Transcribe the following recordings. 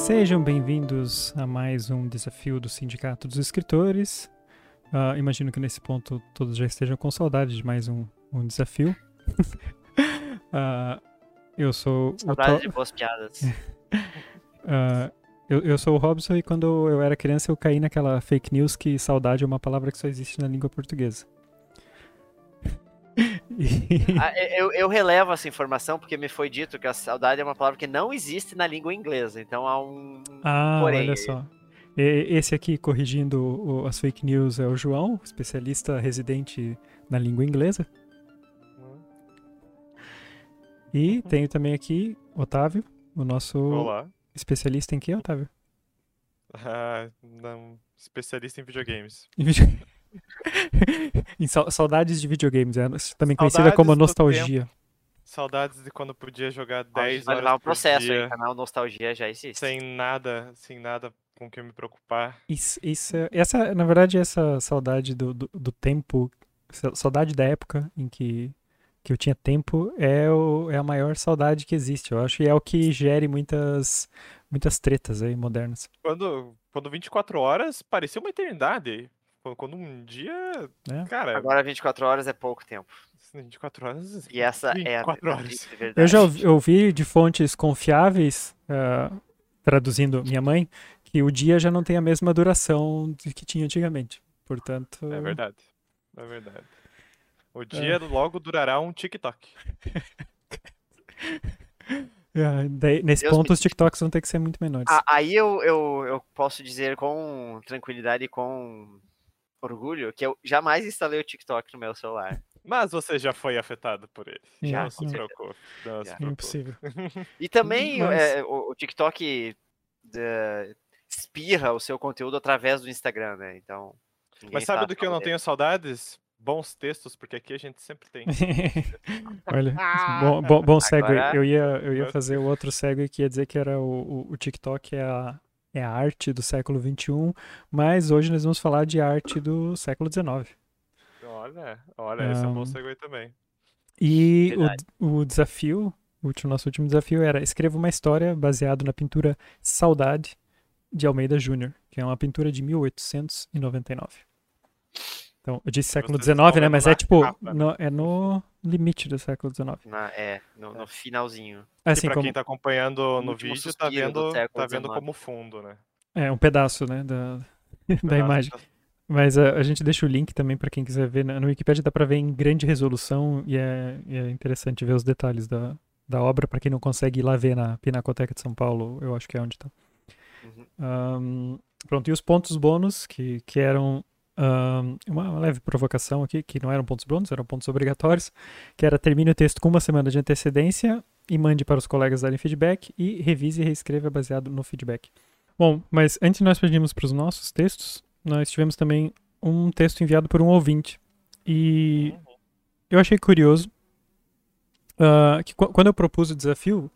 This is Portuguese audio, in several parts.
Sejam bem-vindos a mais um desafio do Sindicato dos Escritores. Uh, imagino que nesse ponto todos já estejam com saudade de mais um, um desafio. uh, eu sou Saudade de boas piadas. uh, eu, eu, sou o Robson e quando eu era criança eu caí naquela fake news que saudade é uma palavra que só existe na língua portuguesa. ah, eu, eu, relevo essa informação porque me foi dito que a saudade é uma palavra que não existe na língua inglesa. Então há um. Ah, porém. olha só. Esse aqui corrigindo as fake news é o João, especialista residente na língua inglesa. E tenho também aqui Otávio, o nosso Olá. especialista em que, Otávio? Ah, não, especialista em videogames. Em videogames. em saudades de videogames, é também conhecida como nostalgia. Saudades de quando podia jogar 10 horas levar um processo dia, aí, canal Nostalgia já existe. Sem nada, sem nada com que me preocupar. Isso, isso, essa, na verdade, essa saudade do, do, do tempo, saudade da época em que, que eu tinha tempo é, o, é a maior saudade que existe, eu acho, e é o que gere muitas, muitas tretas aí modernas. Quando, quando 24 horas parecia uma eternidade. Quando um dia. É. Cara. Agora 24 horas é pouco tempo. 24 horas. E essa 24 é a horas. Eu já ouvi, ouvi de fontes confiáveis, uh, traduzindo minha mãe, que o dia já não tem a mesma duração que tinha antigamente. Portanto. É verdade. É verdade. O dia é. logo durará um TikTok. É, daí, nesse Deus ponto, me... os TikToks vão ter que ser muito menores. Ah, aí eu, eu, eu posso dizer com tranquilidade e com orgulho que eu jamais instalei o TikTok no meu celular. Mas você já foi afetado por ele. Já, não se preocupe. Não se preocupe. Impossível. E também Mas... é, o, o, TikTok uh, espirra o seu conteúdo através do Instagram, né? Então. Mas sabe do que eu não tenho saudades? Bons textos, porque aqui a gente sempre tem. Olha, bom, bom, bom segue. Agora... Eu, ia, eu ia fazer o outro segue que ia dizer que era o, o, o TikTok é a, é a arte do século XXI, mas hoje nós vamos falar de arte do século XIX. Olha, olha, um, esse é um bom segue também. E o, o desafio, o último, nosso último desafio era escreva uma história baseada na pintura Saudade de Almeida Júnior, que é uma pintura de 1899. Então, eu disse século XIX, né? Mas é tipo, no, é no limite do século XIX. Na, é, no, no, finalzinho. Assim, e pra como... quem tá acompanhando no vídeo, tá vendo, tá vendo como fundo, né? É, um pedaço, né, da, um da imagem. Mas a, a, gente deixa o link também para quem quiser ver. No Wikipedia dá para ver em grande resolução e é, e é interessante ver os detalhes da, da obra para quem não consegue ir lá ver na Pinacoteca de São Paulo, eu acho que é onde está. Uhum. Um, pronto, e os pontos bônus, que, que eram um, uma leve provocação aqui, que não eram pontos bônus, eram pontos obrigatórios, que era termine o texto com uma semana de antecedência e mande para os colegas darem feedback e revise e reescreva baseado no feedback. Bom, mas antes de nós pedirmos para os nossos textos, nós tivemos também um texto enviado por um ouvinte. E eu achei curioso uh, que quando eu propus o desafio,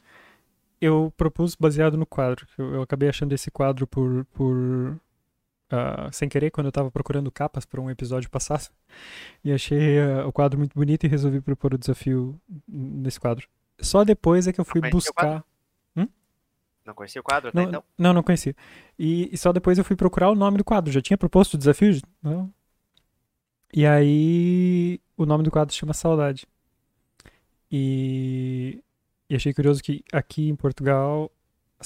eu propus baseado no quadro. Eu, eu acabei achando esse quadro por, por uh, sem querer quando eu estava procurando capas para um episódio passado. E achei uh, o quadro muito bonito e resolvi propor o desafio nesse quadro. Só depois é que eu fui buscar. Hum? Não conhecia o quadro não, então? Não, não conhecia. E, e, só depois eu fui procurar o nome do quadro. Já tinha proposto o desafio? Não. E aí o nome do quadro chama Saudade. E, e achei curioso que aqui em Portugal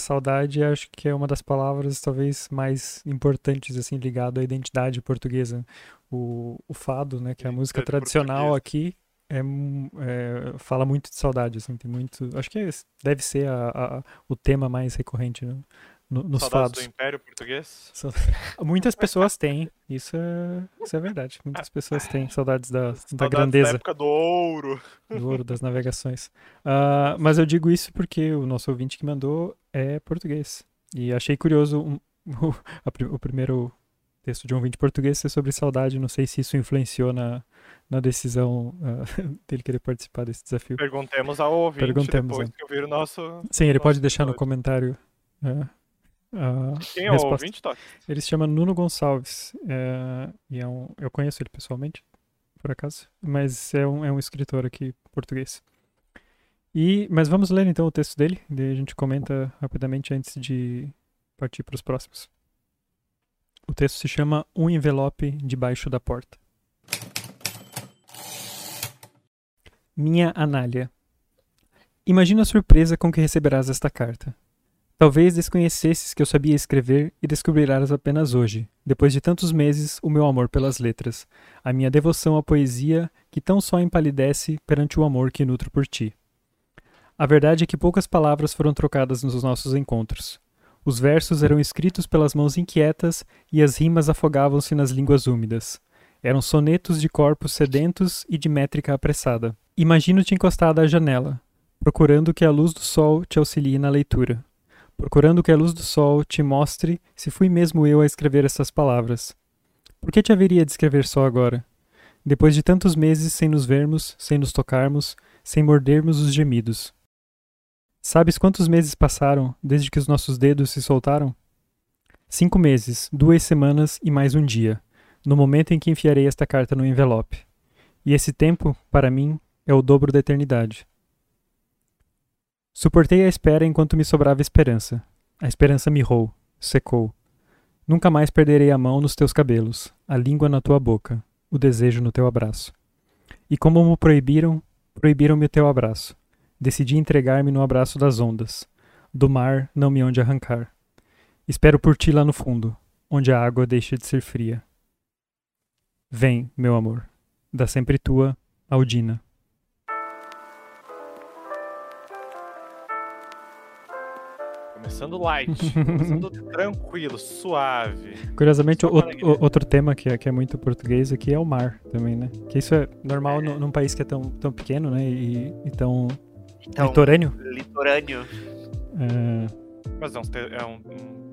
saudade acho que é uma das palavras talvez mais importantes assim ligado à identidade portuguesa o, o fado né que é a música tradicional aqui é, é, fala muito de saudade assim tem muito acho que é, deve ser a, a, o tema mais recorrente né? No, nos Saudades fados do Império Português muitas pessoas têm isso é, isso é verdade muitas pessoas têm saudades da, saudades da grandeza da época do ouro do ouro das navegações uh, mas eu digo isso porque o nosso ouvinte que mandou é português. E achei curioso um, o, a, o primeiro texto de um ouvinte português ser sobre saudade. Não sei se isso influenciou na, na decisão uh, dele querer participar desse desafio. Perguntemos ao ouvinte Perguntemos, depois é. que ouvir o nosso. Sim, ele nosso pode deixar episódio. no comentário. Uh, uh, Quem é o ouvinte, Toque? Ele se chama Nuno Gonçalves. Uh, e é um, eu conheço ele pessoalmente, por acaso. Mas é um, é um escritor aqui português. E, mas vamos ler então o texto dele, daí a gente comenta rapidamente antes de, partir para os próximos. O texto se chama Um Envelope Debaixo da Porta. Minha Anália. Imagina a surpresa com que receberás esta carta. Talvez desconhecesses que eu sabia escrever e descobrirás apenas hoje, depois de tantos meses, o meu amor pelas letras, a minha devoção à poesia que tão só empalidece perante o amor que nutro por ti. A verdade é que poucas palavras foram trocadas nos nossos encontros. Os versos eram escritos pelas mãos inquietas e as rimas afogavam-se nas línguas úmidas. Eram sonetos de corpos sedentos e de métrica apressada. Imagino-te encostada à janela, procurando que a luz do sol te auxilie na leitura procurando que a luz do sol te mostre se fui mesmo eu a escrever essas palavras. Por que te haveria de escrever só agora? Depois de tantos meses sem nos vermos, sem nos tocarmos, sem mordermos os gemidos. Sabes quantos meses passaram desde que os nossos dedos se soltaram? Cinco meses, duas semanas e mais um dia, no momento em que enfiarei esta carta no envelope. E esse tempo, para mim, é o dobro da eternidade. Suportei a espera enquanto me sobrava esperança. A esperança mirrou, secou. Nunca mais perderei a mão nos teus cabelos, a língua na tua boca, o desejo no teu abraço. E como me proibiram, proibiram-me o teu abraço. Decidi entregar-me no abraço das ondas. Do mar não me onde arrancar. Espero por ti lá no fundo, onde a água deixa de ser fria. Vem, meu amor, da sempre tua, Aldina. Começando light, começando tranquilo, suave. Curiosamente, o, o, outro tema que é, que é muito português aqui é o mar também, né? Que isso é normal é. num país que é tão, tão pequeno, né? E, e tão então, litorâneo. Litorâneo. É... Mas é, um, é um,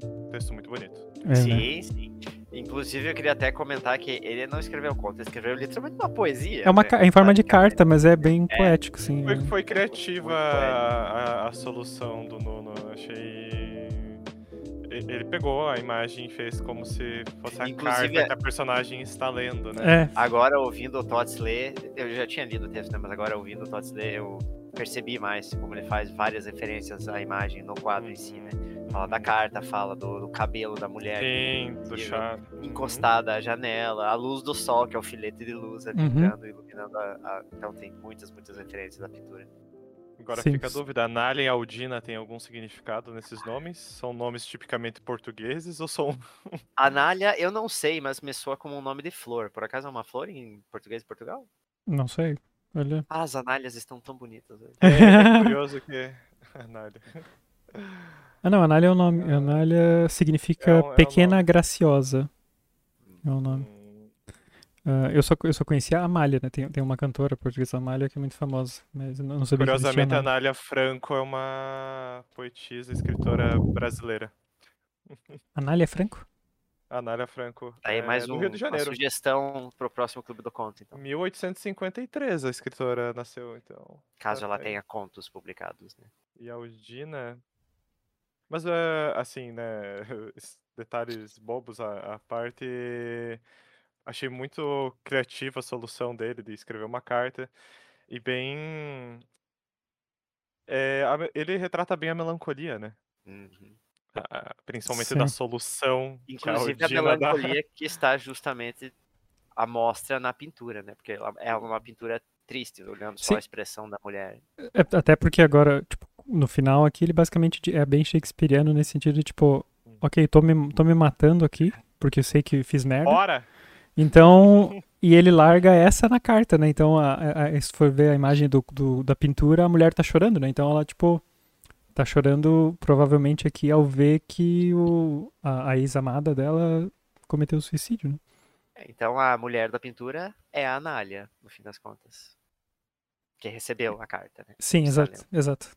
um texto muito bonito. É, sim, né? sim. Inclusive, eu queria até comentar que ele não escreveu conto, ele escreveu literalmente uma poesia. É, uma, né? é em forma de carta, mas é bem é, poético, sim. Foi, foi criativa a, a, a, solução do Nuno. Achei. Ele pegou a imagem e fez como se fosse a Inclusive, carta que a personagem está lendo, né? É. Agora, ouvindo o Tots ler, eu já tinha lido o texto, né? Mas agora, ouvindo o Tots ler, eu percebi mais como ele faz várias referências à imagem no quadro em si, né? Fala da carta, fala do, do cabelo da mulher. Sim, do chá. Encostada à janela, a luz do sol, que é o filete de luz ali uhum. entrando, iluminando a, a, Então tem muitas, muitas referências da pintura. Agora Sim. fica a dúvida, Anália e Aldina tem algum significado nesses nomes? São nomes tipicamente portugueses ou são... Anália eu não sei, mas me soa como um nome de flor. Por acaso é uma flor em português de Portugal? Não sei, olha... Ah, as análias estão tão bonitas. É, é curioso que... Anália... Ah, não, Anália é o nome. Anália significa é um, é pequena graciosa. É o nome. Uh, eu, só, eu só conhecia a Amália, né? Tem, tem uma cantora portuguesa, Amália, que é muito famosa, mas eu não sabia Curiosamente, a Anália Franco é uma poetisa, escritora brasileira. Anália Franco? Anália Franco. Aí é, mais um, Rio de Janeiro. uma sugestão pro próximo Clube do Conto, então. 1853 a escritora nasceu, então. Caso tá ela tenha contos publicados, né? E a Aldina, mas, uh, assim, né, detalhes bobos à, à parte, achei muito criativa a solução dele de escrever uma carta e bem... É, ele retrata bem a melancolia, né? Uhum. principalmente Sim. da solução. Inclusive a, a melancolia dá. que está justamente a mostra na pintura, né? Porque é uma pintura triste, olhando só Sim. a expressão da mulher. É, até porque agora, tipo, no final aqui, ele basicamente é bem shakespeariano nesse sentido de, tipo, ok, tô me, tô me matando aqui, porque eu sei que fiz merda. Bora! Então, e ele larga essa na carta, né? Então, a, a, se for ver a imagem do, do, da pintura, a mulher tá chorando, né? Então ela, tipo, tá chorando provavelmente aqui ao ver que o, a, a ex-amada dela cometeu suicídio, né? É, então a mulher da pintura é a Anália, no fim das contas. Que recebeu a carta, né? Sim, exato, exato.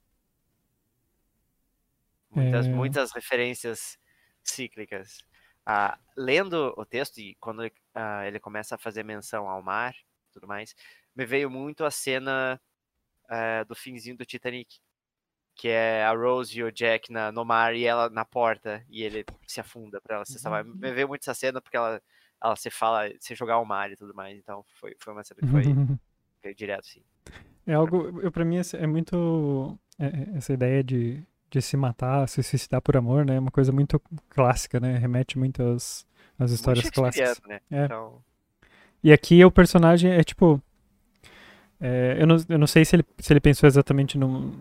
Muitas, é... muitas referências cíclicas. Ah, lendo o texto, e quando ele, ah, ele, começa a fazer menção ao mar tudo mais, me veio muito a cena ah, do finzinho do Titanic. Que é a Rose e o Jack na, no mar e ela na porta e ele se afunda para ela se salvar. Me uhum. veio muito essa cena porque ela, ela se fala, se jogar ao mar e tudo mais. Então foi, foi uma cena que foi, foi direto, sim. É algo, pra mim, é muito. É, essa ideia de de se matar, se suicidar por amor, né? É uma coisa muito clássica, né? Remete muito às, às histórias muito clássicas. shakespeariano, É. né? Então, E aqui o personagem é tipo. é, eu, não, eu não sei se ele, se ele pensou exatamente no,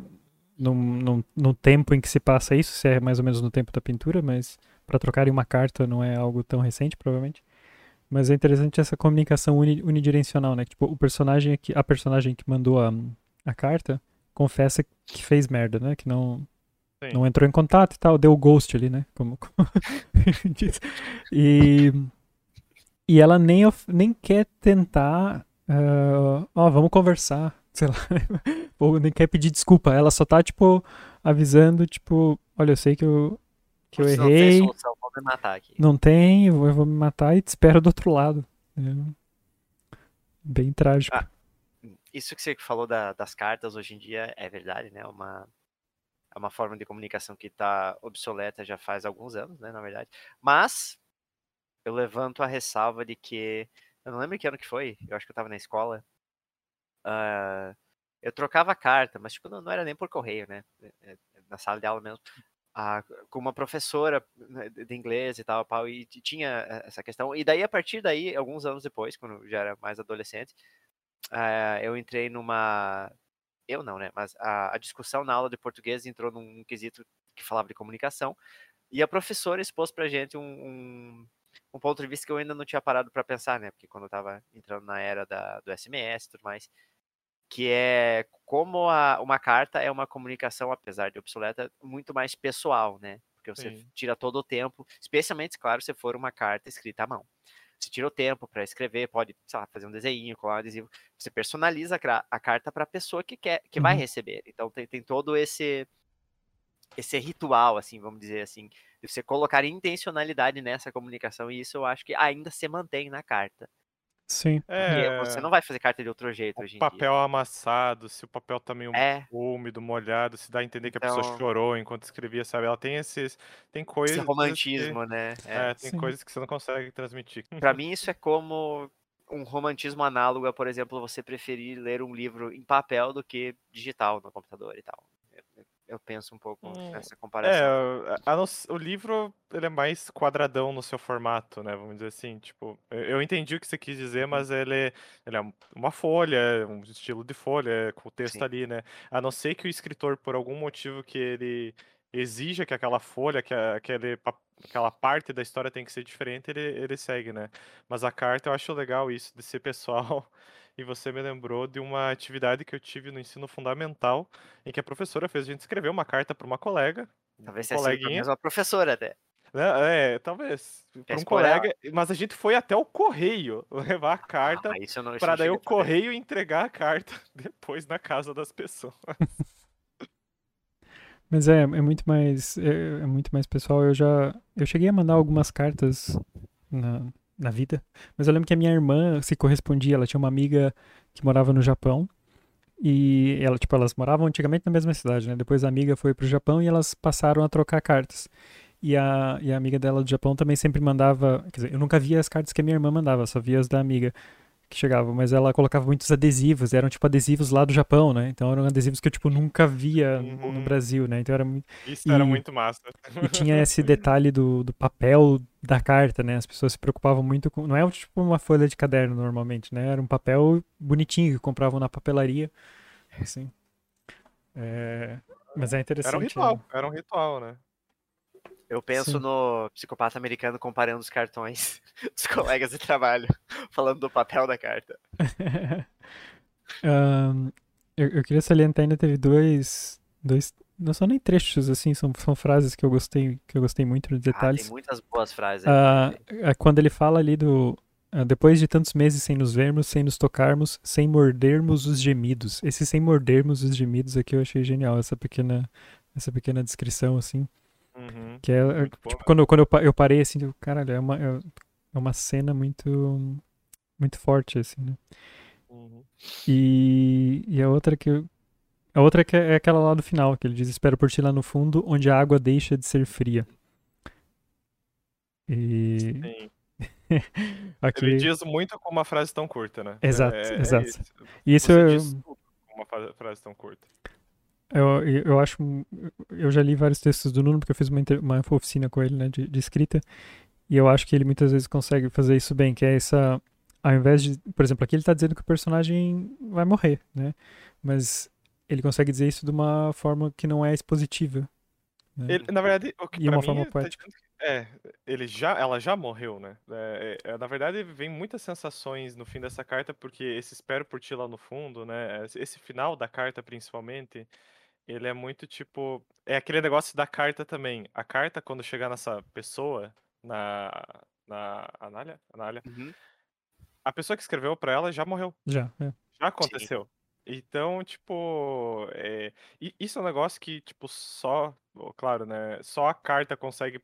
no, no, no tempo em que se passa isso, se é mais ou menos no tempo da pintura, mas para trocarem uma carta não é algo tão recente, provavelmente. Mas é interessante essa comunicação uni- unidirecional, né? Tipo, o personagem aqui, a personagem que mandou a, a carta confessa que fez merda, né? Que não, Sim. não entrou em contato e tal, deu o ghost ali, né? Como, como diz. E, e ela nem, nem quer tentar, ah, ó, vamos conversar, sei lá, ou nem quer pedir desculpa. Ela só tá, tipo, avisando, tipo, olha, eu sei que eu, que eu "Putz, não tem errei, solução, vou me matar aqui. não tem, eu vou, eu vou me matar e te espero do outro lado. É bem trágico. Ah, Isso que você falou da- das cartas hoje em dia é verdade, né? Uma, é uma forma de comunicação que está obsoleta já faz alguns anos, né? Na verdade. Mas eu levanto a ressalva de que. Eu não lembro que ano que foi, eu acho que eu estava na escola. ah, eu trocava carta, mas tipo, não, não era nem por correio, né? é- é- Na sala de aula mesmo. ah, com uma professora né, de inglês e tal, pau, e tinha eh, essa questão. E daí, a partir daí, alguns anos depois, quando eu já era mais adolescente, ah, eu entrei numa. Eu não, né? Mas a, a discussão na aula de português entrou num quesito que falava de comunicação. E a professora expôs pra gente um, um, um ponto de vista que eu ainda não tinha parado para pensar, né? Porque quando eu tava entrando na era da, do SMS e tudo mais, que é como a, uma carta é uma comunicação, apesar de obsoleta, muito mais pessoal, né? Porque você Sim. tira todo o tempo, especialmente, claro, se for uma carta escrita à mão. Você tira o tempo para escrever, pode, sei lá, fazer um desenho, colar um adesivo. Você personaliza a, carta para a pessoa que quer, que vai Uhum. receber. Então tem, tem todo esse esse ritual, assim, vamos dizer assim, de você colocar intencionalidade nessa comunicação e isso eu acho que ainda se mantém na carta. Sim. É, você não vai fazer carta de outro jeito o hoje em papel amassado, se o papel tá meio dia. É, úmido, molhado, se dá a entender que a pessoa Então- chorou enquanto escrevia, sabe? Ela tem esses. Tem esse coisas. romantismo, né? Que, É. é, tem Sim. coisas que você não consegue transmitir. Pra mim isso é como um romantismo análogo a, por exemplo, você preferir ler um livro em papel do que digital no computador e tal. Eu, penso um pouco Hum, nessa É, comparação. a- a s- o livro ele é mais quadradão no seu formato, né? Vamos dizer assim, tipo, eu eu entendi o que você quis dizer, Uhum. mas ele, ele é uma folha, um estilo de folha, com o texto Sim. ali, né? A não ser que o escritor, por algum motivo que ele exija que aquela folha, que a- aquele, aquela parte da história tem que ser diferente, ele, ele segue, né? Mas a carta eu acho legal isso, de ser pessoal. E você me lembrou de uma atividade que eu tive no ensino fundamental, em que a professora fez a gente escrever uma carta para uma colega, Talvez um sido pra coleguinha. mesma professora até. né, É, talvez. Para um Pescou ela. colega, mas a gente foi até o correio levar a Ah, carta eu para daí o a correio entregar a carta depois na casa das pessoas. Mas é, é muito mais é, é muito mais pessoal. Eu já eu cheguei a mandar algumas cartas na, na vida, mas eu lembro que a minha irmã se correspondia. Ela tinha uma amiga que morava no Japão e ela tipo elas moravam antigamente na mesma cidade, né? Depois a amiga foi pro Japão e elas passaram a trocar cartas. E a, e a amiga dela do Japão também sempre mandava. Quer dizer, eu nunca via as cartas que a minha irmã mandava, só via as da amiga que chegavam, mas ela colocava muitos adesivos, eram tipo adesivos lá do Japão, né? Então eram adesivos que eu tipo nunca via no Uhum. Brasil, né? Então era muito Isso era E- muito massa. e tinha esse detalhe do, do papel da carta, né? As pessoas se preocupavam muito com. Não é tipo uma folha de caderno normalmente, né? Era um papel bonitinho que compravam na papelaria. Assim. É, Mas é interessante. Era um né? ritual, era um ritual, né? Eu penso Sim. no psicopata americano comparando os cartões dos colegas de trabalho, falando do papel da carta. Ahn, eu, eu queria salientar ainda teve dois. dois não são nem trechos, assim, são, são frases que eu gostei, que eu gostei muito nos Ah, tem detalhes. muitas boas frases ah, quando ele fala ali do. ah, depois de tantos meses sem nos vermos, sem nos tocarmos, sem mordermos os gemidos. Esse sem mordermos os gemidos aqui eu achei genial, essa pequena, essa pequena descrição, assim. Uhum. Que é, é, Muito bom, tipo, né? quando, eu- quando eu, pa- eu parei, assim, eu, caralho, é uma, é é uma cena muito, muito forte, assim, né? Uhum. E, e a outra que eu, a outra que é aquela lá do final, que ele diz, espero por ti lá no fundo, onde a água deixa de ser fria. E Sim. aqui, Ele diz muito com uma frase tão curta, né? Exato, É- é exato. isso. e isso Você eu, diz tudo com uma frase tão curta. Eu, eu acho. Eu já li vários textos do Nuno, porque eu fiz uma, uma oficina com ele, né, de, de escrita. E eu acho que ele muitas vezes consegue fazer isso bem, que é essa. Ao invés de. Por exemplo, aqui ele tá dizendo que o personagem vai morrer, né? Mas ele consegue dizer isso de uma forma que não é expositiva. Né? Ele, na verdade, o que e uma mim, forma tá poética. É, ele já, ela já morreu, né? É, é, na verdade, vem muitas sensações no fim dessa carta, porque esse espero por ti lá no fundo, né? Esse final da carta, principalmente, ele é muito tipo. É aquele negócio da carta também. A carta, quando chegar nessa pessoa, na. Na Anália? Anália Uhum. a pessoa que escreveu pra ela já morreu. Já, é. Já aconteceu. Então, tipo, é, isso é um negócio que, tipo, só, claro, né, só a carta consegue,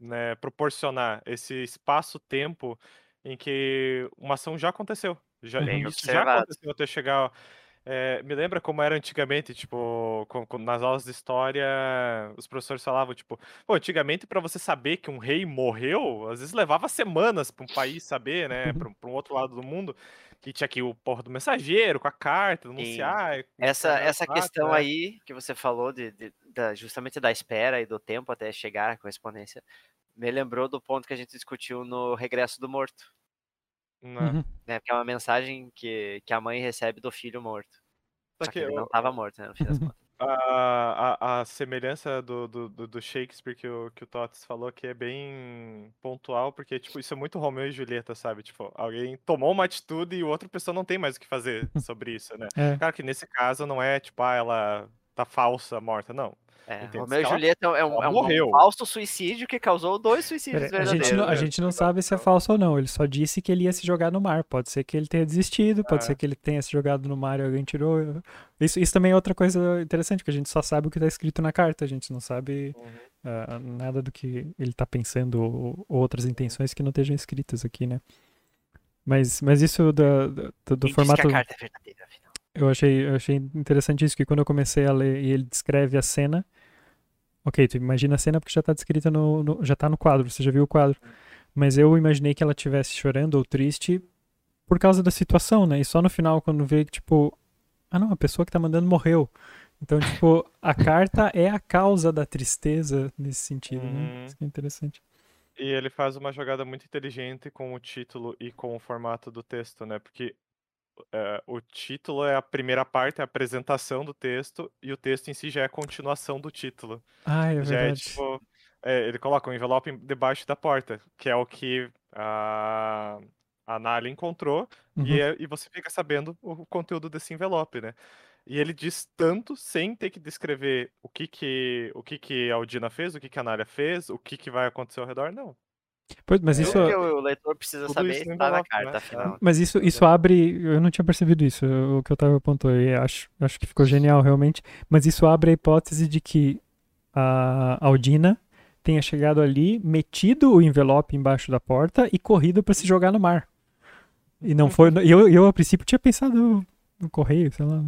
né, proporcionar esse espaço-tempo em que uma ação já aconteceu. Já, Bem isso já observado. aconteceu até chegar é, me lembra como era antigamente, tipo, com, com- nas aulas de história, os professores falavam, tipo, pô, antigamente para você saber que um rei morreu, às vezes levava semanas para um país saber, né, para um outro lado do mundo, que tinha aqui o porra do mensageiro, com a carta, anunciar. Essa, essa questão né? aí que você falou, de, de- da, justamente da espera e do tempo até chegar à correspondência, me lembrou do ponto que a gente discutiu no Regresso do Morto? Uhum. né? Que é uma mensagem que, que a mãe recebe do filho morto. Só Só que que ele eu- não estava morto, né, no fim das contas. A, a, a semelhança do, do, do- Shakespeare que o, que o Tots falou que é bem pontual, porque, tipo, isso é muito Romeu e Julieta, sabe? Tipo, alguém tomou uma atitude e o outra pessoa não tem mais o que fazer sobre isso, né? É. Claro que nesse caso não é, tipo, ah, ela tá falsa, morta, não. É. Romeu e Julieta é um, é um morreu. falso suicídio que causou dois suicídios Pera, a, verdadeiros. gente não, a gente não sabe se é falso ou não. Ele só disse que ele ia se jogar no mar. Pode ser que ele tenha desistido, pode É. ser que ele tenha se jogado no mar e alguém tirou. Isso, isso também é outra coisa interessante, que a gente só sabe o que está escrito na carta. A gente não sabe Uhum. ah, nada do que ele está pensando ou, ou outras intenções que não estejam escritas aqui, né? Mas, mas isso da, da- do, formato. que a carta é verdadeira, afinal? Eu achei, eu achei interessante isso, que quando eu comecei a ler e ele descreve a cena. Ok, tu imagina a cena porque já tá descrita no, no- já tá no quadro, você já viu o quadro. Mas eu imaginei que ela estivesse chorando ou triste por causa da situação, né? E só no final, quando vê que, tipo, ah não, a pessoa que tá mandando morreu. Então, tipo, a carta é a causa da tristeza nesse sentido, né? Uhum. Isso que é interessante. E ele faz uma jogada muito inteligente com o título e com o formato do texto, né? Porque é, o título é a primeira parte, a apresentação do texto, e o texto em si já é a continuação do título. Ah, é já é tipo. é, ele coloca um envelope debaixo da porta, que é o que a, a Nali encontrou, Uhum. e, é- e você fica sabendo o conteúdo desse envelope, né? E ele diz tanto sem ter que descrever o que que, o que, que a Aldina fez, o que, que a Nália fez, o que, que vai acontecer ao redor, não. Pois, mas É. isso, Tudo que o leitor precisa Tudo saber está na envelope, carta, né? afinal. Mas isso, isso abre. Eu não tinha percebido isso, o que o Otávio apontou. E acho, acho que ficou genial, realmente. Mas isso abre a hipótese de que a Aldina tenha chegado ali, metido o envelope embaixo da porta e corrido para se jogar no mar. E não foi. e Eu, eu, a princípio, tinha pensado no correio, sei lá.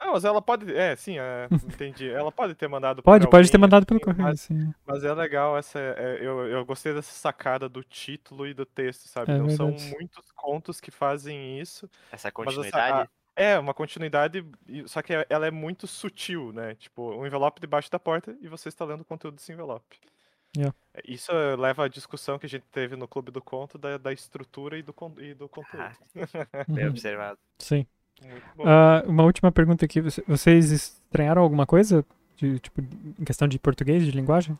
Não, mas ela pode. É, sim, é, entendi. Ela pode ter mandado Pode, por pode ter alguém, mandado pelo correio, Mas, sim. mas é legal essa. é, eu, eu gostei dessa sacada do título e do texto, sabe? É Não são muitos contos que fazem isso. Essa Mas essa, continuidade. a- é, uma continuidade, só que ela é muito sutil, né? Tipo, um envelope debaixo da porta e você está lendo o conteúdo desse envelope. Yeah. É, Isso leva à discussão que a gente teve no Clube do Conto da, da estrutura e do, e do conteúdo. Bem Uhum. observado. Sim. Ah, uma última pergunta aqui. Você- Vocês estranharam alguma coisa? De, tipo, em questão de português, de linguagem?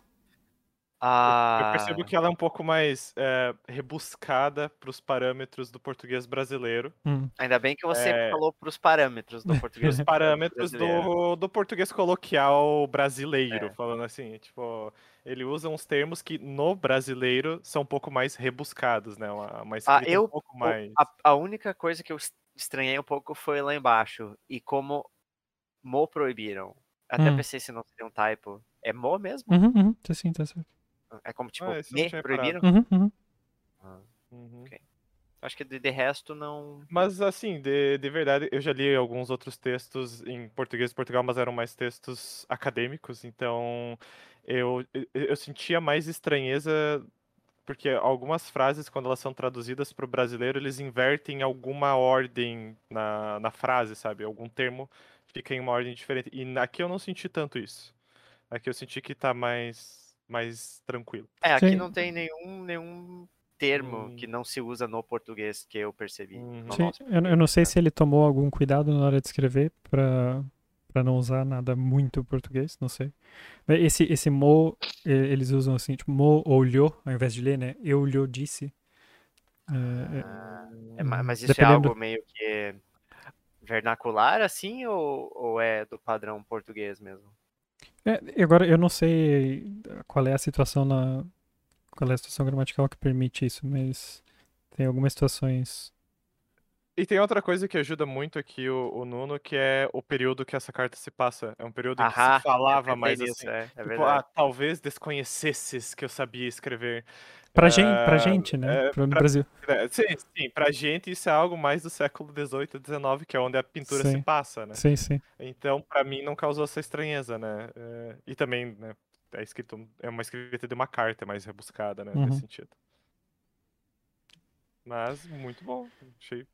Ah, Eu percebo que ela é um pouco mais eh, rebuscada para os parâmetros do português brasileiro. Hum. Ainda bem que você É. falou para os parâmetros do português. Os parâmetros do, do português coloquial brasileiro, É. falando assim, tipo, ele usa uns termos que no brasileiro são um pouco mais rebuscados, né? Uma, uma escrita eu- um pouco mais. A, a única coisa que eu estranhei um pouco foi lá embaixo. E como Mo proibiram. Até Hum. pensei se não seria um typo. É Mo mesmo? Uhum, uhum, tá sim, tá certo. É como tipo, Ah, me proibiram? Uhum, uhum. Ah, Uhum. acho que de, de resto não. Mas assim, de, de verdade, eu já li alguns outros textos em português de Portugal, mas eram mais textos acadêmicos, então eu, eu, eu sentia mais estranheza porque algumas frases, quando elas são traduzidas para o brasileiro, eles invertem alguma ordem na, na frase, sabe? Algum termo fica em uma ordem diferente. E aqui eu não senti tanto isso. Aqui eu senti que tá mais, mais tranquilo. É, aqui Sim. não tem nenhum, nenhum termo Hum. que não se usa no português que eu percebi. Uhum. no Sim, eu, eu não sei se ele tomou algum cuidado na hora de escrever pra, pra não usar nada muito português, não sei. Esse, esse mo, eles usam assim, tipo, mo olhou, ao invés de ler, né? Eu lhe disse. É, é, Ah, é, ma- mas isso Dependendo- é algo meio que vernacular, assim, ou, ou é do padrão português mesmo? É, agora eu não sei qual é a situação na qual é a situação gramatical que permite isso, mas tem algumas situações. E tem outra coisa que ajuda muito aqui o, o Nuno, que é o período que essa carta se passa. É um período em que se falava mais assim. é, é Tipo, ah, talvez desconhecesses que eu sabia escrever. Pra, gente, pra Ah, gente, né? é, no pra- Brasil. É, Sim, sim, pra gente isso é algo mais do século XVIII, XIX, que é onde a pintura se Sim. passa, né? Sim, sim. Então, pra mim, não causou essa estranheza, né? É, e também, né, é escrito, é uma escrita de uma carta mais rebuscada, né, Uhum. nesse sentido. Mas, muito bom. Achei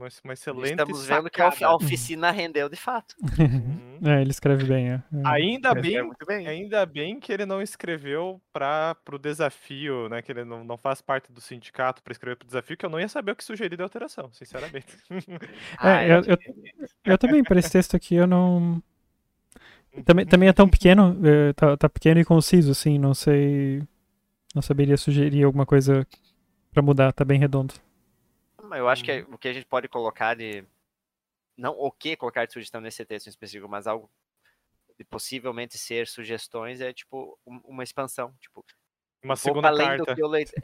uma, uma excelente Estamos vendo que a, oficina rendeu de fato. Uhum. É, ele escreve bem, é. é. Ainda É. bem, É bem. ainda bem que ele não escreveu para pro desafio, né? Que ele não, não faz parte do sindicato para escrever pro desafio, que eu não ia saber o que sugerir de alteração, sinceramente. Ah, eu- eu- Eu também, para esse texto aqui, eu não. Também, também é tão pequeno, é, tá, tá pequeno e conciso, assim, não sei. Não saberia sugerir alguma coisa pra mudar, tá bem redondo. Mas Eu acho que o que a gente pode colocar de. Não o que colocar de sugestão nesse texto em específico, mas algo de possivelmente ser sugestões é tipo um- uma expansão. Tipo, Uma um segunda além carta. do que o leitor.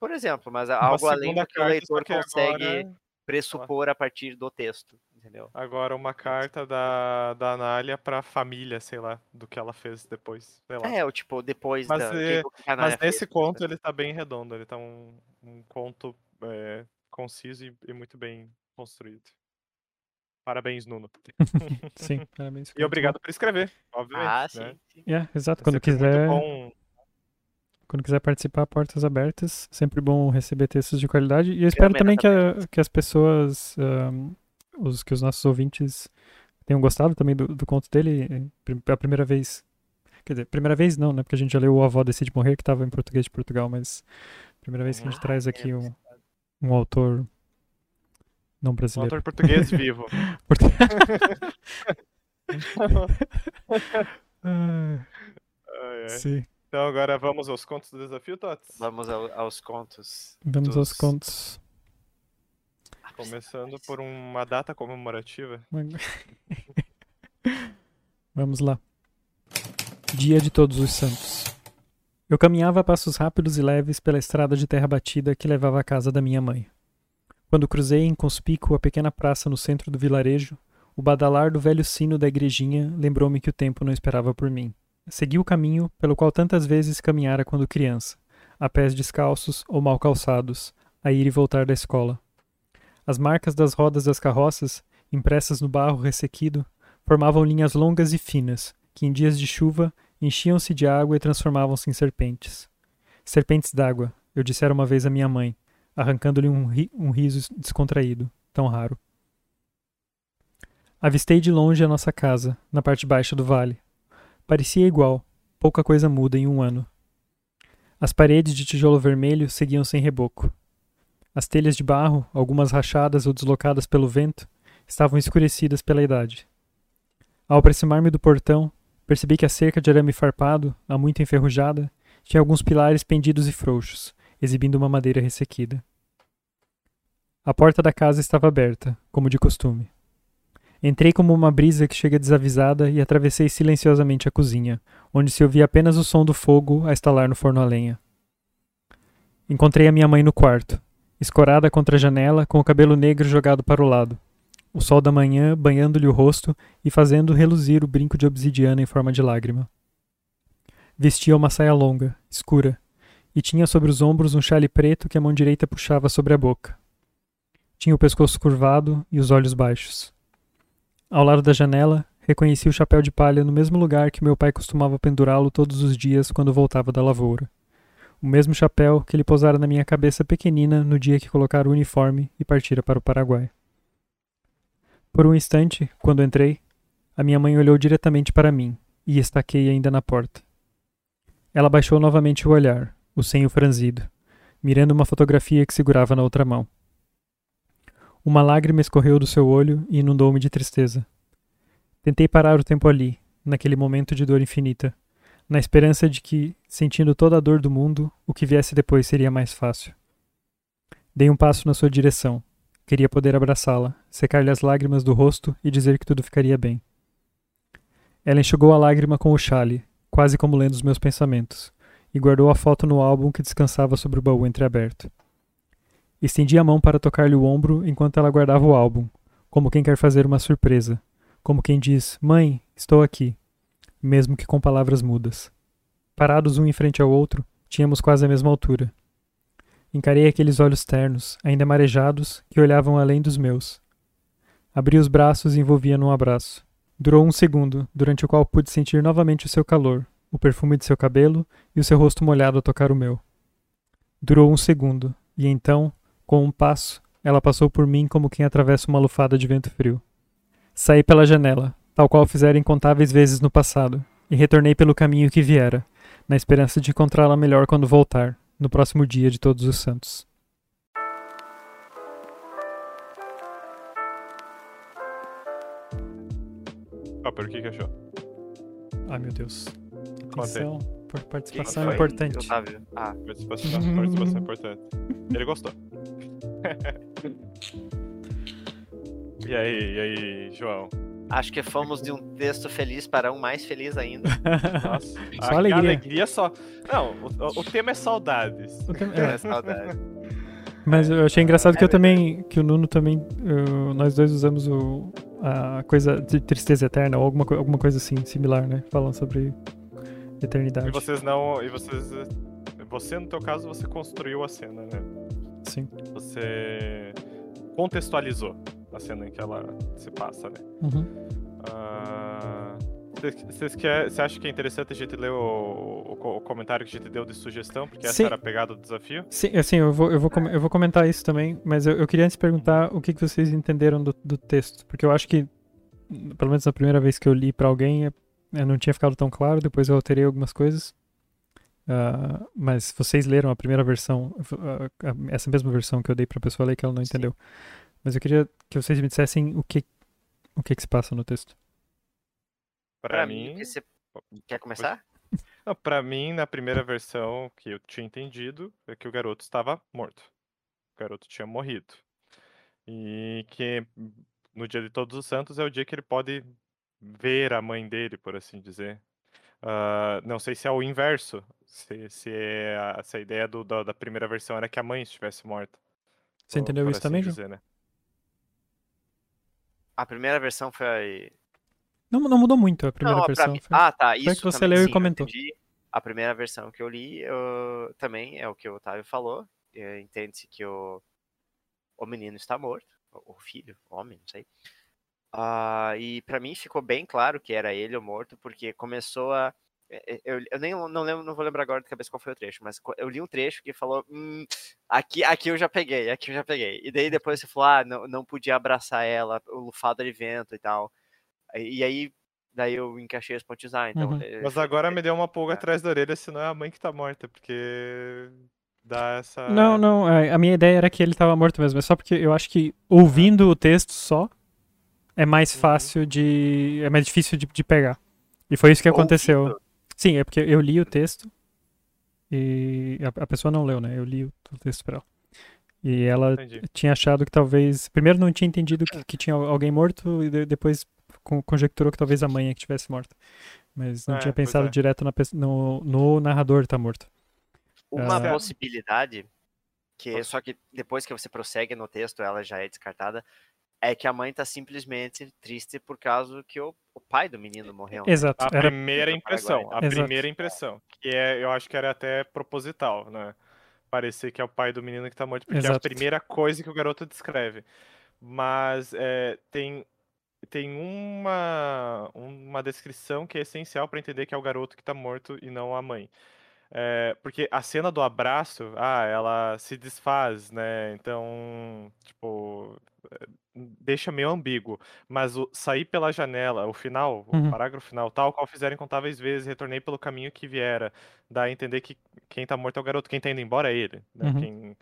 Por exemplo, mas algo além do que o leitor que consegue agora, pressupor a partir do texto. Entendeu? agora uma carta da, da Anália pra família, sei lá, do que ela fez depois. É, o tipo, depois Mas, da. é, a Mas fez, nesse por conto ele tá bem redondo, ele tá um, um conto é, conciso e, e muito bem construído. Parabéns, Nuno. Sim, parabéns. E obrigado por escrever, obviamente. Ah, né? sim. sim. É, exato. É Quando quiser, bom quando quiser participar, portas abertas. Sempre bom receber textos de qualidade. E eu espero ameno também que, a- que as pessoas, ahm, os, que os nossos ouvintes tenham gostado também do, do conto dele. É a primeira vez. Quer dizer, primeira vez não, né? Porque a gente já leu O Avó Decide Morrer, que estava em português de Portugal, mas primeira vez que a gente Ah, traz é, aqui um, um autor não um brasileiro. autor português vivo. Portu- Ah, Ai, ai. sim. Então agora vamos aos contos do desafio, Tots? Vamos ao- aos contos. Vamos aos dos- contos. Começando por uma data comemorativa. Vamos lá. Dia de Todos os Santos. Eu caminhava a passos rápidos e leves pela estrada de terra batida que levava à casa da minha mãe. Quando cruzei inconspícuo a pequena praça no centro do vilarejo, o badalar do velho sino da igrejinha lembrou-me que o tempo não esperava por mim. Segui o caminho pelo qual tantas vezes caminhara quando criança, a pés descalços ou mal calçados, a ir e voltar da escola. As marcas das rodas das carroças, impressas no barro ressequido, formavam linhas longas e finas, que em dias de chuva enchiam-se de água e transformavam-se em serpentes. Serpentes d'água, eu dissera uma vez à minha mãe, arrancando-lhe um, ri- um riso descontraído, tão raro. Avistei de longe a nossa casa, na parte baixa do vale. Parecia igual, pouca coisa muda em um ano. As paredes de tijolo vermelho seguiam sem reboco. As telhas de barro, algumas rachadas ou deslocadas pelo vento, estavam escurecidas pela idade. Ao aproximar-me do portão, percebi que a cerca de arame farpado, há muito enferrujada, tinha alguns pilares pendidos e frouxos, exibindo uma madeira ressequida. A porta da casa estava aberta, como de costume. Entrei como uma brisa que chega desavisada e atravessei silenciosamente a cozinha, onde se ouvia apenas o som do fogo a estalar no forno a lenha. Encontrei a minha mãe no quarto, escorada contra a janela, com o cabelo negro jogado para o lado, o sol da manhã banhando-lhe o rosto e fazendo reluzir o brinco de obsidiana em forma de lágrima. Vestia uma saia longa, escura, e tinha sobre os ombros um chale preto que a mão direita puxava sobre a boca. Tinha o pescoço curvado e os olhos baixos. Ao lado da janela, reconheci o chapéu de palha no mesmo lugar que meu pai costumava pendurá-lo todos os dias quando voltava da lavoura. O mesmo chapéu que ele pousara na minha cabeça pequenina no dia que colocara o uniforme e partira para o Paraguai. Por um instante, quando entrei, A minha mãe olhou diretamente para mim, e estaquei ainda na porta. Ela baixou novamente o olhar, o senho franzido, mirando uma fotografia que segurava na outra mão. Uma lágrima escorreu do seu olho e inundou-me de tristeza. Tentei parar o tempo ali, naquele momento de dor infinita, na esperança de que, sentindo toda a dor do mundo, o que viesse depois seria mais fácil. Dei um passo na sua direção. Queria poder abraçá-la, secar-lhe as lágrimas do rosto e dizer que tudo ficaria bem. Ela enxugou a lágrima com o chale, quase como lendo os meus pensamentos, e guardou a foto no álbum que descansava sobre o baú entreaberto. Estendi a mão para tocar-lhe o ombro enquanto ela guardava o álbum, como quem quer fazer uma surpresa, como quem diz: Mãe, estou aqui, mesmo que com palavras mudas. Parados um em frente ao outro, tínhamos quase a mesma altura. Encarei aqueles olhos ternos, ainda marejados, que olhavam além dos meus. Abri os braços e envolvia num abraço. Durou um segundo, durante o qual pude sentir novamente o seu calor, o perfume de seu cabelo e o seu rosto molhado a tocar o meu. Durou um segundo, e então, com um passo, ela passou por mim como quem atravessa uma lufada de vento frio. Saí pela janela, tal qual fizera incontáveis vezes no passado, e retornei pelo caminho que viera, na esperança de encontrá-la melhor quando voltar, no próximo dia de Todos os Santos. Copper, o que, que achou? Ai meu Deus. Atenção, por participação Foi, importante. Otávio? Ah, Participação, participação importante. Ele gostou. e aí, e aí, João? Acho que fomos de um texto feliz para um mais feliz ainda. Nossa, Só a- alegria. Alegria só. Não, o, o tema é saudades. Eu também- É, é, saudade. mas eu achei engraçado É que eu também, que o Nuno também, eu- nós dois usamos o, a coisa de tristeza eterna ou alguma, alguma coisa assim, similar, né? Falando sobre eternidade. E vocês não. E vocês. Você, no teu caso, você construiu a cena, né? Sim. Você contextualizou a cena em que ela se passa, né? Uhum. Ah, Vocês quer- Você acha que é interessante a gente ler o, o o comentário que a gente deu de sugestão? Porque essa Sim. era a pegada do desafio? Sim, assim, eu vou, eu vou, com- eu vou comentar isso também, mas eu, eu queria antes perguntar o que, que vocês entenderam do, do texto, porque eu acho que, pelo menos na primeira vez que eu li pra alguém, é- eu não tinha ficado tão claro, depois eu alterei algumas coisas. Ah, mas vocês leram a primeira versão, a- essa mesma versão que eu dei pra pessoa ler que ela não Sim. entendeu. Mas eu queria que vocês me dissessem o que, o que, que se passa no texto. Pra, Pra mim. mim, que você... quer começar? Não, pra mim, na primeira versão que eu tinha entendido, é que o garoto estava morto. O garoto tinha morrido. E que no dia de Todos os Santos é o dia que ele pode ver a mãe dele, por assim dizer. Ah, não sei se é o inverso. Se, se, é a, se a ideia do- da, da primeira versão era que a mãe estivesse morta. Você entendeu isso assim também, João? dizer, né? A primeira versão foi. Não, não mudou muito a primeira Não, versão. mim- foi- Ah, tá. Isso que você também, leu e sim, eu comentou. A primeira versão que eu li eu- também é o que o Otávio falou. É, Entende-se que o, o menino está morto. O filho, o homem, não sei. Ah, e pra mim ficou bem claro que era ele o morto, porque começou a. é, é, Eu, eu nem não lembro, não vou lembrar agora de cabeça qual foi o trecho, mas eu li um trecho que falou: hum, aqui, aqui eu já peguei, aqui eu já peguei. E daí depois você falou: ah, não, não podia abraçar ela, o lufado de vento e tal. E aí, daí eu encaixei os pontos A, então. Uhum. eh, Mas agora me deu uma pulga É. atrás da orelha se não é a mãe que tá morta, porque dá essa. Não, não, é, a minha ideia era que ele tava morto mesmo. É só porque eu acho que ouvindo o texto só é mais Uhum. fácil de. É mais difícil de, de pegar. E foi isso que aconteceu. Ouvindo? Sim, é porque eu li o texto e a, a pessoa não leu, né? Eu li o, o texto pra ela. E ela Entendi. tinha achado que talvez. Primeiro não tinha entendido que, que tinha alguém morto e de- depois con- conjecturou que talvez a mãe é que tivesse morta. Mas não É, tinha pensado é. direto na no, no narrador tá morto. Uma Ah. possibilidade, que só que depois que você prossegue no texto, ela já é descartada, é que a mãe tá simplesmente triste por causa que o, o pai do menino morreu. né? Exato. A Era, primeira impressão, a Exato. primeira impressão, que é, eu acho que era até proposital, né? Parecer que é o pai do menino que tá morto, porque é a Exato. primeira coisa que o garoto descreve. Mas é, tem tem uma uma descrição que é essencial para entender que é o garoto que tá morto e não a mãe. É, porque a cena do abraço, ah, ela se desfaz, né? Então, tipo, deixa meio ambíguo, mas o sair pela janela, o final, o Uhum. parágrafo final, tal qual fizeram incontáveis vezes, retornei pelo caminho que viera, dá a entender que quem tá morto é o garoto, quem tá indo embora é ele, né? Uhum. Quem,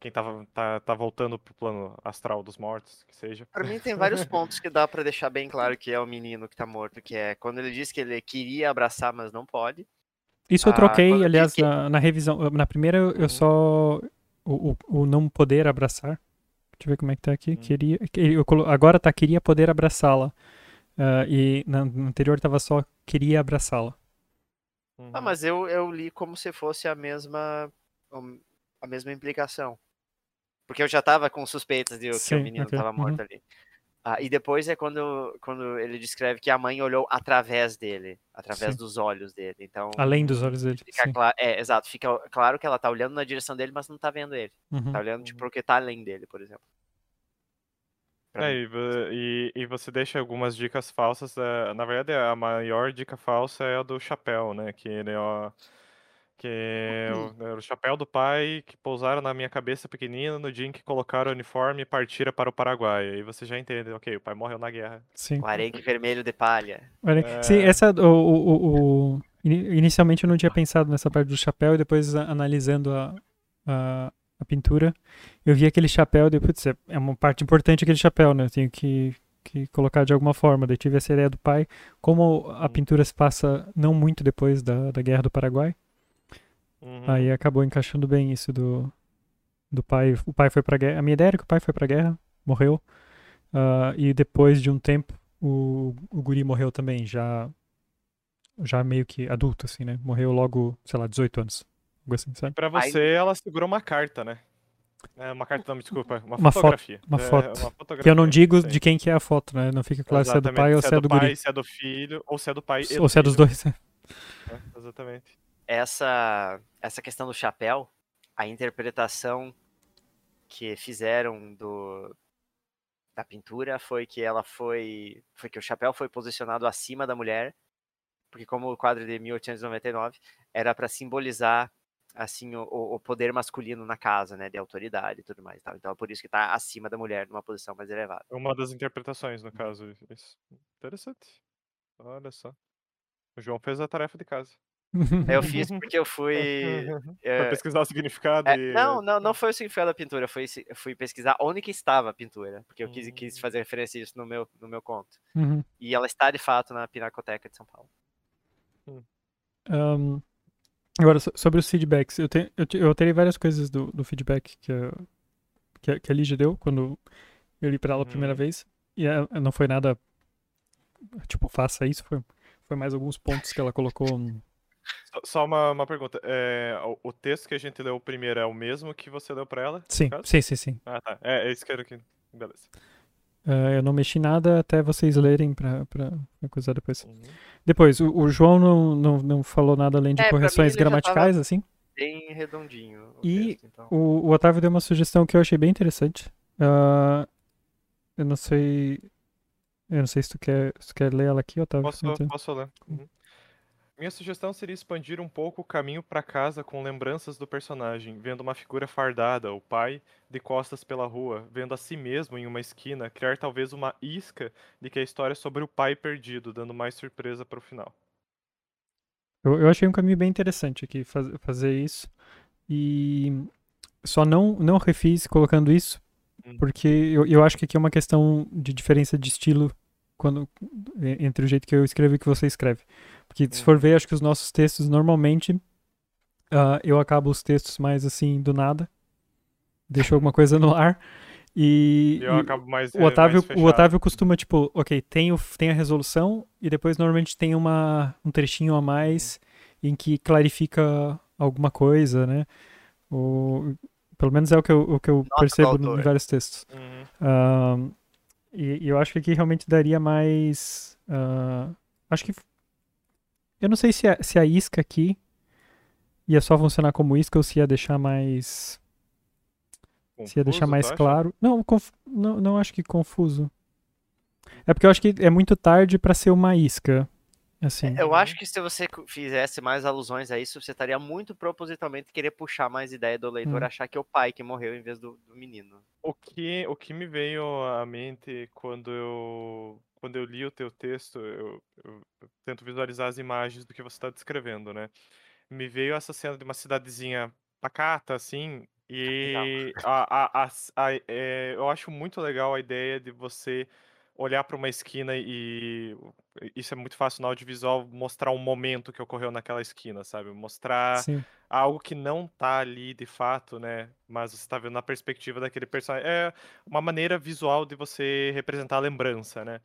quem tava, tá, tá voltando pro plano astral dos mortos, que seja. Pra mim tem vários pontos que dá pra deixar bem claro que é o menino que tá morto, que é quando ele diz que ele queria abraçar, mas não pode. Isso eu Ah, troquei, aliás, que- na, na revisão. Na primeira eu, eu Uhum. só. O, o, o não poder abraçar. Deixa eu ver como é que tá aqui. Hum. Queria, que- eu colo- agora tá queria poder abraçá-la. Ah, e na, no anterior tava só queria abraçá-la. Ah, mas eu, eu li como se fosse a mesma um, a mesma implicação. Porque eu já tava com suspeitas de que Sim, o menino ok, tava morto ali. Ah, e depois é quando, quando ele descreve que a mãe olhou através dele, através Sim. dos olhos dele. Então, Além dos olhos dele. claro, é, exato, fica claro que ela tá olhando na direção dele, mas não tá vendo ele. Uhum. Tá olhando tipo porque tá além dele, por exemplo. É, e, e, e você deixa algumas dicas falsas. eh, na verdade, a maior dica falsa é a do chapéu, né? Que ele é o, que é o, era o chapéu do pai que pousaram na minha cabeça pequenina no dia em que colocaram o uniforme e partira para o Paraguai. Aí você já entende, ok, o pai morreu na guerra. Sim. O arenque vermelho de palha. É. Sim, essa. O, o, o- o- ini- inicialmente eu não tinha pensado nessa parte do chapéu e depois analisando a, a, a pintura, eu vi aquele chapéu e depois, putz, é- é uma parte importante aquele chapéu, né? Eu tenho que, que colocar de alguma forma. Daí tive essa ideia do pai. Como a pintura se passa não muito depois da, da Guerra do Paraguai, Uhum. aí acabou encaixando bem isso do, do pai. O pai foi pra guerra. A minha ideia era que o pai foi pra guerra, morreu. ah, e depois de um tempo, o, o guri morreu também, já já meio que adulto, assim, né? Morreu logo, sei lá, 18 anos. Algo assim, sabe? Pra Aí- você, ela segurou uma carta, né? É, uma carta, não, me desculpa. Uma, Uma foto, fotografia. uma É, foto. fotografia. Que eu não digo sim. de quem que é a foto, né? Não fica claro se é do Exatamente, pai ou se é do pai, guri. se é do filho, ou se é do pai e Ou se é dos dois. né? Exatamente. essa essa questão do chapéu, a interpretação que fizeram do da pintura foi que ela foi foi que o chapéu foi posicionado acima da mulher, porque como o quadro de 1899 era para simbolizar assim o, o poder masculino na casa, né, de autoridade e tudo mais, e tal. Então é por isso que tá acima da mulher numa posição mais elevada. É Uma das interpretações, no caso. Isso. Interessante. Olha só. O João fez a tarefa de casa. Eu fiz porque eu fui Pra eh, pesquisar o significado É, e... não, não, não foi o significado da pintura, foi, eu fui pesquisar onde que estava a pintura, porque eu quis, quis Hum. fazer referência a isso no meu, no meu conto. Uhum. E ela está, de fato, na Pinacoteca de São Paulo. Um, agora, so- sobre os feedbacks, eu, tenho, eu, eu alterei várias coisas do, do feedback que a, que, a, que a Lígia deu quando eu li pra ela a primeira Uhum. vez. E ela- não foi nada, tipo, faça isso, foi, foi mais alguns pontos que ela colocou. Só- Só uma, uma pergunta. É, o, o texto que a gente leu primeiro é o mesmo que você leu pra ela? Sim, sim, sim, sim. Ah, tá. É, é isso que eu quero que... Beleza. Eh, eu não mexi nada até vocês lerem pra coisar depois. Uhum. Depois, o, o João não, não, não falou nada além de É, correções gramaticais, assim. Bem redondinho o E texto, então. O, o Otávio deu uma sugestão que eu achei bem interessante. Ah, eu não sei. Eu não sei se tu quer, se tu quer ler ela aqui, Otávio. Posso, posso ler? Uhum. Minha sugestão seria expandir um pouco o caminho para casa com lembranças do personagem, vendo uma figura fardada, o pai, de costas pela rua, vendo a si mesmo em uma esquina, criar talvez uma isca de que a história é sobre o pai perdido, dando mais surpresa para o final. Eu, eu achei um caminho bem interessante aqui faz- fazer isso. E só não, não refiz colocando isso, Hum. porque eu, eu acho que aqui é uma questão de diferença de estilo quando, entre o jeito que eu escrevo e que você escreve. Porque se for Uhum. ver, acho que os nossos textos normalmente ah, eu acabo os textos mais assim do nada, deixo alguma coisa no ar. E, E eu e acabo mais. o eh, Otávio, mais o. Otávio costuma, tipo, ok, tem, o, tem a resolução e depois normalmente tem uma, um trechinho a mais em que clarifica alguma coisa, né? O, pelo menos é o que eu, o que eu Nota percebo em vários textos. Uhum. E, e eu acho que aqui realmente daria mais. ah, acho que. Eu não sei se a, se a isca aqui ia só funcionar como isca ou se ia deixar mais. Se ia deixar Confuso, mais claro. Não, conf- não, não acho que confuso. É porque eu acho que é muito tarde pra ser uma isca. Assim. Eu acho que se você fizesse mais alusões a isso, você estaria muito propositalmente querer puxar mais ideia do leitor, Hum. achar que é o pai que morreu em vez do, do menino. O que, o que me veio à mente quando eu, quando eu li o teu texto, eu, eu- eu tento visualizar as imagens do que você está descrevendo, né? Me veio essa cena de uma cidadezinha pacata, assim, e a, a, a, a- é, eu acho muito legal a ideia de você olhar para uma esquina e isso é muito fácil no audiovisual mostrar um momento que ocorreu naquela esquina, sabe? Mostrar Sim. algo que não tá ali de fato, né? Mas você tá vendo na perspectiva daquele personagem. É uma maneira visual de você representar a lembrança, né?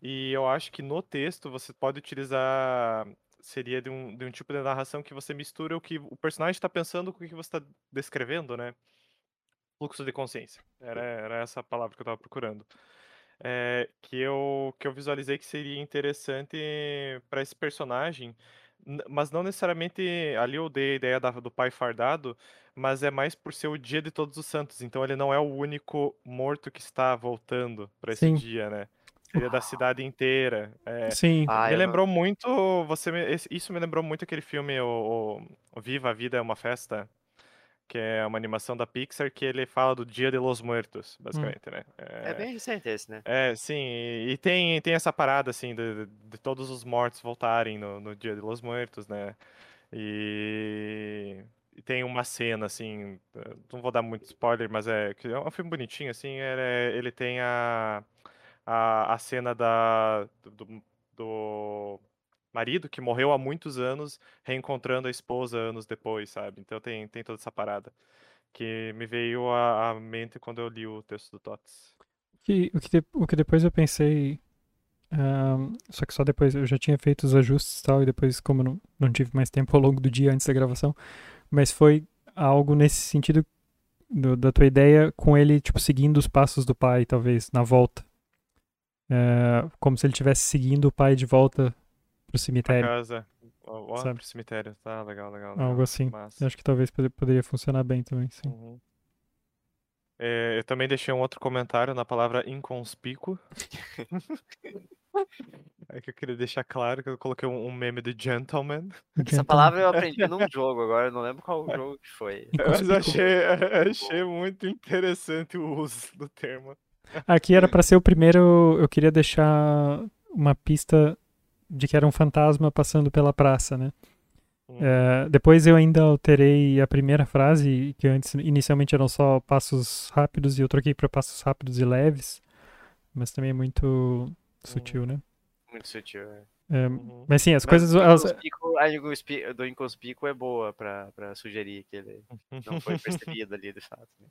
E eu acho que no texto você pode utilizar. Seria de um, de um tipo de narração que você mistura o que o personagem está pensando com o que você está descrevendo, né? Fluxo de consciência. Era, era essa palavra que eu estava procurando. É, que, eu, que eu visualizei que seria interessante para esse personagem, mas não necessariamente. Ali eu dei a ideia da- do pai fardado, mas é mais por ser o dia de Todos os Santos. Então ele não é o único morto que está voltando para esse Sim. dia, né? Seria da cidade inteira. É, Sim. Ah, me eu não- lembrou muito. Você me- isso me lembrou muito aquele filme, o- o Viva a Vida é uma Festa, que é uma animação da Pixar que ele fala do Dia de los Muertos, basicamente, né? É bem recente esse, né? É, sim, e, e tem, tem essa parada, assim, de, de todos os mortos voltarem no, no Dia de los Muertos, né? E, e tem uma cena, assim, não vou dar muito spoiler, mas é, é um filme bonitinho, assim, ele, é- ele tem a, a, a cena da, do, do marido que morreu há muitos anos, reencontrando a esposa anos depois, sabe? Então tem, tem toda essa parada que me veio à, à mente quando eu li o texto do Tots. que, o, que o que depois eu pensei. ahn, só que só depois eu já tinha feito os ajustes e tal, e depois, como eu não, não tive mais tempo ao longo do dia antes da gravação, mas foi algo nesse sentido do- da tua ideia com ele, tipo, seguindo os passos do pai, talvez, na volta. É, como se ele estivesse seguindo o pai de volta pro Pra cemitério. casa. Ó, ó, Sabe? pro cemitério. Tá, legal, legal. legal. Algo assim. Massa. Eu acho que talvez pod- poderia funcionar bem também, sim. Uhum. É, eu também deixei um outro comentário na palavra inconspícuo. É que eu queria deixar claro que eu coloquei um, um meme de gentleman. Essa palavra eu aprendi num jogo agora, não lembro qual jogo que foi. Mas achei, achei muito interessante o uso do termo. Aqui era pra ser o primeiro. Eu queria deixar uma pista de que era um fantasma passando pela praça, né? Hum. É, depois eu ainda alterei a primeira frase, que antes inicialmente eram só passos rápidos, e eu troquei para passos rápidos e leves, mas também é muito sutil, né? Muito sutil. é. É, Uhum. mas sim, as Mas coisas. do elas- a do inconspícuo é boa pra, pra sugerir que ele não foi percebido ali de fato. né?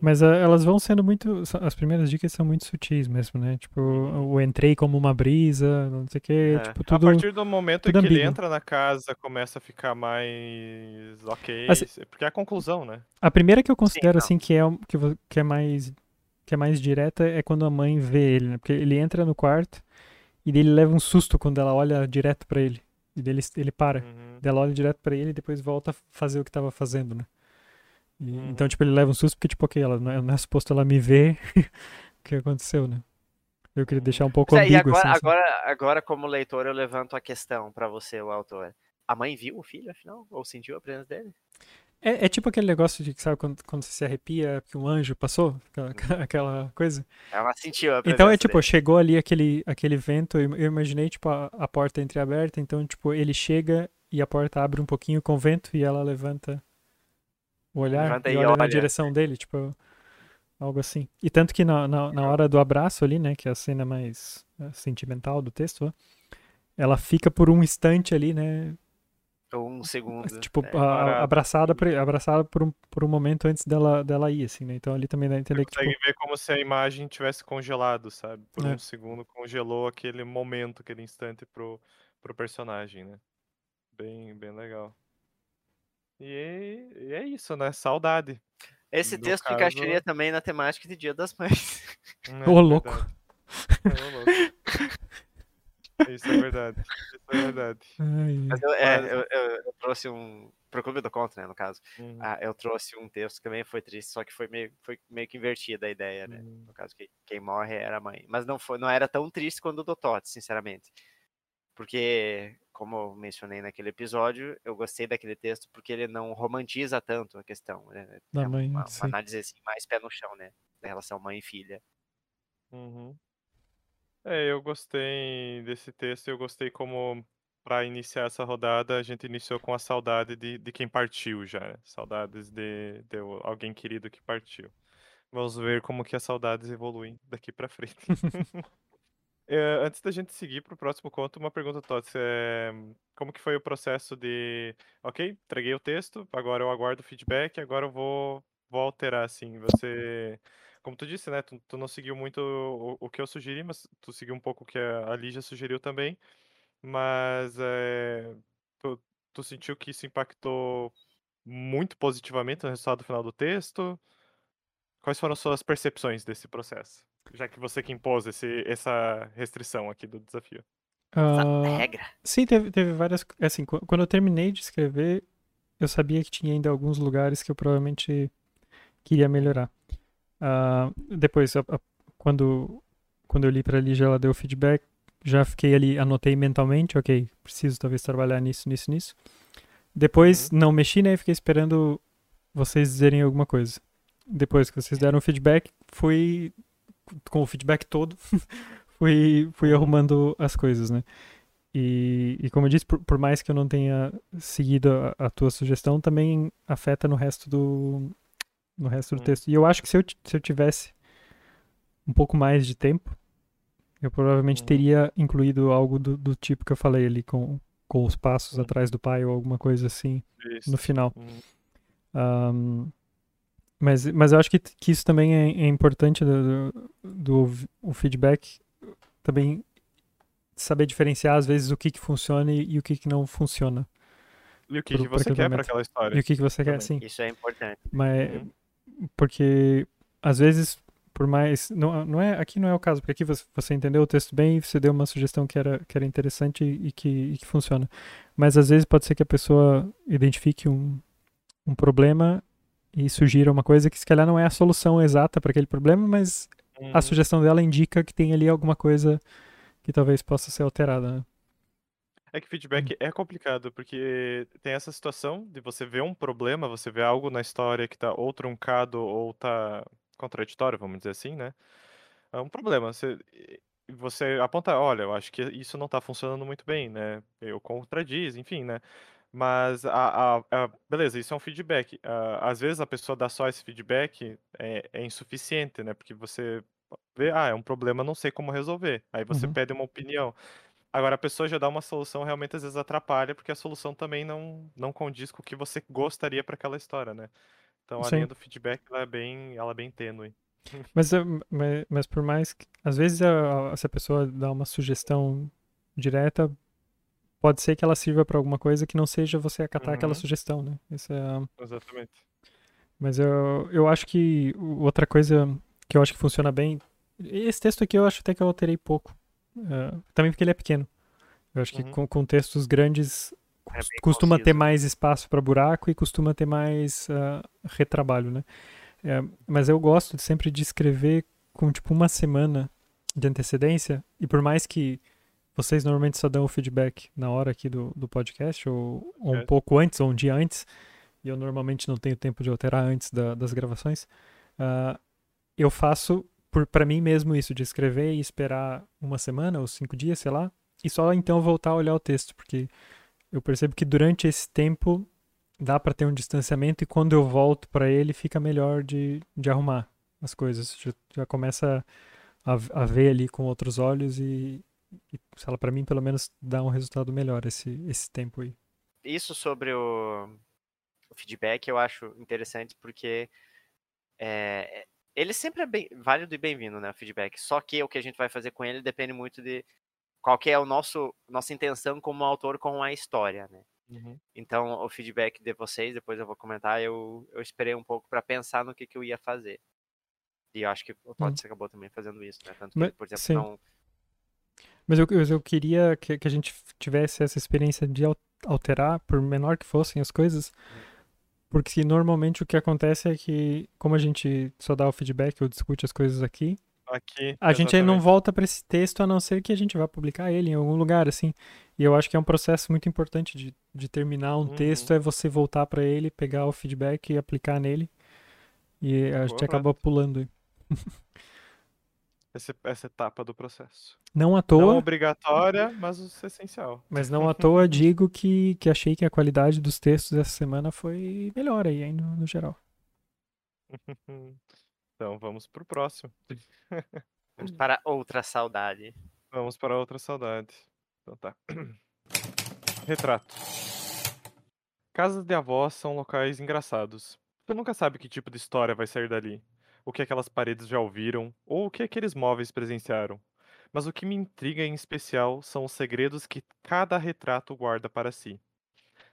mas ah, elas vão sendo muito. As primeiras dicas são muito sutis mesmo, né? Tipo, Uhum. o entrei como uma brisa, não sei o quê, É. tipo, A tudo. partir do momento em que ele ambíguo. entra na casa, começa a ficar mais ok. Assim- Porque é a conclusão, né? A primeira que eu considero não. assim que é que, que é mais que é mais direta é quando a mãe vê ele, né? Porque ele entra no quarto e daí ele leva um susto quando ela olha direto pra ele. E daí ele, ele para. Uhum. Ela olha direto pra ele e depois volta a fazer o que tava fazendo, né? E- Uhum. Então, tipo, ele leva um susto porque, tipo, ok, ela não é, não é suposto ela me ver o que aconteceu, né? Eu queria Uhum. deixar um pouco é, ambíguo, agora, assim, agora, agora, como leitor, eu levanto a questão pra você, o autor. A mãe viu o filho, afinal? Ou sentiu a presença dele? É, é tipo aquele negócio de, sabe, quando, quando você se arrepia porque um anjo passou? Aquela, aquela coisa. Ela sentiu a Então é tipo, dele. chegou ali aquele, aquele vento, eu imaginei tipo a, a porta entreaberta, então tipo, ele chega e a porta abre um pouquinho com vento e ela levanta o olhar Levanta e e olha na olha. direção dele, tipo, algo assim. E tanto que na, na, na hora do abraço ali, né, que é a cena mais eh, sentimental do texto, ela fica por um instante ali, né, Ou um segundo. tipo, é. a- abraçada, por, abraçada por, um, por um momento antes dela, dela ir, assim, né, então ali também dá a entender que, Consegue tipo, ver como se a imagem tivesse congelado, sabe? Por É. um segundo congelou aquele momento, aquele instante pro, pro personagem, né? Bem, bem legal. E é, e é isso, né? Saudade. Esse no texto caso- encaixaria também na temática de Dia das Mães. Ô, louco. verdade. É, ô, louco. Isso é verdade. Isso é verdade. ai, Mas eu, é, eu, eu- eu trouxe um. Pro Clube do Contra, né, no caso. Uhum. Ah, eu trouxe um texto que também foi triste, só que foi meio, foi meio que invertida a ideia, né? Uhum. No caso, que quem morre era a mãe. Mas não, foi, não era tão triste quanto o do Totti, sinceramente. Porque, como eu mencionei naquele episódio, eu gostei daquele texto porque ele não romantiza tanto a questão. Né? Da é mãe, uma, uma análise assim, mais pé no chão, né? Da relação mãe e filha. Uhum. É, eu gostei desse texto, eu gostei como para iniciar essa rodada a gente iniciou com a saudade de, de quem partiu já, né? saudades de, de alguém querido que partiu. Vamos ver como que as saudades evoluem daqui para frente. É, antes da gente seguir para o próximo conto, uma pergunta, Tots. É, como que foi o processo de, ok, entreguei o texto, agora eu aguardo o feedback, agora eu vou, vou alterar, assim. Você, como tu disse, né, tu, tu não seguiu muito o, o, que eu sugeri, mas tu seguiu um pouco o que a Lígia sugeriu também. Mas é, tu, tu sentiu que isso impactou muito positivamente no resultado final do texto? Quais foram as suas percepções desse processo? Já que você que impôs esse, essa restrição aqui do desafio. Essa Ah, regra. sim, teve, teve várias. Assim, qu- quando eu terminei de escrever, eu sabia que tinha ainda alguns lugares que eu provavelmente queria melhorar. Ah, depois, a- a- quando, quando eu li pra Lígia, ela deu feedback, já fiquei ali, anotei mentalmente, ok, preciso talvez trabalhar nisso, nisso, nisso. Depois, não mexi, né? Fiquei esperando vocês dizerem alguma coisa. Depois que vocês deram o feedback, fui com o feedback todo, fui, fui arrumando as coisas, né? E, e como eu disse, por, por mais que eu não tenha seguido a, a tua sugestão, também afeta no resto do, no resto do Hum. texto. E eu acho que se eu, se eu tivesse um pouco mais de tempo, eu provavelmente Uhum. teria incluído algo do, do tipo que eu falei ali, com, com os passos Uhum. atrás do pai ou alguma coisa assim Isso. no final. Uhum. Ahm, mas, mas eu acho que, que isso também é, é importante do, do, do o feedback também saber diferenciar às vezes o que, que funciona e, e o que, que não funciona. E o que, Pro- que pro você quer para aquela história? E o que, que você quer, sim. Isso é importante. Mas, Uhum. Porque às vezes, por mais. Não, não é, aqui não é o caso, porque aqui você, você entendeu o texto bem e você deu uma sugestão que era, que era interessante e, e que, e que funciona. Mas às vezes pode ser que a pessoa identifique um, um problema e sugira uma coisa que se calhar não é a solução exata para aquele problema, mas a Uhum. sugestão dela indica que tem ali alguma coisa que talvez possa ser alterada. né? É que feedback é complicado, porque tem essa situação de você ver um problema, você vê algo na história que tá ou truncado ou tá contraditório, vamos dizer assim, né? É um problema. Você, você aponta, olha, eu acho que isso não tá funcionando muito bem, né? Eu contradiz, enfim, né? Mas, a, a- a- beleza, isso é um feedback. Às vezes a pessoa dá só esse feedback é, é insuficiente, né? Porque você vê, ah, é um problema, não sei como resolver. Aí você Uhum. pede uma opinião. Agora, a pessoa já dá uma solução, realmente às vezes atrapalha, porque a solução também não, não condiz com o que você gostaria para aquela história, né? Então a Sim. linha do feedback ela é bem, ela é bem tênue. Mas, é- mas, mas por mais que. Às vezes, a, a- se a pessoa dá uma sugestão direta, pode ser que ela sirva para alguma coisa que não seja você acatar aquela Uhum. sugestão, né? Isso é. Exatamente. Mas eu, eu acho que outra coisa que eu acho que funciona bem. Esse texto aqui eu acho até que eu alterei pouco. É, também porque ele é pequeno. Eu acho que Uhum. com, com textos grandes É costuma ter conciso. mais espaço para buraco e costuma ter mais ah, retrabalho, né? É, mas eu gosto de sempre de escrever com tipo uma semana de antecedência e por mais que vocês normalmente só dão o feedback na hora aqui do, do podcast ou, ou um pouco antes ou um dia antes e eu normalmente não tenho tempo de alterar antes da- das gravações ah, eu faço para mim mesmo isso de escrever e esperar uma semana ou cinco dias sei lá e só então voltar a olhar o texto porque eu percebo que durante esse tempo dá para ter um distanciamento e quando eu volto para ele fica melhor de, de arrumar as coisas. Já, já começa a, a ver ali com outros olhos e, e sei lá, para mim pelo menos dá um resultado melhor esse, esse tempo aí. Isso sobre o, o feedback eu acho interessante porque é, ele sempre é bem, válido e bem-vindo, né, o feedback. Só que o que a gente vai fazer com ele depende muito de qual que é o nosso nossa intenção como autor com a história, né? Uhum. Então, o feedback de vocês, depois eu vou comentar, eu, eu esperei um pouco para pensar no que, que eu ia fazer. E eu acho que o Tots acabou também fazendo isso, né? Tanto que, Mas- por exemplo, sim. não, Mas eu, eu, queria que, que a gente tivesse essa experiência de al- alterar, por menor que fossem as coisas, porque normalmente o que acontece é que, como a gente só dá o feedback ou discute as coisas aqui, aqui. A gente aí não exatamente. volta pra esse texto a não ser que a gente vá publicar ele em algum lugar, assim. E eu acho que é um processo muito importante de, de terminar um Uhum. texto, é você voltar pra ele, pegar o feedback e aplicar nele. E a gente Correto. acaba pulando. Esse- essa etapa do processo. Não à Não toa, obrigatória, mas essencial. mas não à toa digo que, que achei que a qualidade dos textos essa semana foi melhor aí, hein, no, no geral. Então vamos pro próximo. Vamos para outra saudade. Vamos para outra saudade. Então tá. Retrato. Casas de avós são locais engraçados. Você nunca sabe que tipo de história vai sair dali, o que aquelas paredes já ouviram, ou o que aqueles móveis presenciaram. Mas o que me intriga em especial são os segredos que cada retrato guarda para si.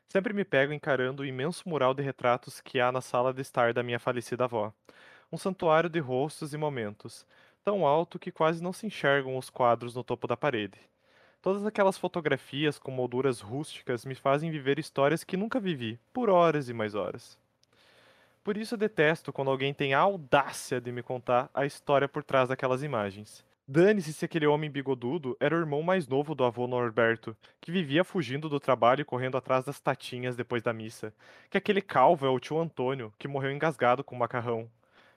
Sempre me pego encarando o imenso mural de retratos que há na sala de estar da minha falecida avó. Um santuário de rostos e momentos, tão alto que quase não se enxergam os quadros no topo da parede. Todas aquelas fotografias com molduras rústicas me fazem viver histórias que nunca vivi, por horas e mais horas. Por isso detesto quando alguém tem a audácia de me contar a história por trás daquelas imagens. Dane-se se aquele homem bigodudo era o irmão mais novo do avô Norberto, que vivia fugindo do trabalho e correndo atrás das tatinhas depois da missa. Que aquele calvo é o tio Antônio, que morreu engasgado com macarrão.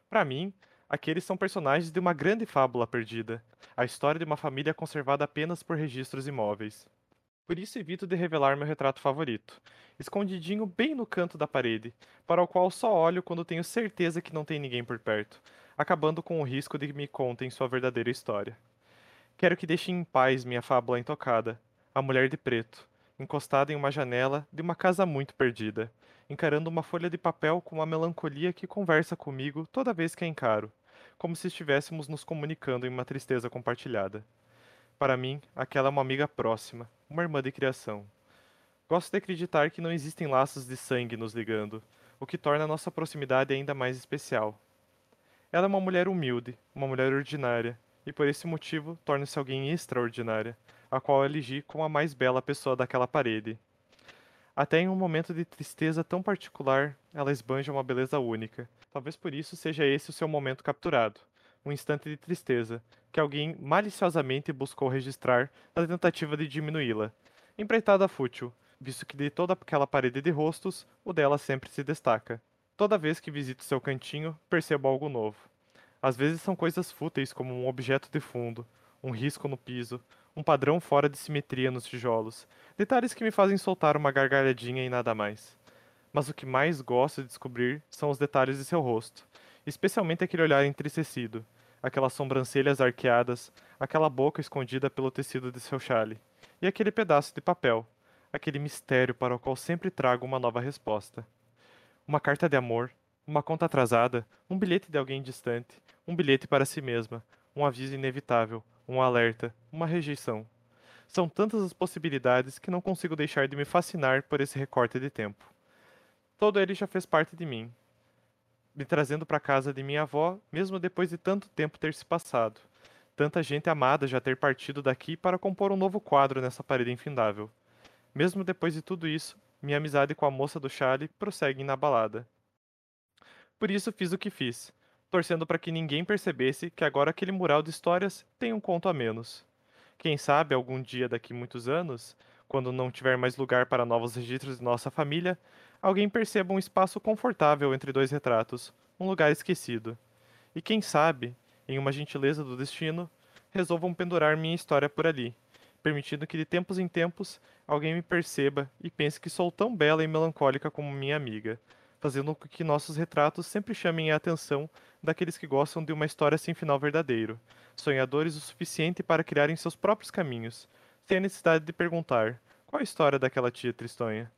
Para mim, aqueles são personagens de uma grande fábula perdida, a história de uma família conservada apenas por registros imóveis. Por isso evito de revelar meu retrato favorito, escondidinho bem no canto da parede, para o qual só olho quando tenho certeza que não tem ninguém por perto, acabando com o risco de que me contem sua verdadeira história. Quero que deixem em paz minha fábula intocada, a mulher de preto, encostada em uma janela de uma casa muito perdida, encarando uma folha de papel com uma melancolia que conversa comigo toda vez que a encaro, como se estivéssemos nos comunicando em uma tristeza compartilhada. Para mim, aquela é uma amiga próxima, uma irmã de criação. Gosto de acreditar que não existem laços de sangue nos ligando, o que torna a nossa proximidade ainda mais especial. Ela é uma mulher humilde, uma mulher ordinária, e por esse motivo torna-se alguém extraordinária, a qual elegi como a mais bela pessoa daquela parede. Até em um momento de tristeza tão particular, ela esbanja uma beleza única. Talvez por isso seja esse o seu momento capturado, um instante de tristeza, que alguém maliciosamente buscou registrar na tentativa de diminuí-la. Empreitada fútil, visto que de toda aquela parede de rostos, o dela sempre se destaca. Toda vez que visito seu cantinho, percebo algo novo. Às vezes são coisas fúteis como um objeto de fundo, um risco no piso, um padrão fora de simetria nos tijolos, detalhes que me fazem soltar uma gargalhadinha e nada mais. Mas o que mais gosto de descobrir são os detalhes de seu rosto, especialmente aquele olhar entristecido, aquelas sobrancelhas arqueadas, aquela boca escondida pelo tecido de seu chale, e aquele pedaço de papel, aquele mistério para o qual sempre trago uma nova resposta. Uma carta de amor, uma conta atrasada, um bilhete de alguém distante, um bilhete para si mesma, um aviso inevitável, um alerta, uma rejeição. São tantas as possibilidades que não consigo deixar de me fascinar por esse recorte de tempo. Todo ele já fez parte de mim, me trazendo para casa de minha avó, mesmo depois de tanto tempo ter se passado. Tanta gente amada já ter partido daqui para compor um novo quadro nessa parede infindável. Mesmo depois de tudo isso, minha amizade com a moça do chale prossegue inabalada. Por isso fiz o que fiz, torcendo para que ninguém percebesse que agora aquele mural de histórias tem um conto a menos. Quem sabe algum dia daqui muitos anos, quando não tiver mais lugar para novos registros de nossa família, alguém perceba um espaço confortável entre dois retratos, um lugar esquecido. E quem sabe, em uma gentileza do destino, resolvam pendurar minha história por ali, permitindo que de tempos em tempos alguém me perceba e pense que sou tão bela e melancólica como minha amiga, fazendo com que nossos retratos sempre chamem a atenção daqueles que gostam de uma história sem final verdadeiro, sonhadores o suficiente para criarem seus próprios caminhos, sem a necessidade de perguntar qual a história daquela tia tristonha.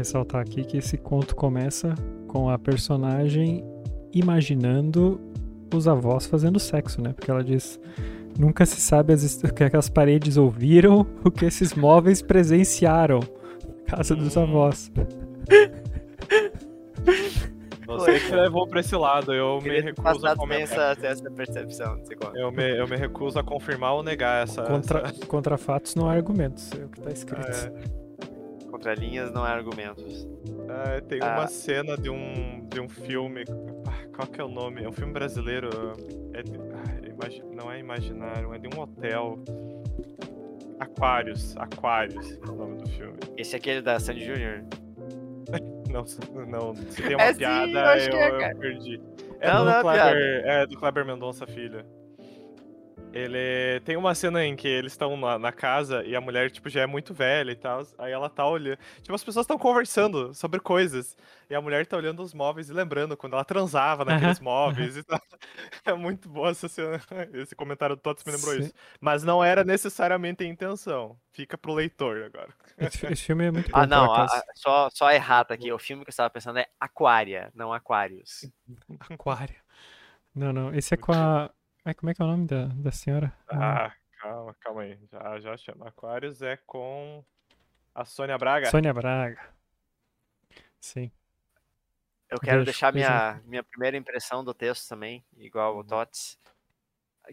Ressaltar aqui que esse conto começa com a personagem imaginando os avós fazendo sexo, né? Porque ela diz: nunca se sabe as, o que aquelas paredes ouviram, o que esses móveis presenciaram. Casa dos Hum. avós. Você que levou pra esse lado, eu me Queria recuso a comentar. essa, essa percepção. Eu me, eu me recuso a confirmar ou negar essa. Contra, essa- contra fatos não há argumentos. É o que tá escrito. É, Contra linhas não há argumentos. Ah, tem Ah. uma cena de um, de um filme. ah, Qual que é o nome? É um filme brasileiro. É de- ah, imagi- não é imaginário, é de um hotel. Aquários. Aquários é o nome do filme. Esse é aquele da Sandy Jr. Não, não se tem uma É sim, piada, eu acho eu, que é, eu perdi. É, Não, do não é Kleber, é do Kleber Mendonça Filho. Ele tem uma cena em que eles estão na, na casa e a mulher, tipo, já é muito velha e tal. Aí ela tá olhando. Tipo, as pessoas estão conversando sobre coisas. E a mulher tá olhando os móveis e lembrando quando ela transava naqueles móveis e tal. É muito boa essa cena. Esse comentário do Tots me lembrou Sim. isso. Mas não era necessariamente a intenção. Fica pro leitor agora. Esse, esse filme é muito bom, Ah, não, a- só, só errata aqui. O filme que eu estava pensando é Aquária, não Aquários. Aquário. Não, não. Esse é com a. Ai, como é que é o nome da, da senhora? Ah, calma, calma aí. Já, já chama. Aquários é com a Sônia Braga. Sônia Braga. Sim. Eu quero Deixa, deixar minha, minha primeira impressão do texto também, igual Uhum. o Tots,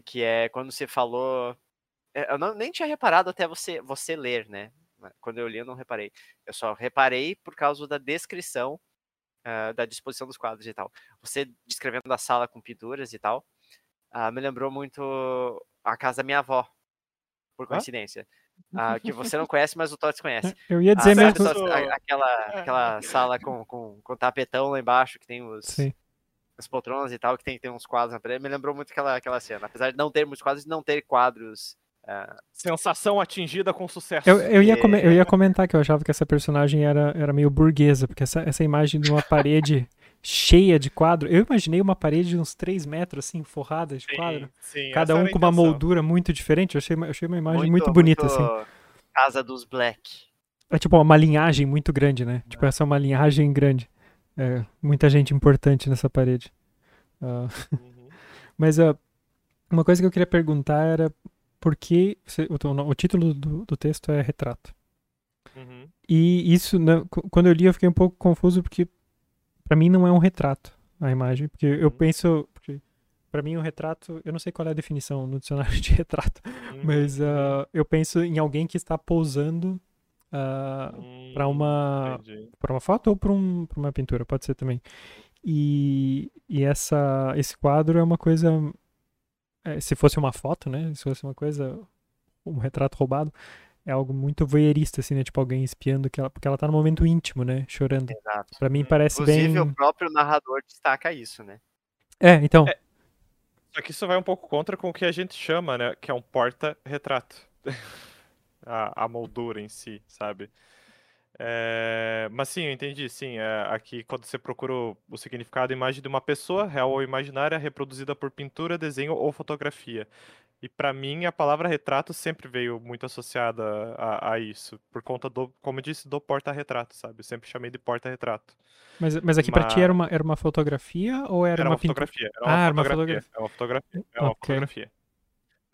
que é quando você falou. é, Eu não, nem tinha reparado até você, você ler, né? Quando eu li, eu não reparei. Eu só reparei por causa da descrição ah, da disposição dos quadros e tal. Você descrevendo a sala com pinturas e tal, ah, me lembrou muito a casa da minha avó, por Hã? coincidência. Ah, que você não conhece, mas o Tots conhece. Eu ia Ah, dizer sabe, mesmo. A- aquela, aquela sala com, com, com tapetão lá embaixo, que tem os, Sim. as poltronas e tal, que tem, tem uns quadros na parede, me lembrou muito aquela, aquela cena. Apesar de não ter muitos quadros, não ter quadros. ah, Sensação atingida com sucesso. Eu, eu, ia É. come- eu ia comentar que eu achava que essa personagem era, era meio burguesa, porque essa, essa imagem de uma parede cheia de quadro. Eu imaginei uma parede de uns 3 metros, assim, forrada de quadro. sim, Cada um com uma intenção. moldura muito diferente. Eu achei, uma- eu achei uma imagem muito, bonita, assim. Casa dos Black. É tipo uma linhagem muito grande, né? Tipo, essa é uma linhagem grande. É, muita gente importante nessa parede. Ah, Uhum. mas ah, uma coisa que eu queria perguntar era por que você- o, o título do, do texto é retrato. Uhum. E isso, né, qu- quando eu li, eu fiquei um pouco confuso porque pra mim não é um retrato a imagem, porque eu Uhum. penso, para mim um retrato, eu não sei qual é a definição no dicionário de retrato, Uhum. mas ah, eu penso em alguém que está posando ah, pra Hum, uma entendi. para uma foto ou para um, pra uma pintura, pode ser também. E, e essa, esse quadro é uma coisa. é, se fosse uma foto, né? Se fosse uma coisa. Um retrato roubado, é algo muito voyeurista, assim, né? Tipo alguém espiando, que ela, porque ela tá no momento íntimo, né? Chorando. Exato. Pra mim parece Inclusive, bem. o próprio narrador destaca isso, né? É, então. É. Só que isso vai um pouco contra com o que a gente chama, né? Que é um porta-retrato. a, a moldura em si, sabe? É, Mas sim, eu entendi, sim. é, Aqui, quando você procura o, o significado, imagem de uma pessoa, real ou imaginária, reproduzida por pintura, desenho ou fotografia. E pra mim, a palavra retrato sempre veio muito associada a, a isso, por conta do, como eu disse, do porta-retrato, sabe? Eu sempre chamei de porta-retrato. Mas, mas aqui pra ti era uma, era uma fotografia ou era, Era uma, uma pintura? fotografia. Era Ah, uma era uma fotografia. fotografia. É uma fotografia. É uma Ok. fotografia.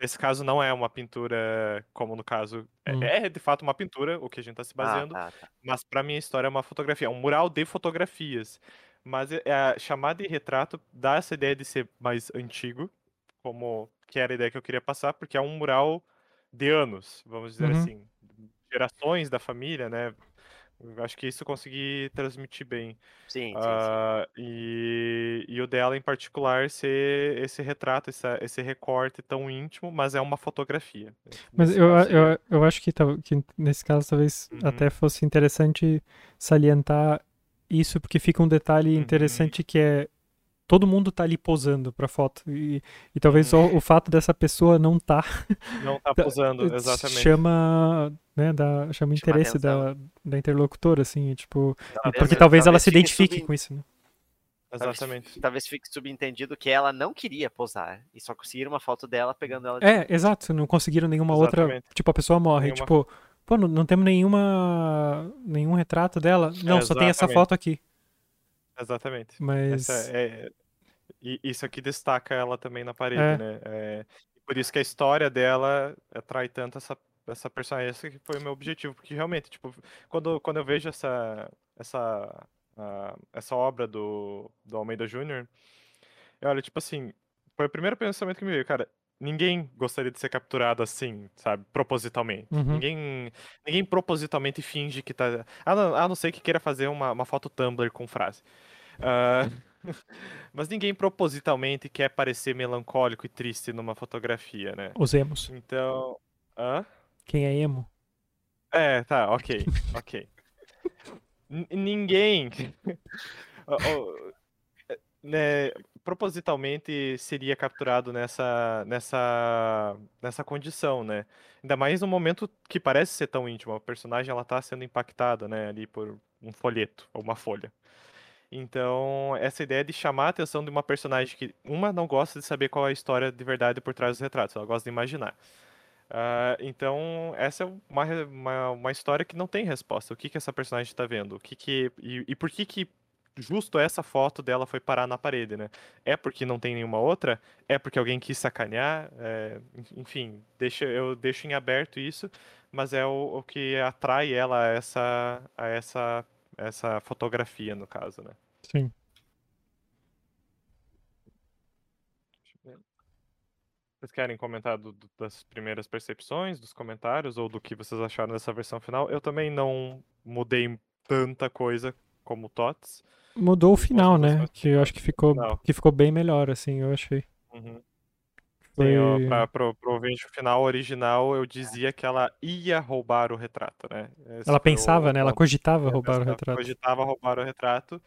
Nesse caso, não é uma pintura, como no caso. é- Hum. É, de fato uma pintura, o que a gente tá se Ah, baseando. tá, tá. Mas pra minha história é uma fotografia. É um mural de fotografias. Mas é, é, chamar de retrato dá essa ideia de ser mais antigo, como que era a ideia que eu queria passar, porque é um mural de anos, vamos dizer Uhum. assim. Gerações da família, né? Eu acho que isso eu consegui transmitir bem. Sim, sim, sim. Ah, e, e o dela, em particular, ser esse retrato, essa- esse recorte tão íntimo, mas é uma fotografia. Mas Nesse eu, caso a- seria- eu, eu acho que, que nesse caso talvez Uhum. até fosse interessante salientar isso, porque fica um detalhe Uhum. interessante que é todo mundo tá ali posando pra foto. E, e talvez só o fato dessa pessoa não tá Não tá da- posando, exatamente. chama, né, dá, chama Chama interesse da, da interlocutora, assim, tipo, Talvez- porque talvez ela se fique identifique sub- com isso, né? talvez- Exatamente. Talvez fique subentendido que ela não queria posar e só conseguiram uma foto dela pegando ela de É, exato, não conseguiram nenhuma outra, Exatamente. tipo, a pessoa morre, Nenhuma- tipo, pô, não, não temos nenhuma, nenhum retrato dela, não, só tem essa foto aqui, Exatamente. mas... Essa é, e isso aqui destaca ela também na parede, É. né? É, por isso que a história dela atrai tanto essa, essa personagem. Esse que foi o meu objetivo, porque realmente, tipo, quando, quando eu vejo essa, essa, essa obra do, do Almeida Júnior, eu olho, tipo assim, foi o primeiro pensamento que me veio, cara, ninguém gostaria de ser capturado assim, sabe? Propositalmente. Uhum. Ninguém, ninguém propositalmente finge que tá. A não, a não ser que queira fazer uma, uma foto Tumblr com frase. Ah, mas ninguém propositalmente quer parecer melancólico e triste numa fotografia, né? Os emos. Então. Hã? Quem é emo? É, tá, ok, ok. N- ninguém. né, propositalmente seria capturado nessa, nessa, nessa condição, né? Ainda mais no momento que parece ser tão íntimo. A personagem ela tá sendo impactada, né, ali por um folheto ou uma folha. Então, essa ideia de chamar a atenção de uma personagem que, uma, não gosta de saber qual é a história de verdade por trás dos retratos, ela gosta de imaginar. Ah, então, essa é uma, uma, uma história que não tem resposta. O que, que essa personagem está vendo? O que que, e, e por que que justo essa foto dela foi parar na parede, né? É porque não tem nenhuma outra? É porque alguém quis sacanear? É, en- enfim, deixa, eu deixo em aberto isso, mas é o, o que atrai ela a essa, a essa, essa fotografia, no caso, né? Sim. Vocês querem comentar do- do- das primeiras percepções, dos comentários, ou do que vocês acharam dessa versão final? Eu também não mudei tanta coisa como o Tots. Mudou o final, né? Que eu acho que ficou, Final. que ficou bem melhor, assim, eu achei. Uhum. Sim, Foi... ó, pra, pro, pro ouvinte final original, eu dizia que ela ia roubar o retrato, né? Esse Ela foi o pensava, né? Ela cogitava Ela roubar o pensava- retrato. Cogitava roubar o retrato.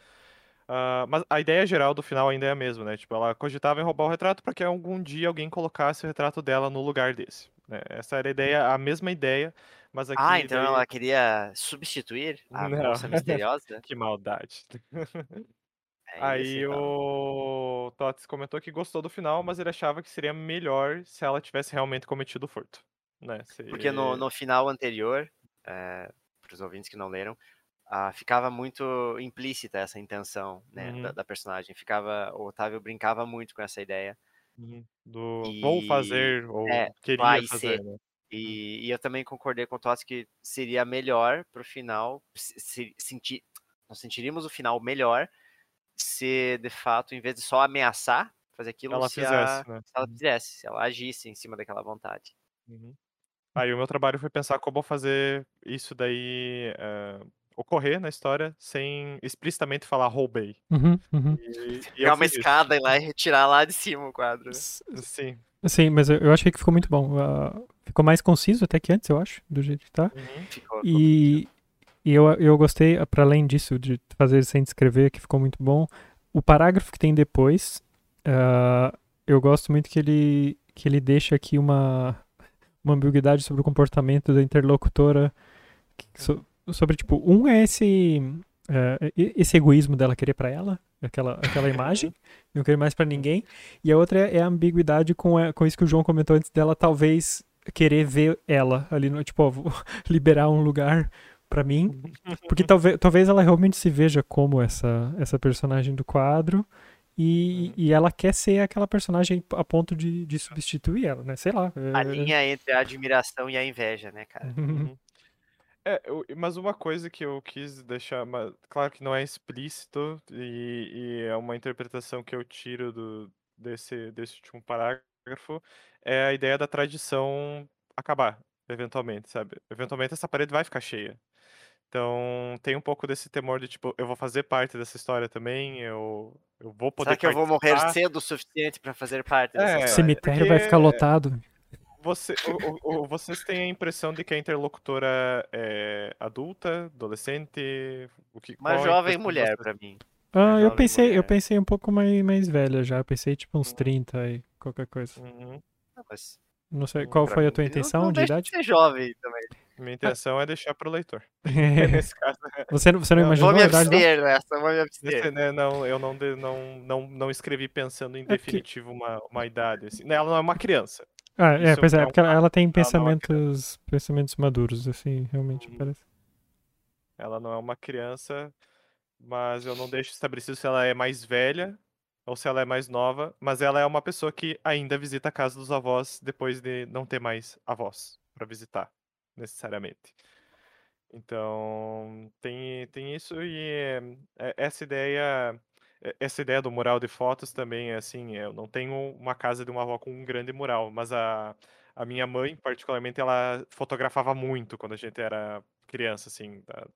Ah, mas a ideia geral do final ainda é a mesma, né? Tipo, ela cogitava em roubar o retrato para que algum dia alguém colocasse o retrato dela no lugar desse. né? Essa era a ideia, a mesma ideia, mas aqui Ah, então daí- ela queria substituir a Não. moça misteriosa? Que maldade. É Aí isso, então. o Tots comentou que gostou do final, mas ele achava que seria melhor se ela tivesse realmente cometido o furto. Né? Se- Porque no, no final anterior, para os ouvintes que não leram, ah, ficava muito implícita essa intenção né, da, Uhum. da personagem. Ficava, o Otávio brincava muito com essa ideia. Uhum. Do vou E- fazer ou é, queria vai fazer, ser. né? E, e eu também concordei com o Tots que seria melhor pro final, se, se- sentir, nós sentiríamos o final melhor se de fato, em vez de só ameaçar fazer aquilo, Ela se, a- fizesse, né? se ela Uhum. fizesse, se ela agisse em cima daquela vontade. Uhum. Aí o meu trabalho foi pensar como fazer isso daí eh, ocorrer na história sem explicitamente falar roubei. Uhum, uhum. E, e Pegar uma fiz isso. escada e lá e retirar lá de cima o quadro. né? Sim. Sim, mas eu, eu achei que ficou muito bom. Ah, ficou mais conciso até que antes, eu acho, do jeito que tá. Uhum. Ficou, E, e eu, eu gostei, para além disso, de fazer sem descrever, que ficou muito bom. O parágrafo que tem depois, ah, eu gosto muito que ele, que ele deixa aqui uma, uma ambiguidade sobre o comportamento da interlocutora. que- so- sobre, tipo, um é esse, eh, e- esse egoísmo dela querer pra ela, aquela, aquela imagem, não querer mais pra ninguém. E a outra é, é a ambiguidade com, a- com isso que o João comentou antes dela, talvez querer ver ela ali, no, tipo, ó, vou liberar um lugar pra mim. Porque talvez, talvez ela realmente se veja como essa, essa personagem do quadro. E, e ela quer ser aquela personagem a ponto de, de substituir ela, né? Sei lá. A é- linha entre a admiração e a inveja, né, cara? Uhum. É, eu- mas uma coisa que eu quis deixar, claro que não é explícito e, e é uma interpretação que eu tiro do, desse, desse último parágrafo, é a ideia da tradição acabar, eventualmente, sabe? Eventualmente essa parede vai ficar cheia. Então tem um pouco desse temor de tipo, eu vou fazer parte dessa história também, eu, eu vou poder Será que eu vou morrer participar. cedo o suficiente pra fazer parte É, dessa O história? cemitério vai ficar lotado. Você, o- o- o- vocês têm a impressão de que a interlocutora é adulta, adolescente? O que, Uma jovem de mulher pra mim. Ah, eu pensei, eu mulher. pensei um pouco mais, mais velha já. Eu pensei tipo uns Uhum. 30 e qualquer coisa. Uhum. Não, mas Não sei, qual pra foi a tua não- intenção não de deixa idade? ser jovem também. Minha intenção é deixar pro leitor. Nesse caso, Você, não- você não Não, imaginou Vou me a idade dela? abster nessa, vou me abster. né, não, eu não, de- não, não, não escrevi pensando em porque- definitivo uma, uma idade. Assim. Né, Ela não é uma criança. Ah, é, Isso pois é, é um porque ela, ela tem não é uma pensamentos, pensamentos maduros, assim, realmente Uhum. parece. Ela não é uma criança, mas eu não deixo estabelecido se ela é mais velha ou se ela é mais nova, mas ela é uma pessoa que ainda visita a casa dos avós depois de não ter mais avós para visitar, necessariamente. Então, tem, tem isso e é, essa ideia essa ideia do mural de fotos também é assim, eu não tenho uma casa de uma avó com um grande mural, mas a, a minha mãe, particularmente, ela fotografava muito quando a gente era criança, assim. Tá?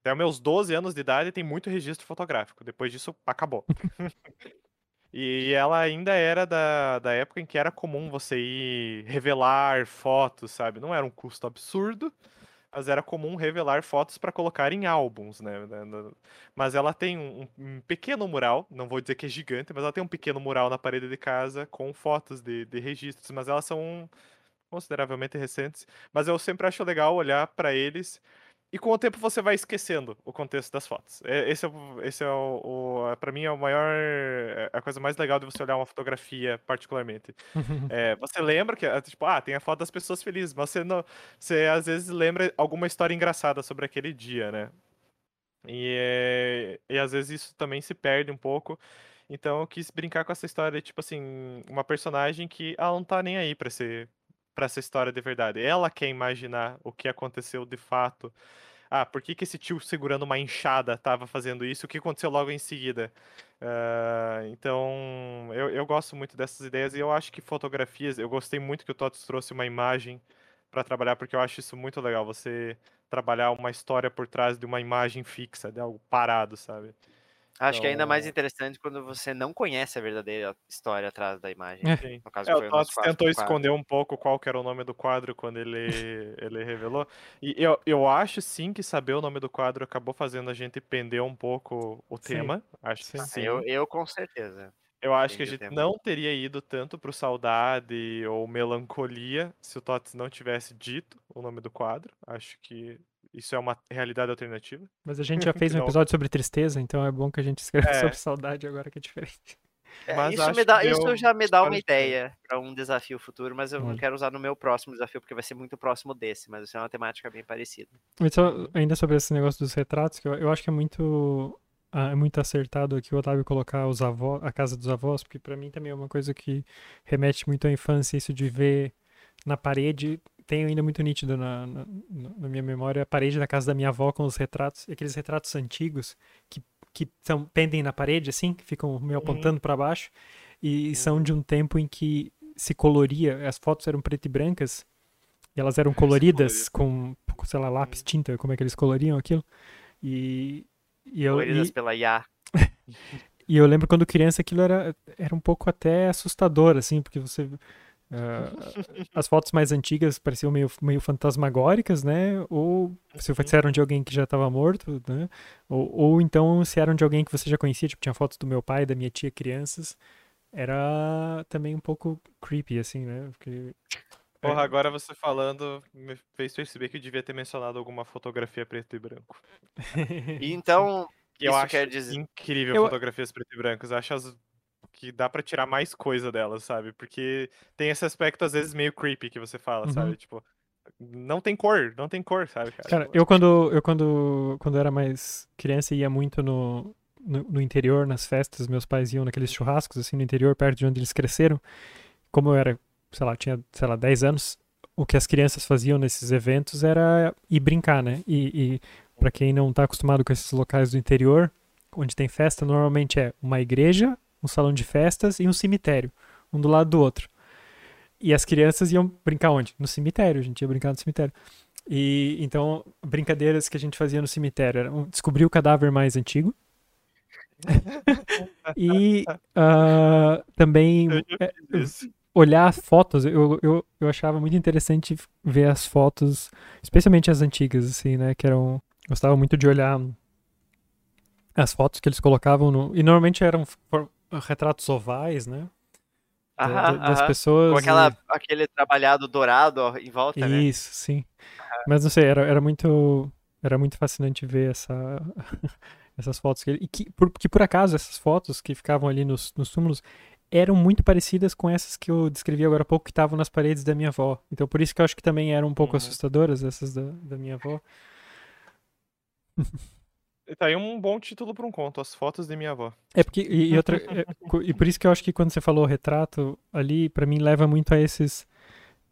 Até meus 12 anos de idade tem muito registro fotográfico. Depois disso, acabou. e ela ainda era da, da época em que era comum você ir revelar fotos, sabe? Não era um custo absurdo, mas era comum revelar fotos para colocar em álbuns, né? Mas ela tem um, um, pequeno mural, não vou dizer que é gigante, mas ela tem um pequeno mural na parede de casa com fotos de, de registros, mas elas são consideravelmente recentes. Mas eu sempre acho legal olhar para eles e com o tempo você vai esquecendo o contexto das fotos. Esse é, esse é o, o para mim é o maior, é a coisa mais legal de você olhar uma fotografia, particularmente. é, você lembra que é, tipo, ah, tem a foto das pessoas felizes, mas você não, você às vezes lembra alguma história engraçada sobre aquele dia, né? E, e às vezes isso também se perde um pouco. Então eu quis brincar com essa história, tipo assim, uma personagem que ela não tá nem aí para ser para essa história de verdade. Ela quer imaginar o que aconteceu de fato. Ah, por que, que esse tio segurando uma enxada estava fazendo isso? O que aconteceu logo em seguida? Uh, então, eu, eu gosto muito dessas ideias e eu acho que fotografias. Eu gostei muito que o Totos trouxe uma imagem para trabalhar, porque eu acho isso muito legal. Você trabalhar uma história por trás de uma imagem fixa, de algo parado, sabe? Acho então... que é ainda mais então interessante quando você não conhece a verdadeira história atrás da imagem. É. No caso, é, o Tots tentou esconder um pouco qual era o nome do quadro quando ele, ele revelou. E eu, eu acho sim que saber o nome do quadro acabou fazendo a gente pender um pouco o sim. tema. Acho que sim. Eu, eu com certeza. Eu acho que a gente não teria ido tanto pro saudade ou melancolia se o Tots não tivesse dito o nome do quadro. Acho que isso é uma realidade alternativa. Mas a gente já fez um episódio sobre tristeza, então é bom que a gente escreva é. sobre saudade agora que é diferente. É, isso, me dá, isso já me dá uma ideia para um desafio futuro, mas eu não quero usar no meu próximo desafio, porque vai ser muito próximo desse, mas isso é uma temática bem parecida. Mas só, ainda sobre esse negócio dos retratos, que eu, eu acho que é muito ah, é muito acertado aqui o Otávio colocar os avós, a casa dos avós, porque para mim também é uma coisa que remete muito à infância, isso de ver na parede tenho ainda muito nítido na, na, na, minha memória a parede da casa da minha avó com os retratos, aqueles retratos antigos que, que são, pendem na parede, assim, que ficam meio uhum. apontando uhum. para baixo, e uhum. são de um tempo em que se coloria, as fotos eram preto e brancas, e elas eram coloridas com, sei lá, lápis, uhum. tinta, como é que eles coloriam aquilo, e... e eu, coloridas e... pela IA. e eu lembro quando criança aquilo era, era um pouco até assustador, assim, porque você Uh, as fotos mais antigas pareciam meio, meio fantasmagóricas, né? Ou se uhum. eram de alguém que já estava morto, né? Ou, ou então se eram de alguém que você já conhecia, tipo, tinha fotos do meu pai, da minha tia, crianças. Era também um pouco creepy, assim, né? Porque... Porra, é. agora você falando me fez perceber que eu devia ter mencionado alguma fotografia preto e branco. então, eu acho quer dizer... incrível eu... fotografias preto e brancos. Acho as que dá para tirar mais coisa delas, sabe? Porque tem esse aspecto, às vezes, meio creepy que você fala, uhum. sabe? Tipo, não tem cor, não tem cor, sabe, cara? Cara, eu quando, eu quando, quando era mais criança ia muito no, no, no, interior, nas festas, meus pais iam naqueles churrascos, assim, no interior, perto de onde eles cresceram. Como eu era, sei lá, tinha, sei lá, 10 anos, o que as crianças faziam nesses eventos era ir brincar, né? E, e para quem não tá acostumado com esses locais do interior, onde tem festa, normalmente é uma igreja um salão de festas e um cemitério, um do lado do outro. E as crianças iam brincar onde? No cemitério, a gente ia brincar no cemitério. E então, brincadeiras que a gente fazia no cemitério era descobrir o cadáver mais antigo. e uh, também é, olhar fotos. Eu, eu, eu achava muito interessante ver as fotos, especialmente as antigas, assim, né? Que eram. Gostava muito de olhar as fotos que eles colocavam no. E normalmente eram retratos ovais, né? Aham, das aham. pessoas. Com aquela, e... aquele trabalhado dourado em volta, Isso, né? Isso, sim. Mas não sei, era, era muito. Era muito fascinante ver essa, essas fotos. Que, e que por, que por acaso essas fotos que ficavam ali nos, nos túmulos eram muito parecidas com essas que eu descrevi agora há pouco, que estavam nas paredes da minha avó. Então por isso que eu acho que também eram um pouco uhum. assustadoras essas da, da minha avó. Tá aí um bom título para um conto, As Fotos de Minha Avó. É porque, e, e outra, é, e por isso que eu acho que quando você falou retrato, ali, para mim, leva muito a esses,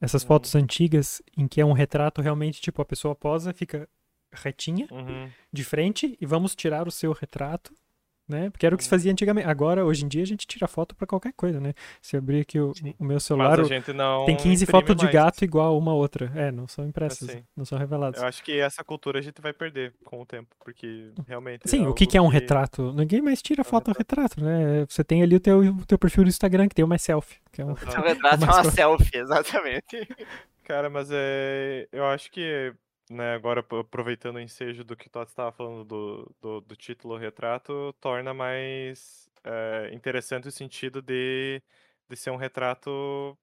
essas uhum. fotos antigas, em que é um retrato realmente, tipo, a pessoa posa, fica retinha, uhum. de frente, e vamos tirar o seu retrato, né? Porque era o que se fazia antigamente. Agora, hoje em dia, a gente tira foto para qualquer coisa, né? Se abrir aqui o, o meu celular, tem 15 fotos de gato igual uma outra. É, não são impressas, assim, não são reveladas. Eu acho que essa cultura a gente vai perder com o tempo, porque realmente. Sim, é o que, que é um retrato? Ninguém mais tira é um foto retrato. retrato, né? Você tem ali o teu, o teu perfil do Instagram, que tem uma selfie. Que é um, o retrato é uma selfie, exatamente. Cara, mas é. Eu acho que né, agora aproveitando o ensejo do que o Todd estava falando do, do, do, título retrato, torna mais é, interessante o sentido de, de ser um retrato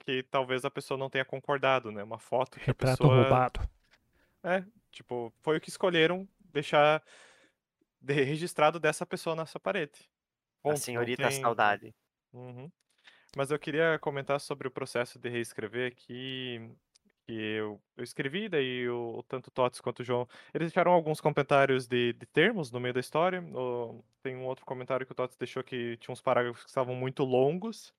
que talvez a pessoa não tenha concordado, né? Uma foto que retrato a pessoa... roubado. É, tipo, foi o que escolheram deixar de, registrado dessa pessoa na sua parede. Ponto, a senhorita tem... saudade. Uhum. Mas eu queria comentar sobre o processo de reescrever que que eu, eu escrevi, daí o, tanto o Tots quanto o João, eles deixaram alguns comentários de, de termos no meio da história. O, tem um outro comentário que o Tots deixou que tinha uns parágrafos que estavam muito longos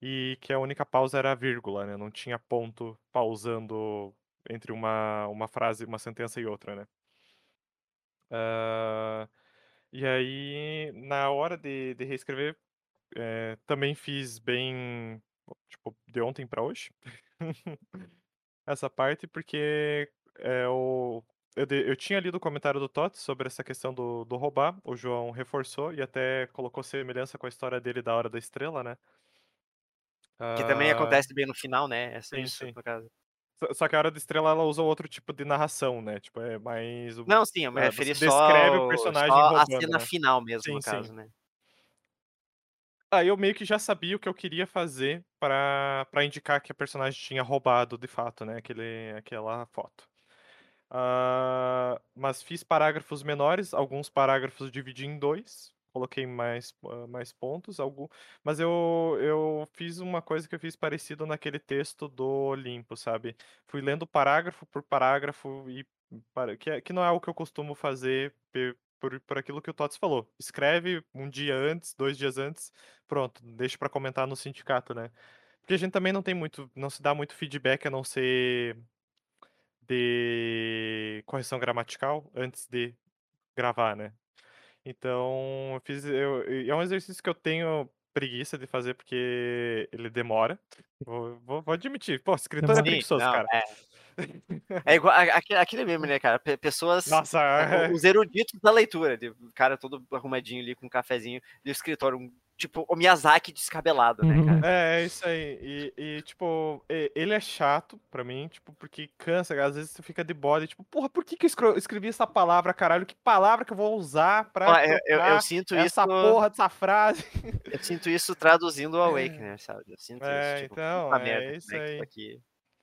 e que a única pausa era a vírgula, né? Não tinha ponto pausando entre uma, uma frase, uma sentença e outra, né? Uh, e aí, na hora de, de reescrever, é, também fiz bem, tipo, de ontem para hoje. essa parte, porque é, o, eu, eu tinha lido o comentário do Totti sobre essa questão do, do roubar, o João reforçou e até colocou semelhança com a história dele da Hora da Estrela, né? Que também uh... acontece bem no final, né? Essa sim, isso, sim. Só que a Hora da Estrela ela usa outro tipo de narração, né? Tipo, é mais. Não, sim, eu me é, referi só. Descreve o personagem só roubando, a cena né? final mesmo, sim, no caso, sim. né? Aí eu meio que já sabia o que eu queria fazer para indicar que a personagem tinha roubado de fato, né? Aquele, aquela foto. Uh, mas fiz parágrafos menores, alguns parágrafos dividi em dois, coloquei mais, uh, mais pontos, algum, mas eu, eu fiz uma coisa que eu fiz parecido naquele texto do Olimpo, sabe? Fui lendo parágrafo por parágrafo e que, é, que não é o que eu costumo fazer por, por aquilo que o Tots falou. Escreve um dia antes, dois dias antes, pronto, deixa para comentar no sindicato, né? Porque a gente também não tem muito, não se dá muito feedback a não ser de correção gramatical antes de gravar, né? Então, eu fiz, eu, é um exercício que eu tenho preguiça de fazer porque ele demora. Vou, vou, vou admitir. Pô, escritor é preguiçoso, não, cara. É. É igual aquele mesmo, né, cara? Pessoas. Nossa, é... Os eruditos da leitura. O cara todo arrumadinho ali com um cafezinho do escritório. Um, tipo, o Miyazaki descabelado, né, cara? É, é isso aí. E, e, tipo, ele é chato pra mim, tipo, porque cansa. Às vezes você fica de bode, tipo, porra, por que, que eu escrevi essa palavra, caralho? Que palavra que eu vou usar pra. Ah, eu, eu, eu, sinto essa isso. Essa porra dessa frase. Eu sinto isso traduzindo o Awakener, sabe? Eu sinto é, isso. Tipo, então, é merda, isso aí. Aqui.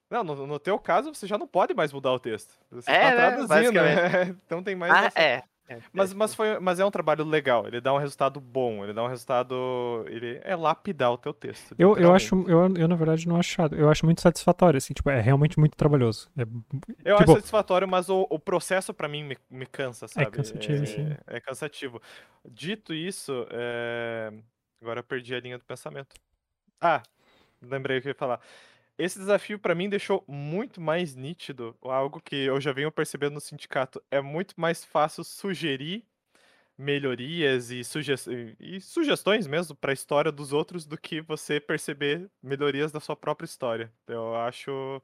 Não, no, no, teu caso, você já não pode mais mudar o texto. Você é, tá né? traduzindo, né? Então tem mais. Ah, essa... é. É, mas, mas, foi, mas é um trabalho legal, ele dá um resultado bom, ele dá um resultado. Ele é lapidar o teu texto. Eu, eu acho, eu, eu na verdade não acho eu acho muito satisfatório, assim, tipo, é realmente muito trabalhoso. É, eu tipo, acho satisfatório, mas o, o processo para mim me, me cansa, é sabe? É cansativo, é, sim. É cansativo. Dito isso, é... agora eu perdi a linha do pensamento. Ah, lembrei o que eu ia falar. Esse desafio para mim deixou muito mais nítido algo que eu já venho percebendo no sindicato. É muito mais fácil sugerir melhorias e, suge e sugestões mesmo para a história dos outros do que você perceber melhorias da sua própria história. Eu acho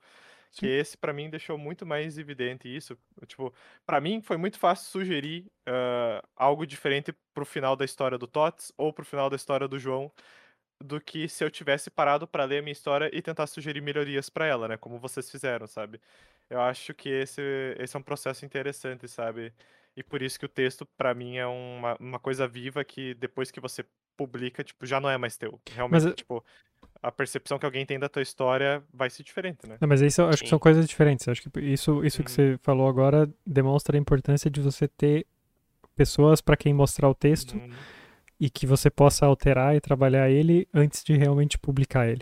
que esse para mim deixou muito mais evidente isso. Tipo, para mim foi muito fácil sugerir uh, algo diferente pro final da história do Tots ou pro final da história do João do que se eu tivesse parado para ler a minha história e tentar sugerir melhorias para ela, né? Como vocês fizeram, sabe? Eu acho que esse, esse é um processo interessante, sabe? E por isso que o texto, para mim, é uma, uma coisa viva que depois que você publica, tipo, já não é mais teu. Realmente, mas, tipo, a percepção que alguém tem da tua história vai ser diferente, né? Não, mas isso eu acho Sim. que são coisas diferentes. Eu acho que isso, isso que você falou agora demonstra a importância de você ter pessoas para quem mostrar o texto. Uhum e que você possa alterar e trabalhar ele antes de realmente publicar ele.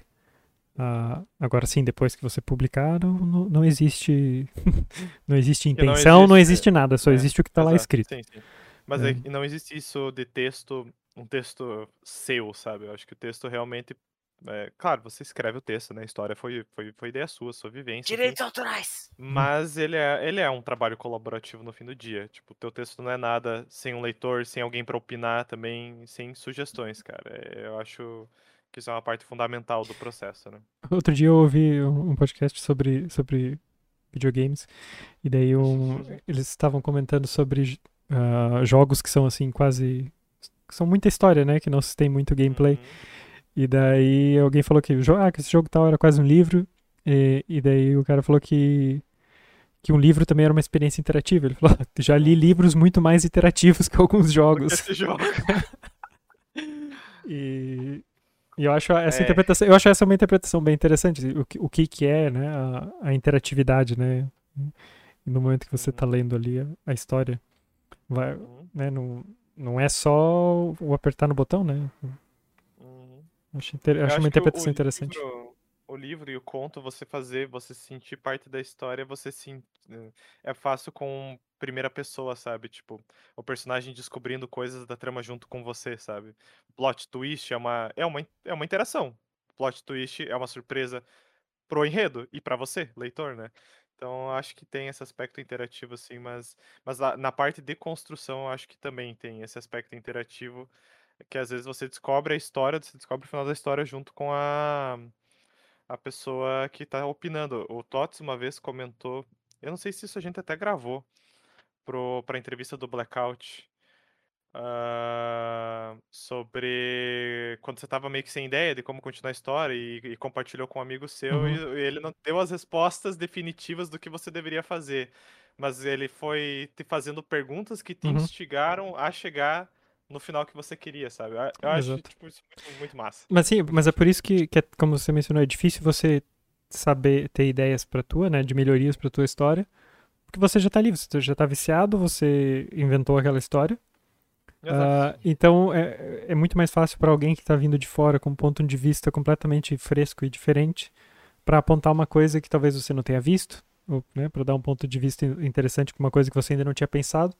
Uh, agora sim, depois que você publicar, não, não, não existe não existe intenção, não existe, não existe, nada, só é, existe o que está lá escrito. Sim, sim. Mas é. É, não existe isso de texto, um texto seu, sabe? Eu acho que o texto realmente é, claro, você escreve o texto, né? A história foi, foi, foi ideia sua, sua vivência. Direitos autorais! Mas ele é, ele é um trabalho colaborativo no fim do dia. Tipo, o teu texto não é nada sem um leitor, sem alguém pra opinar também, sem sugestões, cara. É, eu acho que isso é uma parte fundamental do processo, né? Outro dia eu ouvi um podcast sobre, sobre videogames, e daí um, eles estavam comentando sobre ah, jogos que são assim, quase. que são muita história, né? Que não se tem muito gameplay. Uhum. E daí alguém falou que, ah, que esse jogo tal era quase um livro. E, e daí o cara falou que, que um livro também era uma experiência interativa. Ele falou, "Ah, já li livros muito mais interativos que alguns jogos. Esse jogo. E, e eu acho essa É. interpretação, eu acho essa uma interpretação bem interessante. O, que- o que que é, né, a, a interatividade, né? No momento que você está lendo ali a, a história, vai, Uhum, né, não, não é só o apertar no botão, né? Acho, inter- acho acho uma interpretação o interessante. livro- o livro e o conto, você fazer, você sentir parte da história, você se, é fácil com primeira pessoa, sabe? Tipo, o personagem descobrindo coisas da trama junto com você, sabe? Plot twist é uma, é uma, é uma interação. Plot twist é uma surpresa pro enredo e pra você, leitor, né? Então, acho que tem esse aspecto interativo, assim, mas, mas na, parte de construção, acho que também tem esse aspecto interativo, que às vezes você descobre a história, você descobre o final da história junto com a, a pessoa que tá opinando. O Tots uma vez comentou, eu não sei se isso a gente até gravou pro, pra entrevista do Blackout, ah, sobre quando você tava meio que sem ideia de como continuar a história e, e compartilhou com um amigo seu Uhum. e, e ele não deu as respostas definitivas do que você deveria fazer. Mas ele foi te fazendo perguntas que te Uhum. instigaram a chegar no final que você queria, sabe? Eu, acho tipo, isso muito, muito massa. Mas sim, mas é por isso que, que é- como você mencionou, é difícil você saber ter ideias pra tua, né, de melhorias pra tua história, porque você já tá ali, você já tá viciado, você inventou aquela história. Ah, então é, é muito mais fácil para alguém que está vindo de fora com um ponto de vista completamente fresco e diferente para apontar uma coisa que talvez você não tenha visto, né, para dar um ponto de vista in- interessante com uma coisa que você ainda não tinha pensado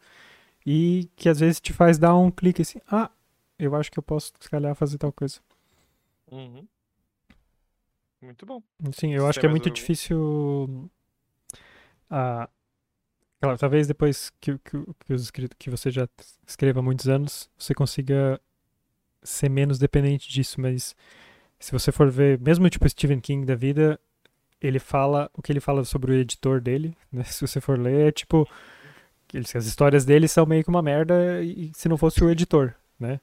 e que às vezes te faz dar um clique assim, ah, eu acho que eu posso se calhar fazer tal coisa. Uhum. Muito bom. Sim, eu Você acho que é muito difícil. Ah, claro, talvez depois que, que, que, os que você já escreva há muitos anos, você consiga ser menos dependente disso, mas se você for ver, mesmo tipo Stephen King da vida, ele fala o que ele fala sobre o editor dele, né? Se você for ler, é tipo. Que ele- as histórias dele são meio que uma merda e se não fosse o editor, né?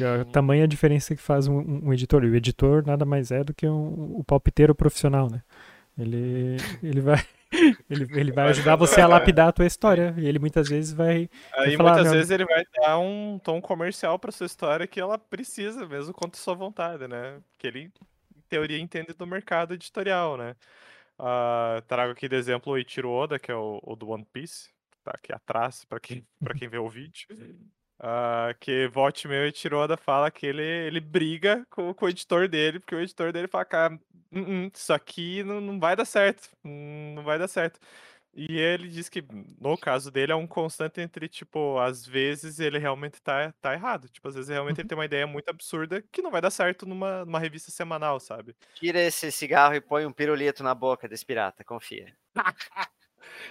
A Uhum. tamanha diferença que faz um, um- um editor. E o editor nada mais é do que um, o palpiteiro profissional, né? Ele, ele vai. Ele, ele vai ajudar você a lapidar a tua história. E ele muitas vezes vai. Aí falar, muitas vezes ele vai dar um tom comercial pra sua história que ela precisa, mesmo contra sua vontade, né? Que ele, em teoria, entende do mercado editorial, né? Ah, trago aqui de exemplo o Eiichiro Oda, que é o, o do One Piece, tá aqui atrás, pra quem, pra quem vê o vídeo. Ah, que volte meu Eiichiro Oda fala que ele, ele briga com, com o editor dele, porque o editor dele fala, cara, "Hum, hum, isso aqui não, não vai dar certo, hum, não vai dar certo. E ele diz que, no caso dele, é um constante entre, tipo, às vezes ele realmente tá, tá errado. Tipo, às vezes realmente ele tem uma ideia muito absurda que não vai dar certo numa, numa revista semanal, sabe? Tira esse cigarro e põe um pirulito na boca desse pirata, confia.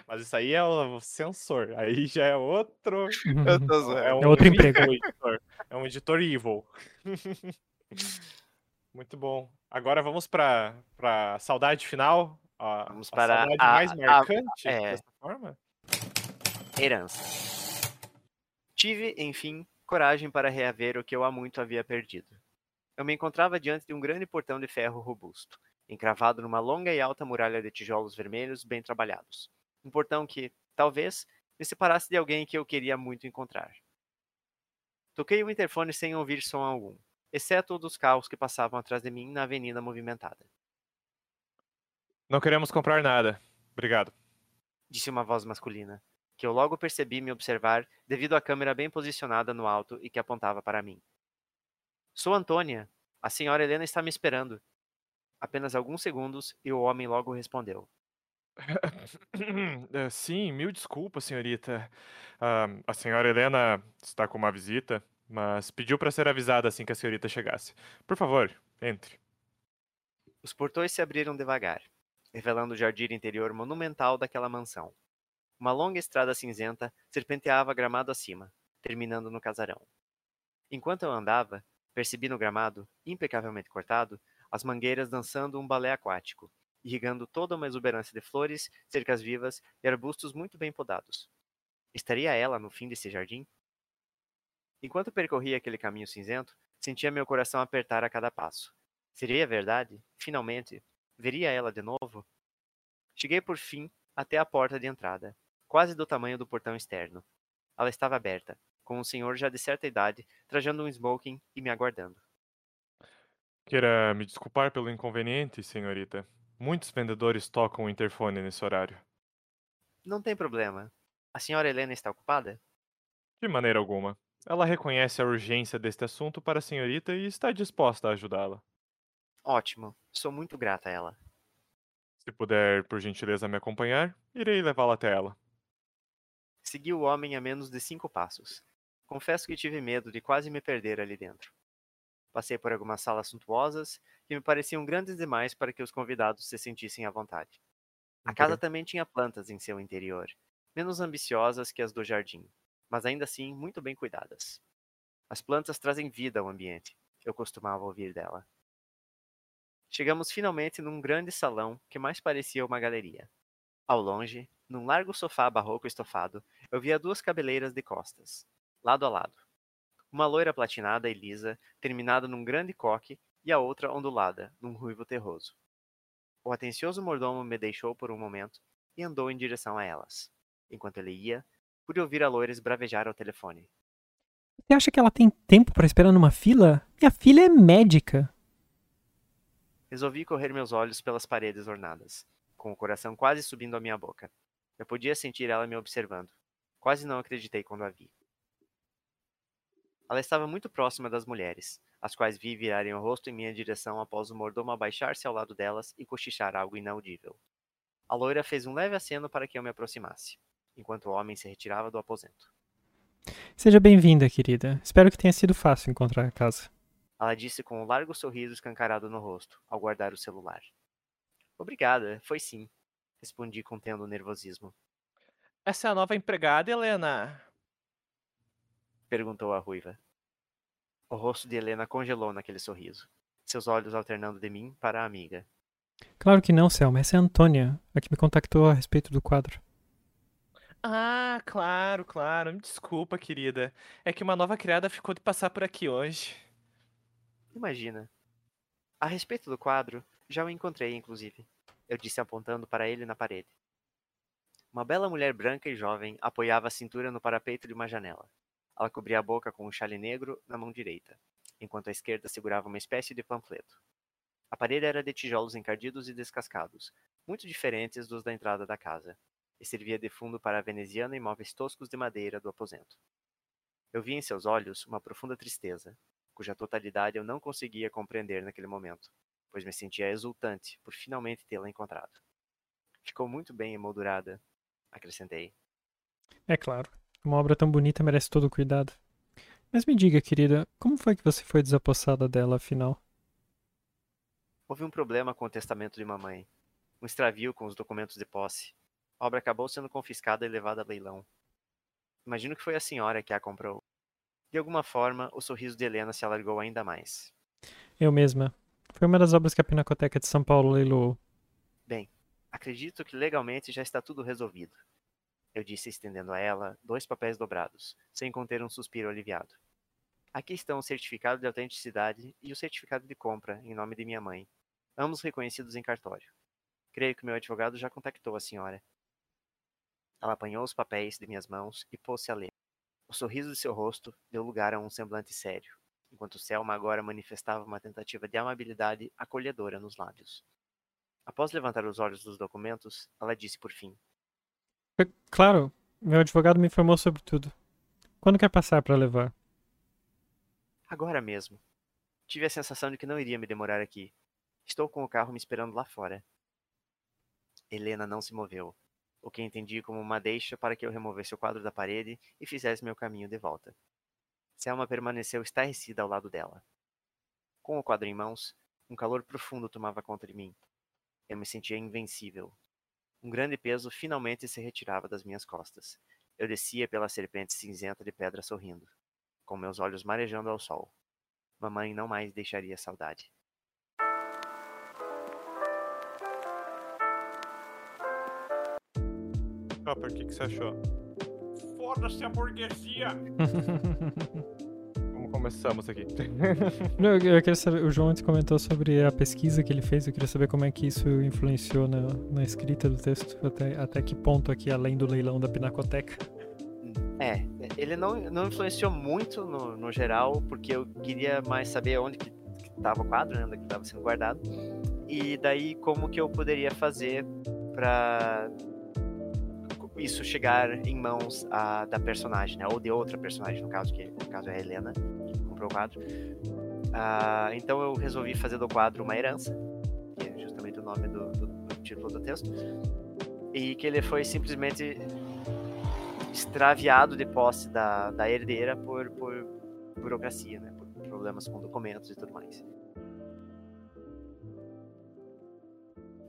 Mas isso aí é o sensor. Aí já é outro. Zoando. É, um É outro emprego. editor. É um editor evil. Muito bom. Agora vamos pra, pra saudade final. A, Vamos a para saudade a- mais a- marcante é. dessa forma. Herança. Tive, enfim, coragem para reaver o que eu há muito havia perdido. Eu me encontrava diante de um grande portão de ferro robusto, encravado numa longa e alta muralha de tijolos vermelhos bem trabalhados. Um portão que, talvez, me separasse de alguém que eu queria muito encontrar. Toquei o interfone sem ouvir som algum, exceto o dos carros que passavam atrás de mim na avenida movimentada. Não queremos comprar nada. Obrigado. disse uma voz masculina, que eu logo percebi me observar devido à câmera bem posicionada no alto e que apontava para mim. Sou Antônia. A senhora Helena está me esperando. Apenas alguns segundos e o homem logo respondeu. Eh, Sim, mil desculpas, senhorita. Ah, a senhora Helena está com uma visita, mas pediu para ser avisada assim que a senhorita chegasse. Por favor, entre. Os portões se abriram devagar, revelando o jardim interior monumental daquela mansão. Uma longa estrada cinzenta serpenteava gramado acima, terminando no casarão. Enquanto eu andava, percebi no gramado, impecavelmente cortado, as mangueiras dançando um balé aquático, irrigando toda uma exuberância de flores, cercas vivas e arbustos muito bem podados. Estaria ela no fim desse jardim? Enquanto percorria aquele caminho cinzento, sentia meu coração apertar a cada passo. Seria verdade? Finalmente? Veria ela de novo? Cheguei por fim até a porta de entrada, quase do tamanho do portão externo. Ela estava aberta, com um senhor já de certa idade, trajando um smoking e me aguardando. Queira me desculpar pelo inconveniente, senhorita. Muitos vendedores tocam o interfone nesse horário. Não tem problema. A senhora Helena está ocupada? De maneira alguma. Ela reconhece a urgência deste assunto para a senhorita e está disposta a ajudá-la. Ótimo. Sou muito grata a ela. Se puder, por gentileza, me acompanhar, irei levá-la até ela. Segui o homem a menos de cinco passos. Confesso que tive medo de quase me perder ali dentro. Passei por algumas salas suntuosas que me pareciam grandes demais para que os convidados se sentissem à vontade. A casa também tinha plantas em seu interior, menos ambiciosas que as do jardim, mas ainda assim muito bem cuidadas. As plantas trazem vida ao ambiente, eu costumava ouvir dela. Chegamos finalmente num grande salão que mais parecia uma galeria. Ao longe, num largo sofá barroco estofado, eu via duas cabeleiras de costas, lado a lado. Uma loira platinada e lisa, terminada num grande coque, e a outra ondulada, num ruivo terroso. O atencioso mordomo me deixou por um momento e andou em direção a elas. Enquanto ele ia, pude ouvir a loira esbravejar ao telefone. Você acha que ela tem tempo para esperar numa fila? Minha filha é médica. Resolvi correr meus olhos pelas paredes ornadas, com o coração quase subindo à minha boca. Eu podia sentir ela me observando. Quase não acreditei quando a vi. Ela estava muito próxima das mulheres, as quais vi virarem o rosto em minha direção após o mordomo abaixar-se ao lado delas e cochichar algo inaudível. A loira fez um leve aceno para que eu me aproximasse, enquanto o homem se retirava do aposento. Seja bem-vinda, querida. Espero que tenha sido fácil encontrar a casa. Ela disse com um largo sorriso escancarado no rosto, ao guardar o celular. Obrigada, foi sim, respondi contendo o nervosismo. Essa é a nova empregada, Helena? Perguntou a ruiva. O rosto de Helena congelou naquele sorriso, seus olhos alternando de mim para a amiga. Claro que não, Selma. Essa é a Antônia, a que me contactou a respeito do quadro. Ah, claro, claro. Me desculpa, querida. É que uma nova criada ficou de passar por aqui hoje. Imagina. A respeito do quadro, já o encontrei, inclusive. Eu disse apontando para ele na parede. Uma bela mulher branca e jovem apoiava a cintura no parapeito de uma janela. Ela cobria a boca com um chale negro na mão direita, enquanto a esquerda segurava uma espécie de panfleto. A parede era de tijolos encardidos e descascados, muito diferentes dos da entrada da casa, e servia de fundo para a veneziana e móveis toscos de madeira do aposento. Eu vi em seus olhos uma profunda tristeza, cuja totalidade eu não conseguia compreender naquele momento, pois me sentia exultante por finalmente tê-la encontrado. Ficou muito bem emoldurada, acrescentei. É claro. Uma obra tão bonita merece todo o cuidado. Mas me diga, querida, como foi que você foi desapossada dela, afinal? Houve um problema com o testamento de mamãe. Um extravio com os documentos de posse. A obra acabou sendo confiscada e levada a leilão. Imagino que foi a senhora que a comprou. De alguma forma, o sorriso de Helena se alargou ainda mais. Eu mesma. Foi uma das obras que a Pinacoteca de São Paulo leiloou. Bem, acredito que legalmente já está tudo resolvido. Eu disse estendendo a ela dois papéis dobrados, sem conter um suspiro aliviado. Aqui estão o certificado de autenticidade e o certificado de compra, em nome de minha mãe, ambos reconhecidos em cartório. Creio que meu advogado já contactou a senhora. Ela apanhou os papéis de minhas mãos e pôs-se a ler. O sorriso de seu rosto deu lugar a um semblante sério, enquanto Selma agora manifestava uma tentativa de amabilidade acolhedora nos lábios. Após levantar os olhos dos documentos, ela disse por fim: Claro, meu advogado me informou sobre tudo. Quando quer passar para levar? Agora mesmo. Tive a sensação de que não iria me demorar aqui. Estou com o carro me esperando lá fora. Helena não se moveu, o que entendi como uma deixa para que eu removesse o quadro da parede e fizesse meu caminho de volta. Selma permaneceu estarrecida ao lado dela. Com o quadro em mãos, Um calor profundo tomava conta de mim. Eu me sentia invencível. Um grande peso finalmente se retirava das minhas costas. Eu descia pela serpente cinzenta de pedra sorrindo, com meus olhos marejando ao sol. Mamãe não mais deixaria saudade. Chopper, o que, que você achou? Foda-se a burguesia! Começamos aqui? Não, eu, eu queria saber, o João antes comentou sobre a pesquisa que ele fez, eu queria saber como é que isso influenciou na, na escrita do texto, até, até que ponto aqui, além do leilão da Pinacoteca. É, ele não, não influenciou muito no, no geral, porque eu queria mais saber onde que, estava o quadro, né, onde que estava sendo guardado, e daí como que eu poderia fazer para isso chegar em mãos a, da personagem, né, ou de outra personagem, no caso, que no caso é a Helena, que comprou o quadro. Ah, então eu resolvi fazer do quadro uma herança, que é justamente o nome do, do, do título do texto, e que ele foi simplesmente extraviado de posse da, da herdeira por, por burocracia, né? Por problemas com documentos e tudo mais.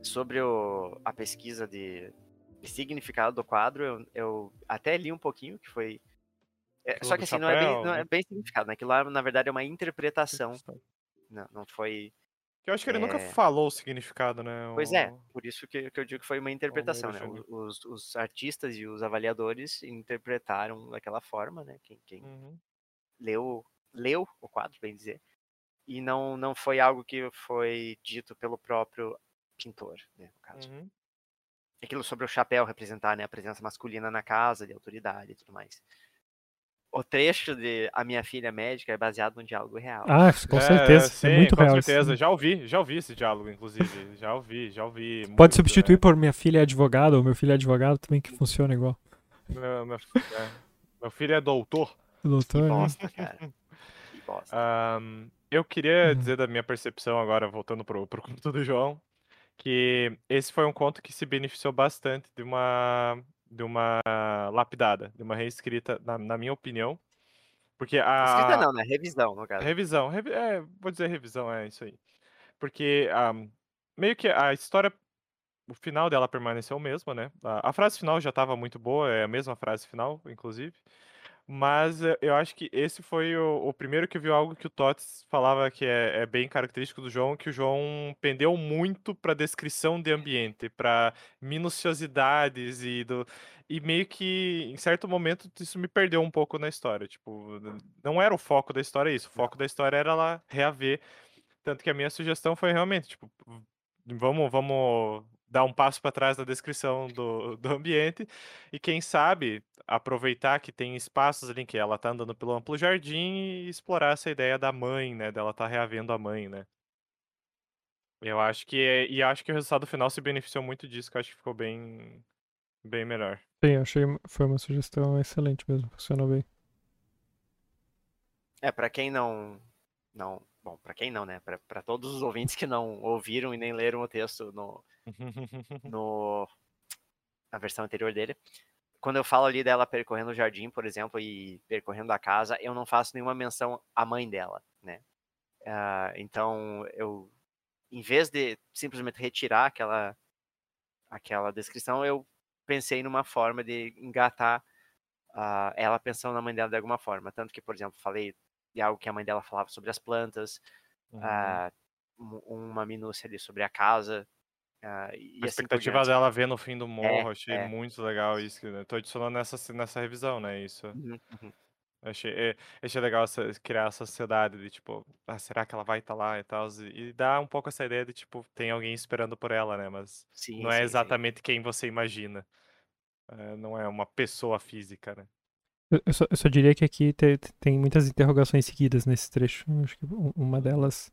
Sobre o, a pesquisa de significado do quadro, eu, eu, até li um pouquinho, que foi. É, só que assim, não é, bem, não é né? bem significado, né? Aquilo lá, na verdade, é uma interpretação. Não, não foi eu acho que ele é... nunca falou o significado, né? Pois é, por isso que, que eu digo que foi uma interpretação, né? Os, os, artistas e os avaliadores interpretaram daquela forma, né? Quem, quem uhum. leu, leu o quadro, bem dizer, e não, não foi algo que foi dito pelo próprio pintor, né, no caso. Uhum. Aquilo sobre o chapéu representar né, a presença masculina na casa, de autoridade e tudo mais o trecho de A Minha Filha Médica é baseado num diálogo real. Ah, com certeza. É, sim, é muito com real. Com certeza. Sim. Já ouvi, já ouvi esse diálogo, inclusive. já ouvi, já ouvi. Muito, Pode substituir é. por Minha Filha é Advogada ou Meu Filho é Advogado também, que funciona igual. Meu, meu, é. meu filho é doutor. Doutor, que né? bosta, cara. Que bosta. Um, eu queria uhum. dizer da minha percepção agora, voltando pro, pro conto do João, que esse foi um conto que se beneficiou bastante de uma de uma lapidada, de uma reescrita, na, na minha opinião. Porque a. Escrita não, né? Revisão, no caso. Revisão, revi... é, vou dizer revisão, é isso aí. Porque um, meio que a história, o final dela permaneceu o mesmo, né? A, a frase final já estava muito boa, é a mesma frase final, inclusive. Mas eh, eu acho que esse foi o, o primeiro que viu algo que o Tots falava que é, é, bem característico do João, que o João pendeu muito para descrição de ambiente, para minuciosidades e do e meio que em certo momento isso me perdeu um pouco na história, tipo, não era o foco da história isso, o foco da história era lá reaver, tanto que a minha sugestão foi realmente, tipo, vamos vamos dar um passo para trás na descrição do, do ambiente e quem sabe aproveitar que tem espaços ali que ela tá andando pelo amplo jardim e explorar essa ideia da mãe, né? Dela tá reavendo a mãe, né? Eu acho que é, e acho que o resultado final se beneficiou muito disso, que eu acho que ficou bem bem melhor. Sim, achei foi uma sugestão excelente mesmo, funcionou bem. É, para quem não não, bom, para quem não, né? Para todos os ouvintes que não ouviram e nem leram o texto no no na versão anterior dele, quando eu falo ali dela percorrendo o jardim, por exemplo, e percorrendo a casa, eu não faço nenhuma menção à mãe dela, né? Uh, então, eu, em vez de simplesmente retirar aquela, aquela descrição, eu pensei numa forma de engatar uh, ela pensando na mãe dela de alguma forma. Tanto que, por exemplo, falei de algo que a mãe dela falava sobre as plantas, uhum. uh, uma minúcia ali sobre a casa, Uh, a assim expectativa assim dela ver no fim do morro, é, achei é. muito legal isso. Né? Tô adicionando nessa, nessa revisão, né? Isso. Uhum, uhum. Achei, é, achei legal essa, criar essa sociedade de tipo, ah, será que ela vai estar tá lá e tal? E, e dá um pouco essa ideia de tipo, tem alguém esperando por ela, né? Mas sim, não é sim, exatamente sim. quem você imagina. É, não é uma pessoa física, né? Eu só, eu só diria que aqui tem, tem muitas interrogações seguidas nesse trecho. Acho que uma delas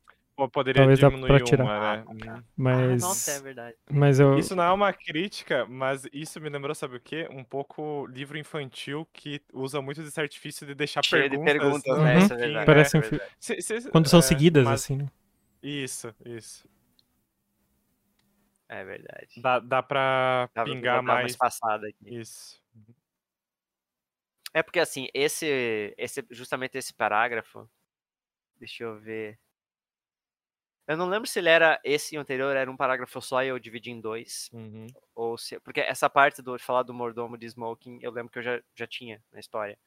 poderia Talvez diminuir tirar. uma, né? Ah, uhum. mas... Ah, nossa, é verdade. Mas eu... Isso não é uma crítica, mas isso me lembrou, sabe o quê? Um pouco livro infantil que usa muito desse artifício de deixar Cheio perguntas. De perguntas, né? Isso é verdade. Parece um é se, se, Quando são é, seguidas, mas... assim, né? Isso, isso. É verdade. Dá, dá pra dá pingar mais. mais passada aqui. Isso. É porque assim, esse, esse, justamente esse parágrafo, deixa eu ver. Eu não lembro se ele era esse anterior, era um parágrafo só e eu dividi em dois. Uhum. Ou se. Porque essa parte do falar do mordomo de Smoking, eu lembro que eu já, já tinha na história.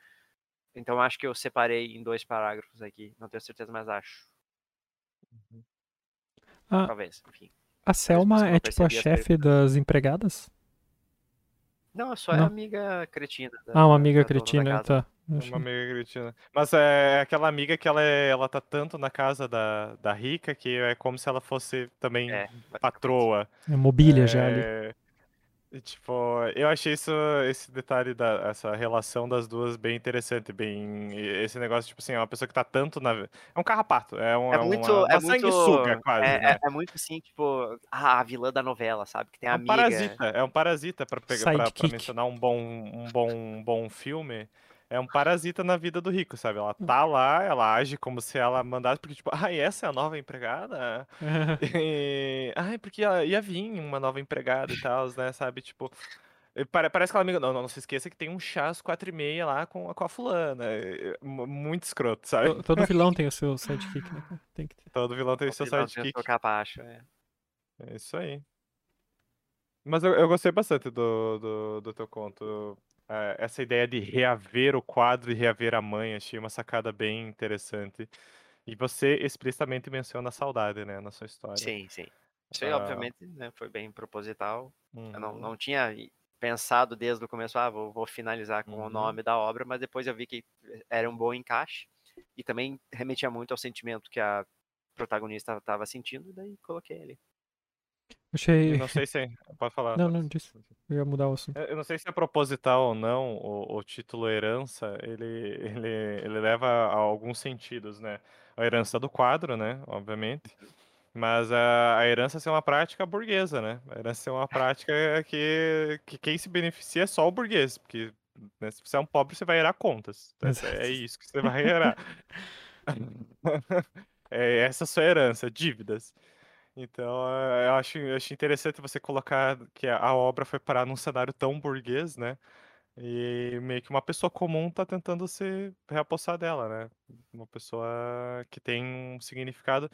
Então acho que eu separei em dois parágrafos aqui. Não tenho certeza, mas acho. Ah, Talvez, enfim. a Selma é tipo a chefe das empregadas? Não, é só é amiga cretina. da- Ah, uma amiga da dona da cretina, tá. É Acho- uma amiga cretina. Mas é aquela amiga que ela, é, ela tá tanto na casa da, da rica que é como se ela fosse também É, patroa. É mobília já ali. É, e, Tipo, eu achei isso, esse detalhe da essa relação das duas bem interessante, bem esse negócio tipo assim, é uma pessoa que tá tanto na é um carrapato, é, um, É uma, muito. uma é muito. sanguessuga quase, é, né? é- é muito assim, tipo, a, a vilã da novela, sabe? Que tem a É um amiga. parasita, é um parasita para pegar pra, pra Sidekick. mencionar um bom um bom um bom filme. É um parasita na vida do rico, sabe? Ela tá lá, ela age como se ela mandasse, porque, tipo, ai, essa é a nova empregada? E, ai, porque ia, ia vir uma nova empregada e tal, né? Sabe? Tipo, pare- parece aquela amiga. Não, não, não se esqueça que tem um chá às quatro e meia lá com, a- com a fulana. Mu- Muito escroto, sabe? To- Todo vilão tem o seu sidekick, né? Tem que ter. Todo vilão tem o seu vilão tem o sidekick. seu capacho, é. É isso aí. Mas eu, eu gostei bastante do, do, do teu conto. Essa ideia de reaver o quadro e reaver a mãe, achei uma sacada bem interessante. E você explicitamente menciona a saudade, né, na sua história. Sim, sim. Isso aí, Ah. obviamente, né, foi bem proposital. Eu não, Uhum. não tinha pensado desde o começo, ah, vou, vou finalizar com Uhum. o nome da obra, mas depois eu vi que era um bom encaixe e também remetia muito ao sentimento que a protagonista estava sentindo, e daí coloquei ele. Achei. Não sei se. Pode falar. Não, não, disse. Eu ia mudar o assunto. Eu eu não sei se é proposital ou não, o, o título herança, ele, ele, ele leva a alguns sentidos, né? A herança do quadro, né? Obviamente. Mas a, a herança ser uma prática burguesa, né? A herança ser uma prática que, que quem se beneficia é só o burguês, porque né, se você é um pobre, você vai herar contas. É, Exato. é isso que você vai herar. é essa a sua herança, dívidas. Então, eh, eu acho, eu acho interessante você colocar que a obra foi parar num cenário tão burguês, né? E meio que uma pessoa comum tá tentando se reapossar dela, né? Uma pessoa que tem um significado.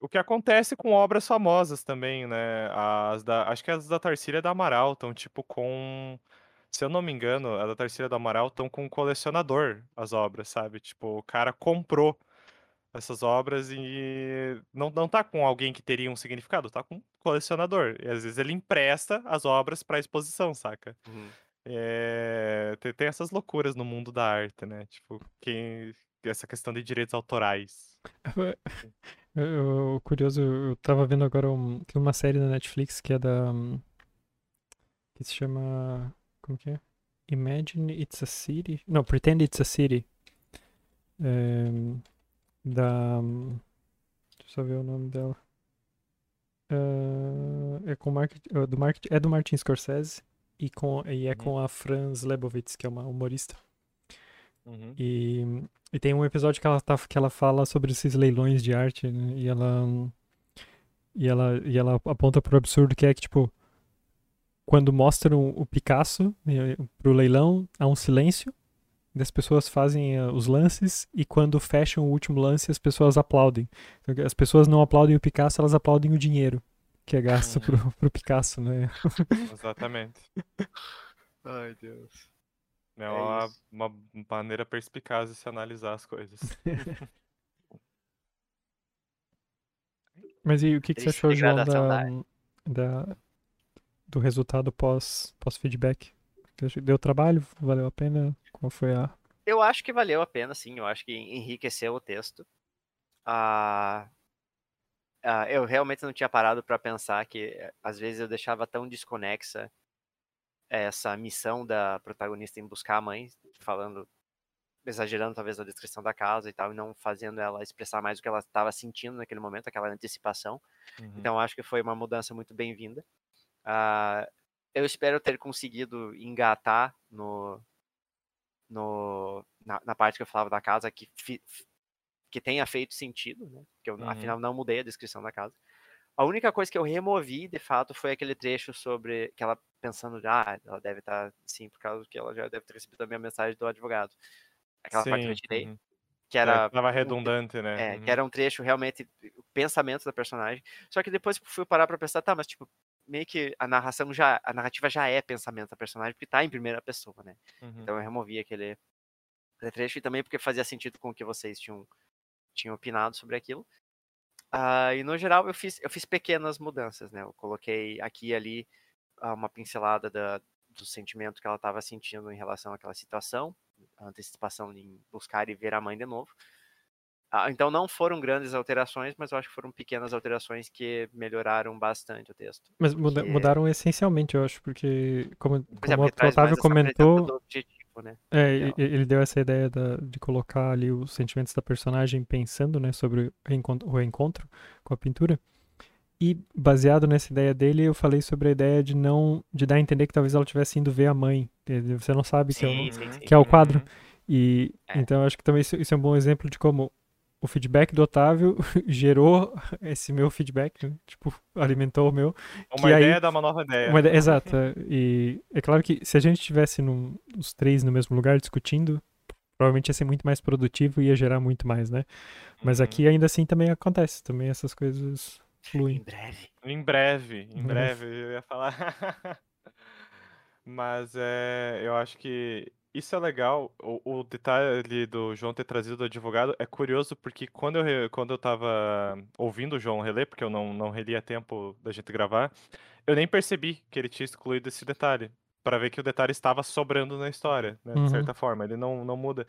O que acontece com obras famosas também, né? As da, acho que as da Tarsila e da Amaral estão tipo com. Se eu não me engano, a da Tarsila e do Amaral estão com um colecionador, as obras, sabe? Tipo, o cara comprou essas obras e não, não tá com alguém que teria um significado, tá com um colecionador. E às vezes ele empresta as obras pra exposição, saca? Uhum. É, tem, tem essas loucuras no mundo da arte, né? Tipo, quem, essa questão de direitos autorais. Eu, eu- curioso, eu tava vendo agora um- tem uma série na Netflix que é da. hum, que se chama. Como que é? Imagine It's a City? Não, Pretend It's a City. É, da. Deixa eu só ver o nome dela. É, é com Mark, é do Mark, é do Martin Scorsese e, com, e é Uhum. com a Franz Lebowitz, que é uma humorista. Uhum. E, e tem um episódio que ela, tá, que ela fala sobre esses leilões de arte, né? E ela, e ela, e ela aponta pro absurdo que é que, tipo, quando mostram o Picasso eh, pro leilão, há um silêncio, as pessoas fazem eh, os lances, e quando fecham o último lance, as pessoas aplaudem. Então, as pessoas não aplaudem o Picasso, elas aplaudem o dinheiro que é gasto pro, pro Picasso, né? Exatamente. Ai, Deus. É É uma, uma maneira perspicaz de se analisar as coisas. Mas e o que, que você achou, João, da, da do resultado pós, pós-feedback? Deu trabalho? Valeu a pena? Qual foi a. Eu acho que valeu a pena, sim. Eu acho que enriqueceu o texto. Ah, ah, eu realmente não tinha parado para pensar que eh, às vezes eu deixava tão desconexa essa missão da protagonista em buscar a mãe, falando, exagerando talvez a descrição da casa e tal, e não fazendo ela expressar mais o que ela estava sentindo naquele momento, aquela antecipação. Uhum. Então acho que foi uma mudança muito bem-vinda. Ah, eu espero ter conseguido engatar no, no na, na parte que eu falava da casa que fi- que tenha feito sentido, né? Que eu Uhum. afinal não mudei a descrição da casa. A única coisa que eu removi, de fato, foi aquele trecho sobre que ela pensando, ah, ela deve estar sim, por causa que ela já deve ter recebido a minha mensagem do advogado. Aquela parte que eu Sim, tirei. uhum. que era. Tava um- redundante, né? É, Uhum. que era um trecho realmente o pensamento da personagem. Só que depois fui parar pra pensar, tá, mas tipo, meio que a narração já, a narrativa já é pensamento da personagem, porque tá em primeira pessoa, né? Uhum. Então eu removi aquele, aquele trecho e também porque fazia sentido com o que vocês tinham, tinham opinado sobre aquilo. Ah, e no geral eu fiz, eu fiz pequenas mudanças, né? Eu coloquei aqui e ali ah, uma pincelada da, do sentimento que ela estava sentindo em relação àquela situação, a antecipação em buscar e ver a mãe de novo. Ah, então não foram grandes alterações, mas eu acho que foram pequenas alterações que melhoraram bastante o texto. Mas muda- mudaram essencialmente, eu acho, porque como, é, como porque o Otávio comentou, objetivo, né? É, ele deu essa ideia da- de colocar ali os sentimentos da personagem pensando, né, sobre o reencontro, o reencontro com a pintura. E baseado nessa ideia dele, eu falei sobre a ideia de não, de dar a entender que talvez ela tivesse indo ver a mãe. Você não sabe que é, Sim, o, sim, sim. que é o quadro. Uhum. E É. então eu acho que também isso, isso é um bom exemplo de como o feedback do Otávio gerou esse meu feedback, né? tipo, alimentou o meu. Uma que aí- ideia dá uma nova ideia. Uma ideia- exato. é. E é claro que se a gente estivesse num- os três no mesmo lugar discutindo, provavelmente ia ser muito mais produtivo e ia gerar muito mais, né? Mas Uhum. aqui ainda assim também acontece, também essas coisas Em fluem. breve. Em breve, em Em breve, eu ia falar. Mas é, eu acho que isso é legal. O, o detalhe do João ter trazido do advogado é curioso porque quando eu, quando eu tava ouvindo o João reler, porque eu não, não reli a tempo da gente gravar, eu nem percebi que ele tinha excluído esse detalhe. Pra ver que o detalhe estava sobrando na história, né, Uhum. de certa forma. Ele não, não muda.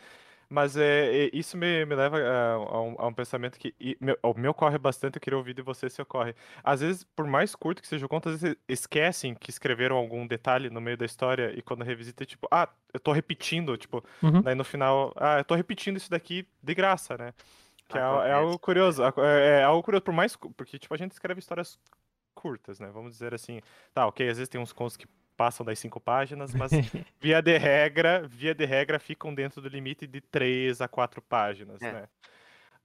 Mas é, é, isso me, me leva a, a um, a um pensamento que e, me, o me ocorre bastante, eu queria ouvir de você se ocorre. Às vezes, por mais curto que seja o conto, às vezes esquecem que escreveram algum detalhe no meio da história e quando revisita, tipo, ah, eu tô repetindo, tipo, Uhum. daí no final, ah, eu tô repetindo isso daqui de graça, né? Que é, al- é Acontece. algo curioso, é, é algo curioso, por mais, porque, tipo, a gente escreve histórias curtas, né? Vamos dizer assim, tá, ok, às vezes tem uns contos que passam das cinco páginas, mas via de regra, via de regra, ficam dentro do limite de três a quatro páginas, É. né?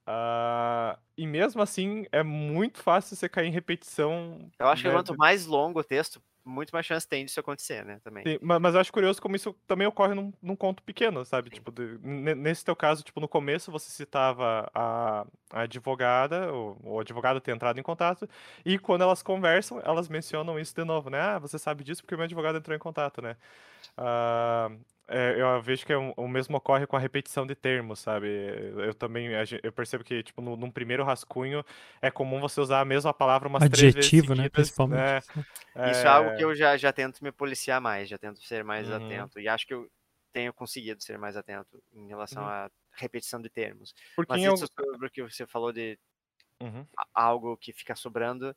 Ah, e mesmo assim, é muito fácil você cair em repetição. Eu acho que né, quanto de- mais longo o texto, muito mais chance tem disso acontecer, né? Também. Sim, ma- mas eu acho curioso como isso também ocorre num, num conto pequeno, sabe? Sim. Tipo, de- ne- nesse teu caso, tipo, no começo você citava a, a advogada, o, o advogado ter entrado em contato, e quando elas conversam, elas mencionam isso de novo, né? Ah, você sabe disso porque o meu advogado entrou em contato, né? Ah, é, eu vejo que é um- o mesmo ocorre com a repetição de termos, sabe? Eu também, eu percebo que, tipo, no, num primeiro rascunho, é comum você usar a mesma palavra umas três vezes Adjetivo, né? Principalmente. né? Isso é algo É, que eu já, já tento me policiar mais, já tento ser mais Uhum. atento. E acho que eu tenho conseguido ser mais atento em relação Uhum. à repetição de termos. Porque Mas isso sobre o que você falou de Uhum. algo que fica sobrando,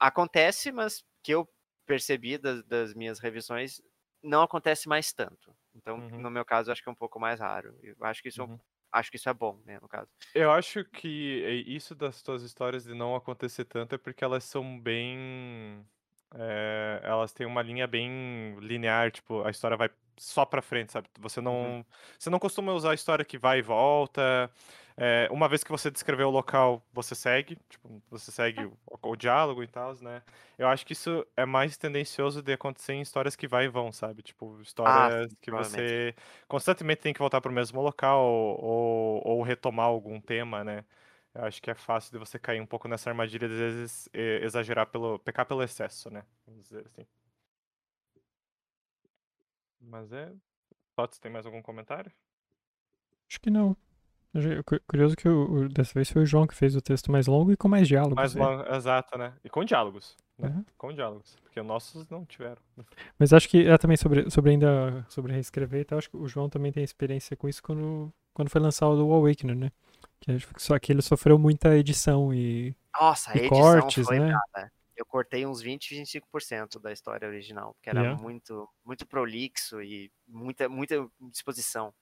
acontece, mas que eu percebi das, das minhas revisões, não acontece mais tanto. Então, Uhum. no meu caso, acho que é um pouco mais raro. Eu acho que isso, é um- Uhum. acho que isso é bom, né, no caso. Eu acho que é isso das tuas histórias de não acontecer tanto é porque elas são bem. é, elas têm uma linha bem linear, tipo, a história vai só pra frente, sabe? Você não, você não costuma usar a história que vai e volta. É, uma vez que você descreveu o local, você segue, tipo, você segue o, o diálogo e tal, né? Eu acho que isso é mais tendencioso de acontecer em histórias que vai e vão, sabe? Tipo, histórias que você constantemente tem que voltar para o mesmo local ou, ou retomar algum tema, né? Eu acho que é fácil de você cair um pouco nessa armadilha de às vezes exagerar pelo pecar pelo excesso, né? Vamos dizer assim. Mas é. Tots, tem mais algum comentário? Acho que não. Curioso que o, o- dessa vez foi o João que fez o texto mais longo e com mais diálogos. Mais né? longo, exato, né? E com diálogos, né? Uhum. Com diálogos, porque nossos não tiveram. Mas acho que é também sobre, sobre ainda sobre reescrever e tal, acho que o João também tem experiência com isso quando, quando foi lançado o Awakener, né? Que acho que só que ele sofreu muita edição e, Nossa, a e edição cortes, foi né? braba. Eu cortei uns 20, 25% da história original, porque era Yeah. muito, muito prolixo e muita, muita disposição.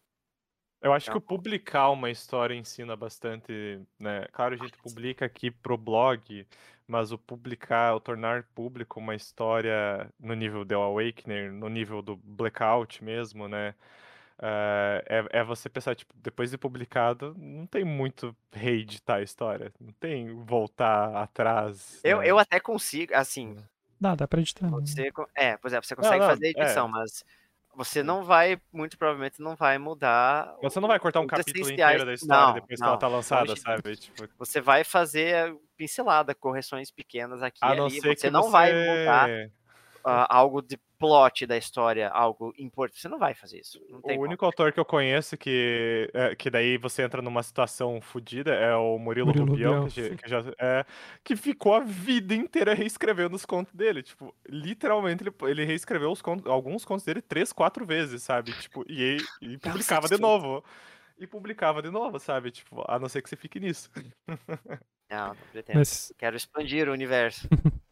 Eu acho que o publicar uma história ensina bastante, né? Claro, a gente publica aqui pro blog, mas o publicar, o tornar público uma história no nível do Awakener, no nível do Blackout mesmo, né? eh, é, é você pensar, tipo, depois de publicado, não tem muito reeditar a história, não tem voltar atrás. Eu, né? eu até consigo, assim, dá, dá pra editar. né? você, co- é, por exemplo, você consegue não, fazer a é. edição, mas você não vai, muito provavelmente não vai mudar. Você não vai cortar um capítulo inteiro da história não, depois que não, ela tá lançada, longe sabe? Tipo, Você vai fazer pincelada, correções pequenas aqui e ali. Você que não você... vai mudar ah, algo de plot da história, algo importante. Você não vai fazer isso. Não tem O como. único autor que eu conheço que, é, que daí você entra numa situação fodida é o Murilo, Murilo Rubião, Rubião, que, que já, é, que ficou a vida inteira reescrevendo os contos dele. Tipo, literalmente ele, ele reescreveu os contos, alguns contos dele três, quatro vezes, sabe? Tipo, e, e publicava de novo. E publicava de novo, sabe? Tipo, a não ser que você fique nisso. Não, não pretendo. Mas Quero expandir o universo.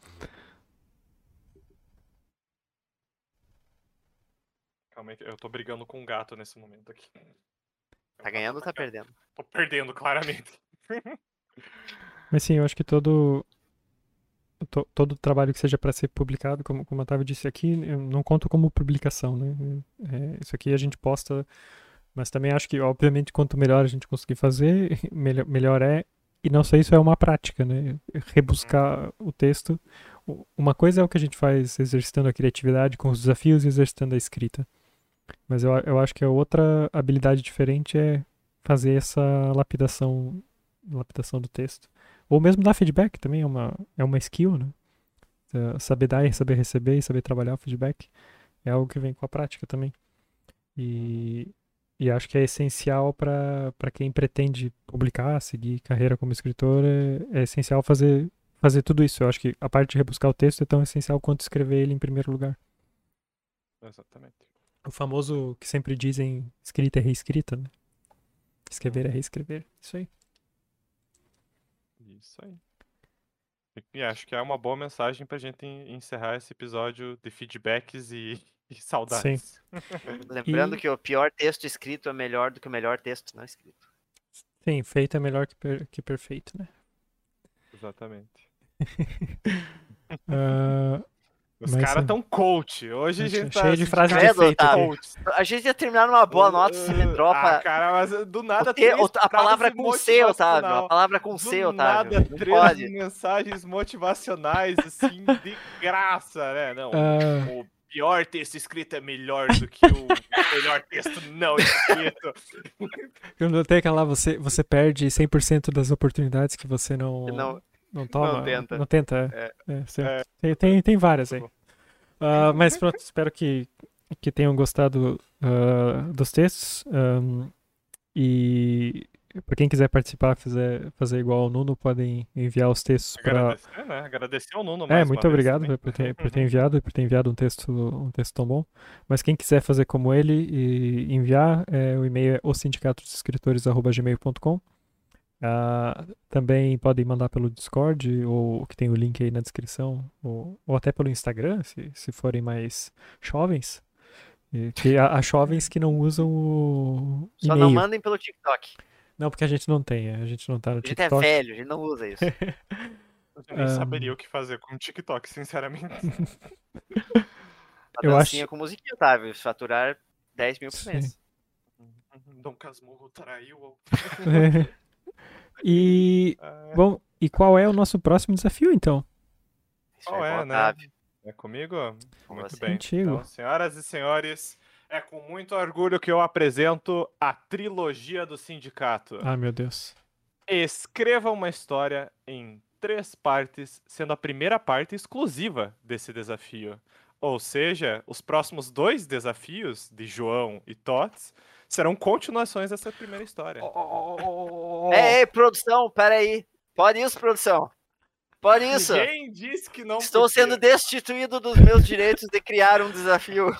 Calma aí, eu tô brigando com um gato nesse momento aqui. Tá ganhando ou tá perdendo? Tô perdendo, claramente. Mas sim, eu acho que todo to- todo trabalho que seja para ser publicado, como, como a Otávio disse aqui, eu não conto como publicação, né? É, isso aqui a gente posta, mas também acho que, obviamente, quanto melhor a gente conseguir fazer, melhor, melhor é. E não sei isso é uma prática, né? Rebuscar o texto. Uma coisa é o que a gente faz exercitando a criatividade com os desafios e exercitando a escrita. Mas eu, eu acho que a outra habilidade diferente é fazer essa lapidação, lapidação do texto. Ou mesmo dar feedback também é uma, é uma skill, né? Eh, Saber dar saber receber e saber trabalhar o feedback é algo que vem com a prática também. E, e acho que é essencial para para quem pretende publicar, seguir carreira como escritor, é, é essencial fazer, fazer tudo isso. Eu acho que a parte de rebuscar o texto é tão essencial quanto escrever ele em primeiro lugar. Exatamente. O famoso que sempre dizem escrita é reescrita, né? Escrever é reescrever. Isso aí. Isso aí. E- E acho que é uma boa mensagem pra gente en- encerrar esse episódio de feedbacks e, e saudades. Lembrando E- que o pior texto escrito é melhor do que o melhor texto não escrito. Sim, feito é melhor que, per- que perfeito, né? Exatamente. Ah, Os caras sim. tão coach. Hoje a gente tá cheio de assim, frase de efeito coach. A gente ia terminar numa boa nota se me Uh, dropa. Ah, cara, mas do nada o te- a palavra frases com C, Otávio. A palavra com Do C, Otávio. nada, Não três pode. mensagens motivacionais, assim, de graça, né? Não, ah, o pior texto escrito é melhor do que o melhor texto não escrito. eu notei que lá você, você perde 100% das oportunidades que você não, Não, não toma. tenta. Não tenta, é. É. É. É. Tem, tem, tem várias aí. Ah, mas pronto, espero que, que tenham gostado ah, dos textos. ahm, e para quem quiser participar, fizer, fazer igual ao Nuno, podem enviar os textos para Agradecer, né? Agradecer ao Nuno É, muito obrigado por ter, por ter enviado, por ter enviado um texto, um texto tão bom. Mas quem quiser fazer como ele e enviar, é, o e-mail é osindicatosescritores@gmail.com. Ah, também podem mandar pelo Discord ou que tem o link aí na descrição ou, ou até pelo Instagram, se, se forem mais jovens. E que há, há jovens que não usam o só não mandem pelo TikTok. Não, porque a gente não tem, a gente não tá no A gente é TikTok. velho, a gente não usa isso. Eu nem Ah. saberia o que fazer com o TikTok, sinceramente. A Eu dancinha acho- com musiquinha, Otávio. Faturar 10 mil por Sim. mês. Dom Casmurro traiu. E Ah, bom, e qual é o nosso próximo desafio então? Qual é, né? É comigo? Com Muito você. bem. Contigo. Então, senhoras e senhores, é com muito orgulho que eu apresento a trilogia do sindicato. Ah, meu Deus. Escreva uma história em três partes, sendo a primeira parte exclusiva desse desafio. Ou seja, os próximos dois desafios de João e Tots serão continuações dessa primeira história. Ei, ei, produção, peraí. Pode isso, produção. Pode isso. Ninguém disse que não Estou podia. sendo destituído dos meus direitos de criar um desafio.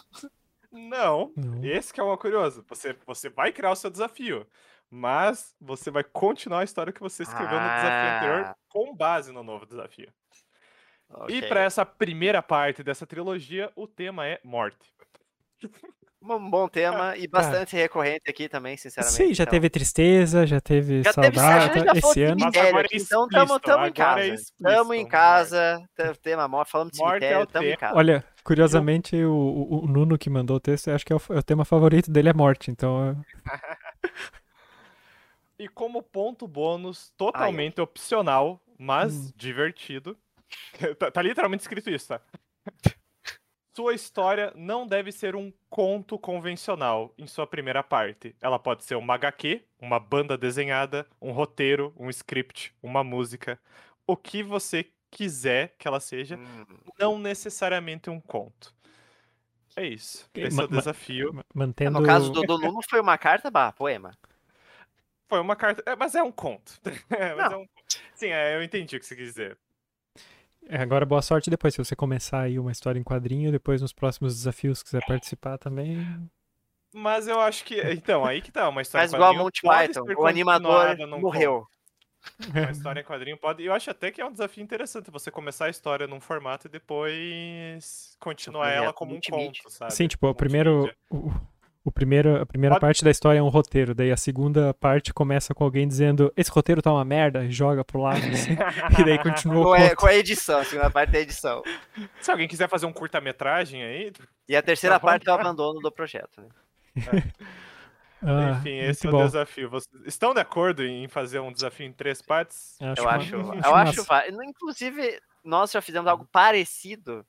Não, Não. esse que é o curioso. Você, você vai criar o seu desafio, mas você vai continuar a história que você escreveu no desafio anterior Ah. com base no novo desafio. E Ok. para essa primeira parte dessa trilogia, o tema é morte. Um bom tema e bastante recorrente aqui também, sinceramente. Sim, já então. teve tristeza, já teve Já teve saudade. a gente já esse ano. Mas cemitério agora é aqui, então tamo em casa. é tamo explícito, em casa, te- tema morte, falamos de Morte é cemitério, o tamo em casa. Olha, curiosamente, o, o- o Nuno que mandou o texto, eu acho que é o, é o tema favorito dele é morte, então. é- E como ponto bônus totalmente opcional, mas Hum. divertido. tá, tá literalmente escrito isso, tá? Sua história não deve ser um conto convencional em sua primeira parte. Ela pode ser uma HQ, uma banda desenhada, um roteiro, um script, uma música. O que você quiser que ela seja, Hum, não necessariamente um conto. É isso. Esse é o desafio. Ma- Mantendo. No caso do Donu, não foi uma carta, barra poema. Foi uma carta. é, mas é um conto. É, mas Não. é um- Sim, é, eu entendi o que você quis dizer. É, agora, boa sorte depois. Se você começar aí uma história em quadrinho, depois nos próximos desafios quiser participar também. Mas eu acho que. Então, aí que tá. Uma história Mas em igual a quadrinho Monty Python, o animador morreu. Uma história em quadrinho pode. Eu acho até que é um desafio interessante você começar a história num formato e depois continuar ela projeto como um conto, sabe? Sim, tipo, o primeiro. O, o primeiro a primeira Pode- parte da história é um roteiro, daí a segunda parte começa com alguém dizendo esse roteiro tá uma merda, e joga pro lado, assim, e daí continua o Com a, conto. com a edição, a segunda parte da edição. Se alguém quiser fazer um curta-metragem aí, E a terceira Tá parte é o abandono do projeto. Né? Ah, enfim, esse é o bom. desafio. Vocês estão de acordo em fazer um desafio em três partes? Acho eu acho, eu acho, va- Inclusive, nós já fizemos algo parecido,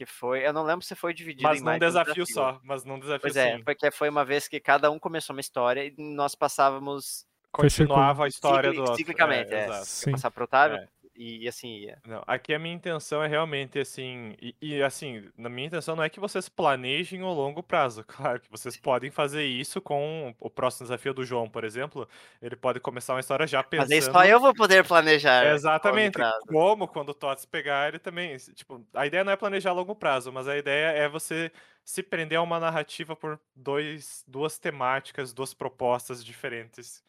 que foi, eu não lembro se foi dividido Mas em num mais de um desafio só. Mas num desafio Pois é, sim. porque foi uma vez que cada um começou uma história e nós passávamos. Continuava a história cicli- do outro. ciclicamente, é. Sim. passar pro Otávio É. e, assim ia. Não, aqui a minha intenção é realmente assim, e, e, assim, na minha intenção não é que vocês planejem o longo prazo, claro que vocês podem fazer isso com o próximo desafio do João, por exemplo, ele pode começar uma história já pensando... Mas aí só eu vou poder planejar. Exatamente, como quando o Tots pegar ele também, tipo, a ideia não é planejar a longo prazo, mas a ideia é você se prender a uma narrativa por dois, duas temáticas, duas propostas diferentes,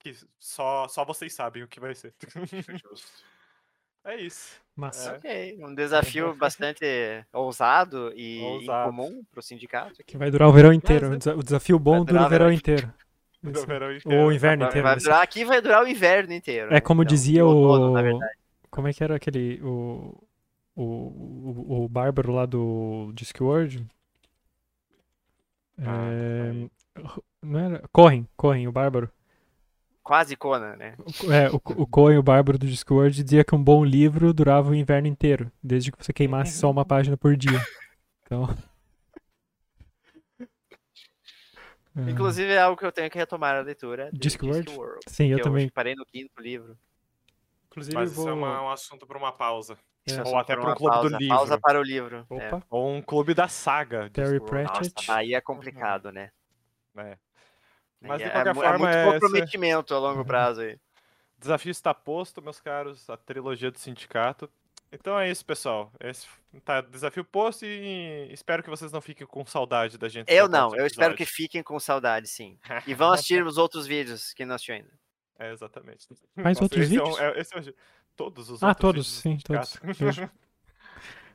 que só, só vocês sabem o que vai ser. É isso. Massa. É. Ok, um desafio bastante ousado e Ousado. incomum pro sindicato. Que vai durar o verão inteiro. Mas O desa- O desafio bom dura o o verão inteiro. Do Isso. verão Ou inteiro. o inverno inteiro. vai durar, aqui vai durar o inverno inteiro. É como Não, dizia o. outono. Como é que era aquele. O. O, o, o bárbaro lá do Discworld? Ah, É, não era? Corren, Corren, o bárbaro. Quase Conan, né? O- É, o, o Cohen, o bárbaro do Discworld, dizia que um bom livro durava o inverno inteiro, desde que você queimasse só uma página por dia. Então. É, Inclusive é algo que eu tenho que retomar a leitura. de Discworld? Sim, eu também. parei no quinto livro. Inclusive, Mas eu vou. isso é uma- um assunto para uma pausa. É. Ou até por pra um clube do pausa, livro. Pausa para o livro. é. Opa, Ou um clube da saga. Terry. Pratchett. Nossa, aí é complicado, né? É. Mas Aí de é, qualquer mu- forma, é muito é essa- comprometimento a longo prazo aí. O desafio está posto, meus caros, a trilogia do sindicato. Então é isso, pessoal. Esse tá desafio posto e espero que vocês não fiquem com saudade da gente. Eu não, eu espero que fiquem com saudade, sim. E vão assistir os outros vídeos que não assistiu ainda. É, exatamente. Mais Nossa, outros esse é um- vídeos? é- esse é um- Todos os Ah, outros todos, vídeos do sim, todos.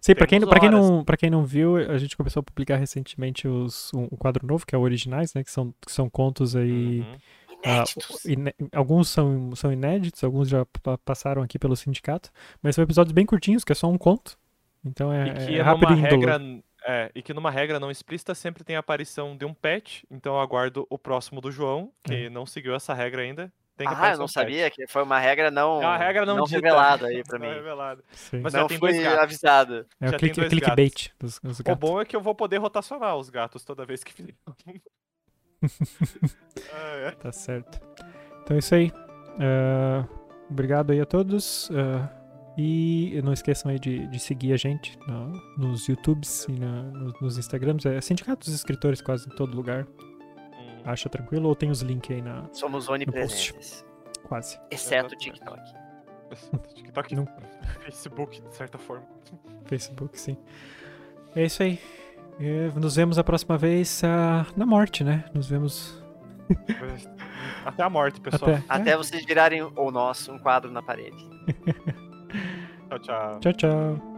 Sim, pra quem, pra, quem não, pra quem não viu, a gente começou a publicar recentemente os, um, um quadro novo, que é o Originais, né? Que são, que são contos aí. Uhum. ah, Inéditos. iné- alguns são, são inéditos, alguns já pa- passaram aqui pelo sindicato, mas são episódios bem curtinhos, que é só um conto. Então é, E que é numa rápido e regra, é, e que numa regra não explícita sempre tem a aparição de um pet, então eu aguardo o próximo do João, que não seguiu essa regra ainda. Tem que Ah, eu não pet. sabia que foi uma regra não, É uma regra não, dita. revelada aí pra Não mim. revelada. Sim. Mas não já tem dois fui gatos. avisado. É o click, clickbait dos, dos O gatos. bom é que eu vou poder rotacionar os gatos toda vez que fizer. Ah, é. Tá certo. Então é isso aí. Ah, obrigado aí a todos. ah, e não esqueçam aí de, de seguir a gente no- nos YouTubes e na- nos, nos Instagrams. É Sindicato dos Escritores quase em todo lugar. Acha tranquilo ou tem os links aí na. Somos onipresentes. Quase. Exceto o. TikTok. TikTok, Não. Facebook, de certa forma. Facebook, sim. É isso aí. Eh, Nos vemos a próxima vez ah, na morte, né? Nos vemos Até a morte, pessoal. até. Até É. vocês virarem ou nós um quadro na parede. Tchau, tchau. Tchau, tchau.